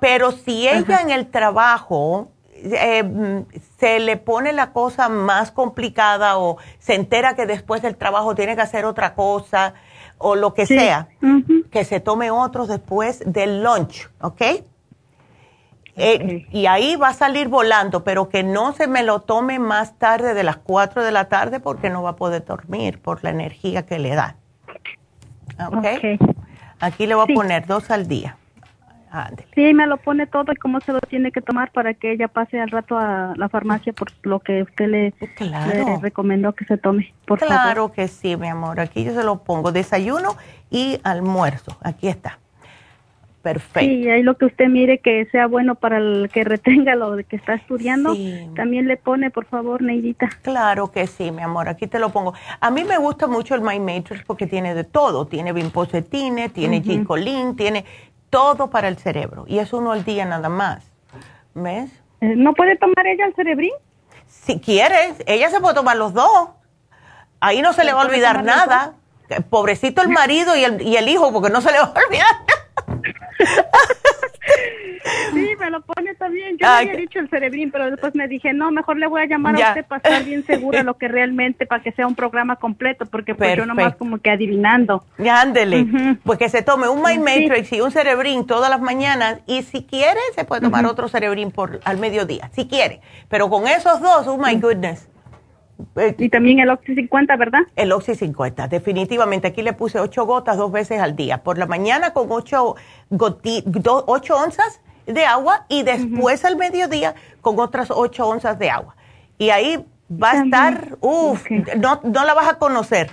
Pero si ella en el trabajo eh, se le pone la cosa más complicada o se entera que después del trabajo tiene que hacer otra cosa o lo que sea, que se tome otros después del lunch, ¿ok? Eh, y ahí va a salir volando, pero que no se me lo tome más tarde de las 4 de la tarde porque no va a poder dormir por la energía que le da. ¿Ok? Aquí le voy a poner dos al día. Sí, me lo pone todo y cómo se lo tiene que tomar para que ella pase al rato a la farmacia por lo que usted le, recomendó que se tome. Por claro que sí, mi amor. Aquí yo se lo pongo. Desayuno y almuerzo. Aquí está. Perfecto. Sí, ahí lo que usted mire que sea bueno para el que retenga lo de que está estudiando, también le pone, por favor, Neidita. Claro que sí, mi amor, aquí te lo pongo. A mí me gusta mucho el My Matrix porque tiene de todo, tiene bimposetine, tiene uh tiene todo para el cerebro y es uno al día nada más. ¿Ves? Eh, ¿No puede tomar ella el cerebrín? Si quieres, ella se puede tomar los dos. Ahí no se le va a olvidar nada. Pobrecito el marido y el, y el hijo, porque no se le va a olvidar Sí, me lo pone también. Yo había dicho el cerebrín, pero después me dije, no, mejor le voy a llamar a usted para estar bien segura lo que realmente, para que sea un programa completo, porque pues yo nomás como que adivinando. Ya, ándele. Pues que se tome un Mind Matrix y un cerebrín todas las mañanas, y si quiere, se puede tomar otro cerebrín por al mediodía, si quiere. Pero con esos dos, oh my goodness. Y también el Oxy 50, ¿verdad? El Oxy 50, definitivamente. Aquí le puse ocho gotas dos veces al día. Por la mañana con ocho, ocho onzas de agua y después al mediodía con otras ocho onzas de agua. Y ahí va a estar, uff, no, no la vas a conocer.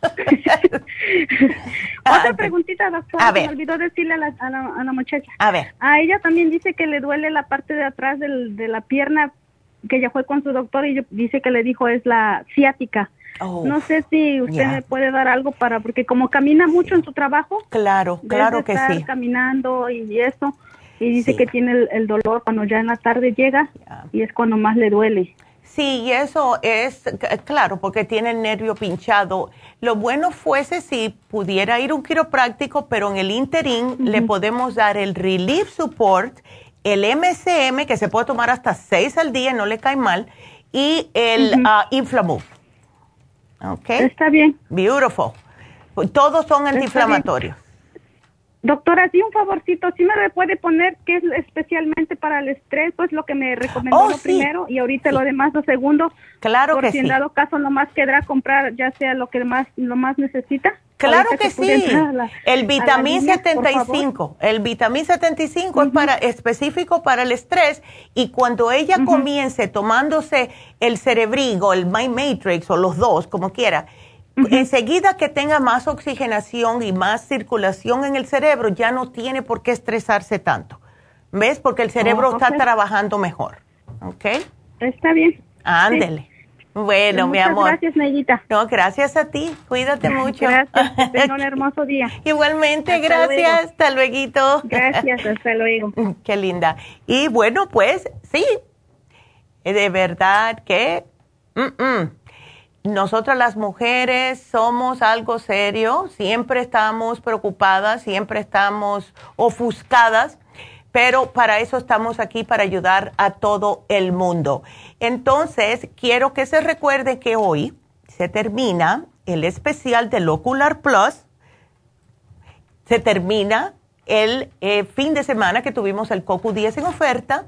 Otra preguntita, doctora. Me olvidó decirle a la, a, la, muchacha. A ver. A ella también dice que le duele la parte de atrás del, de la pierna que ella fue con su doctor y dice que le dijo es la ciática. Oh, no sé si usted me puede dar algo para, porque como camina mucho en su trabajo. Claro, claro que estar caminando y eso. Y dice que tiene el, dolor cuando ya en la tarde llega y es cuando más le duele. Sí, y eso es claro, porque tiene el nervio pinchado. Lo bueno fuese si pudiera ir un quiropráctico, pero en el interín le podemos dar el Relief Support el MCM, que se puede tomar hasta seis al día, no le cae mal, y el uh ¿Ok? Está bien. Beautiful. Todos son antiinflamatorios. Doctora, sí, un favorcito, ¿sí me puede poner qué es especialmente para el estrés? Pues lo que me recomendó oh, lo primero y ahorita lo demás lo segundo. Claro por que si en dado caso nomás quedará comprar ya sea lo que más lo más necesita. Claro que, sí. el vitamín 75, el vitamín 75 es para específico para el estrés y cuando ella comience tomándose el cerebrigo, el My Matrix o los dos, como quiera, enseguida que tenga más oxigenación y más circulación en el cerebro, ya no tiene por qué estresarse tanto. ¿Ves? Porque el cerebro oh, está trabajando mejor. ¿Ok? Está bien. Ándele. Bueno, mi amor. Gracias, Nayita. No, gracias a ti. Cuídate mucho. Gracias. Tenga un hermoso día. Igualmente, gracias. Hasta luego. Gracias, hasta luego. Qué linda. Y bueno, pues sí, de verdad que nosotras las mujeres somos algo serio, siempre estamos preocupadas, siempre estamos ofuscadas pero para eso estamos aquí, para ayudar a todo el mundo. Entonces, quiero que se recuerde que hoy se termina el especial del Ocular Plus, se termina el eh, fin de semana que tuvimos el COCU 10 en oferta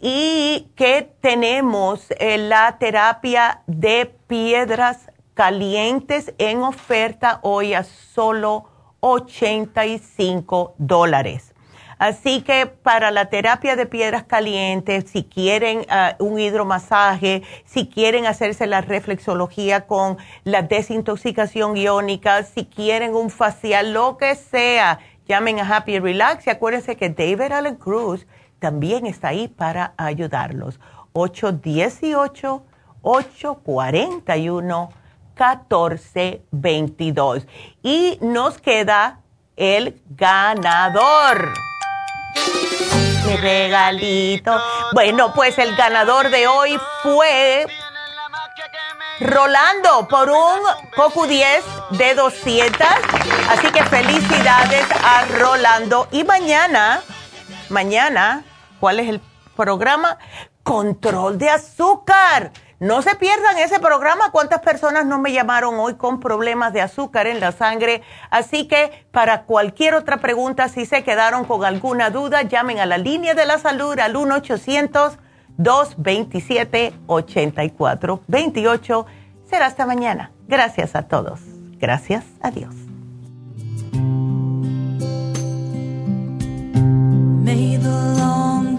y que tenemos eh, la terapia de piedras calientes en oferta hoy a solo 85 dólares. Así que para la terapia de piedras calientes, si quieren ah, un hidromasaje, si quieren hacerse la reflexología con la desintoxicación iónica, si quieren un facial, lo que sea, llamen a Happy Relax y acuérdense que David Allen Cruz también está ahí para ayudarlos. 818 841 1422. Y nos queda el ganador mi regalito. Bueno, pues el ganador de hoy fue Rolando por un Coco 10 de 200. Así que felicidades a Rolando. Y mañana, mañana, ¿cuál es el programa? Control de azúcar. No se pierdan ese programa. ¿Cuántas personas no me llamaron hoy con problemas de azúcar en la sangre? Así que para cualquier otra pregunta, si se quedaron con alguna duda, llamen a la línea de la salud al 1-800-227-8428. Será hasta mañana. Gracias a todos. Gracias.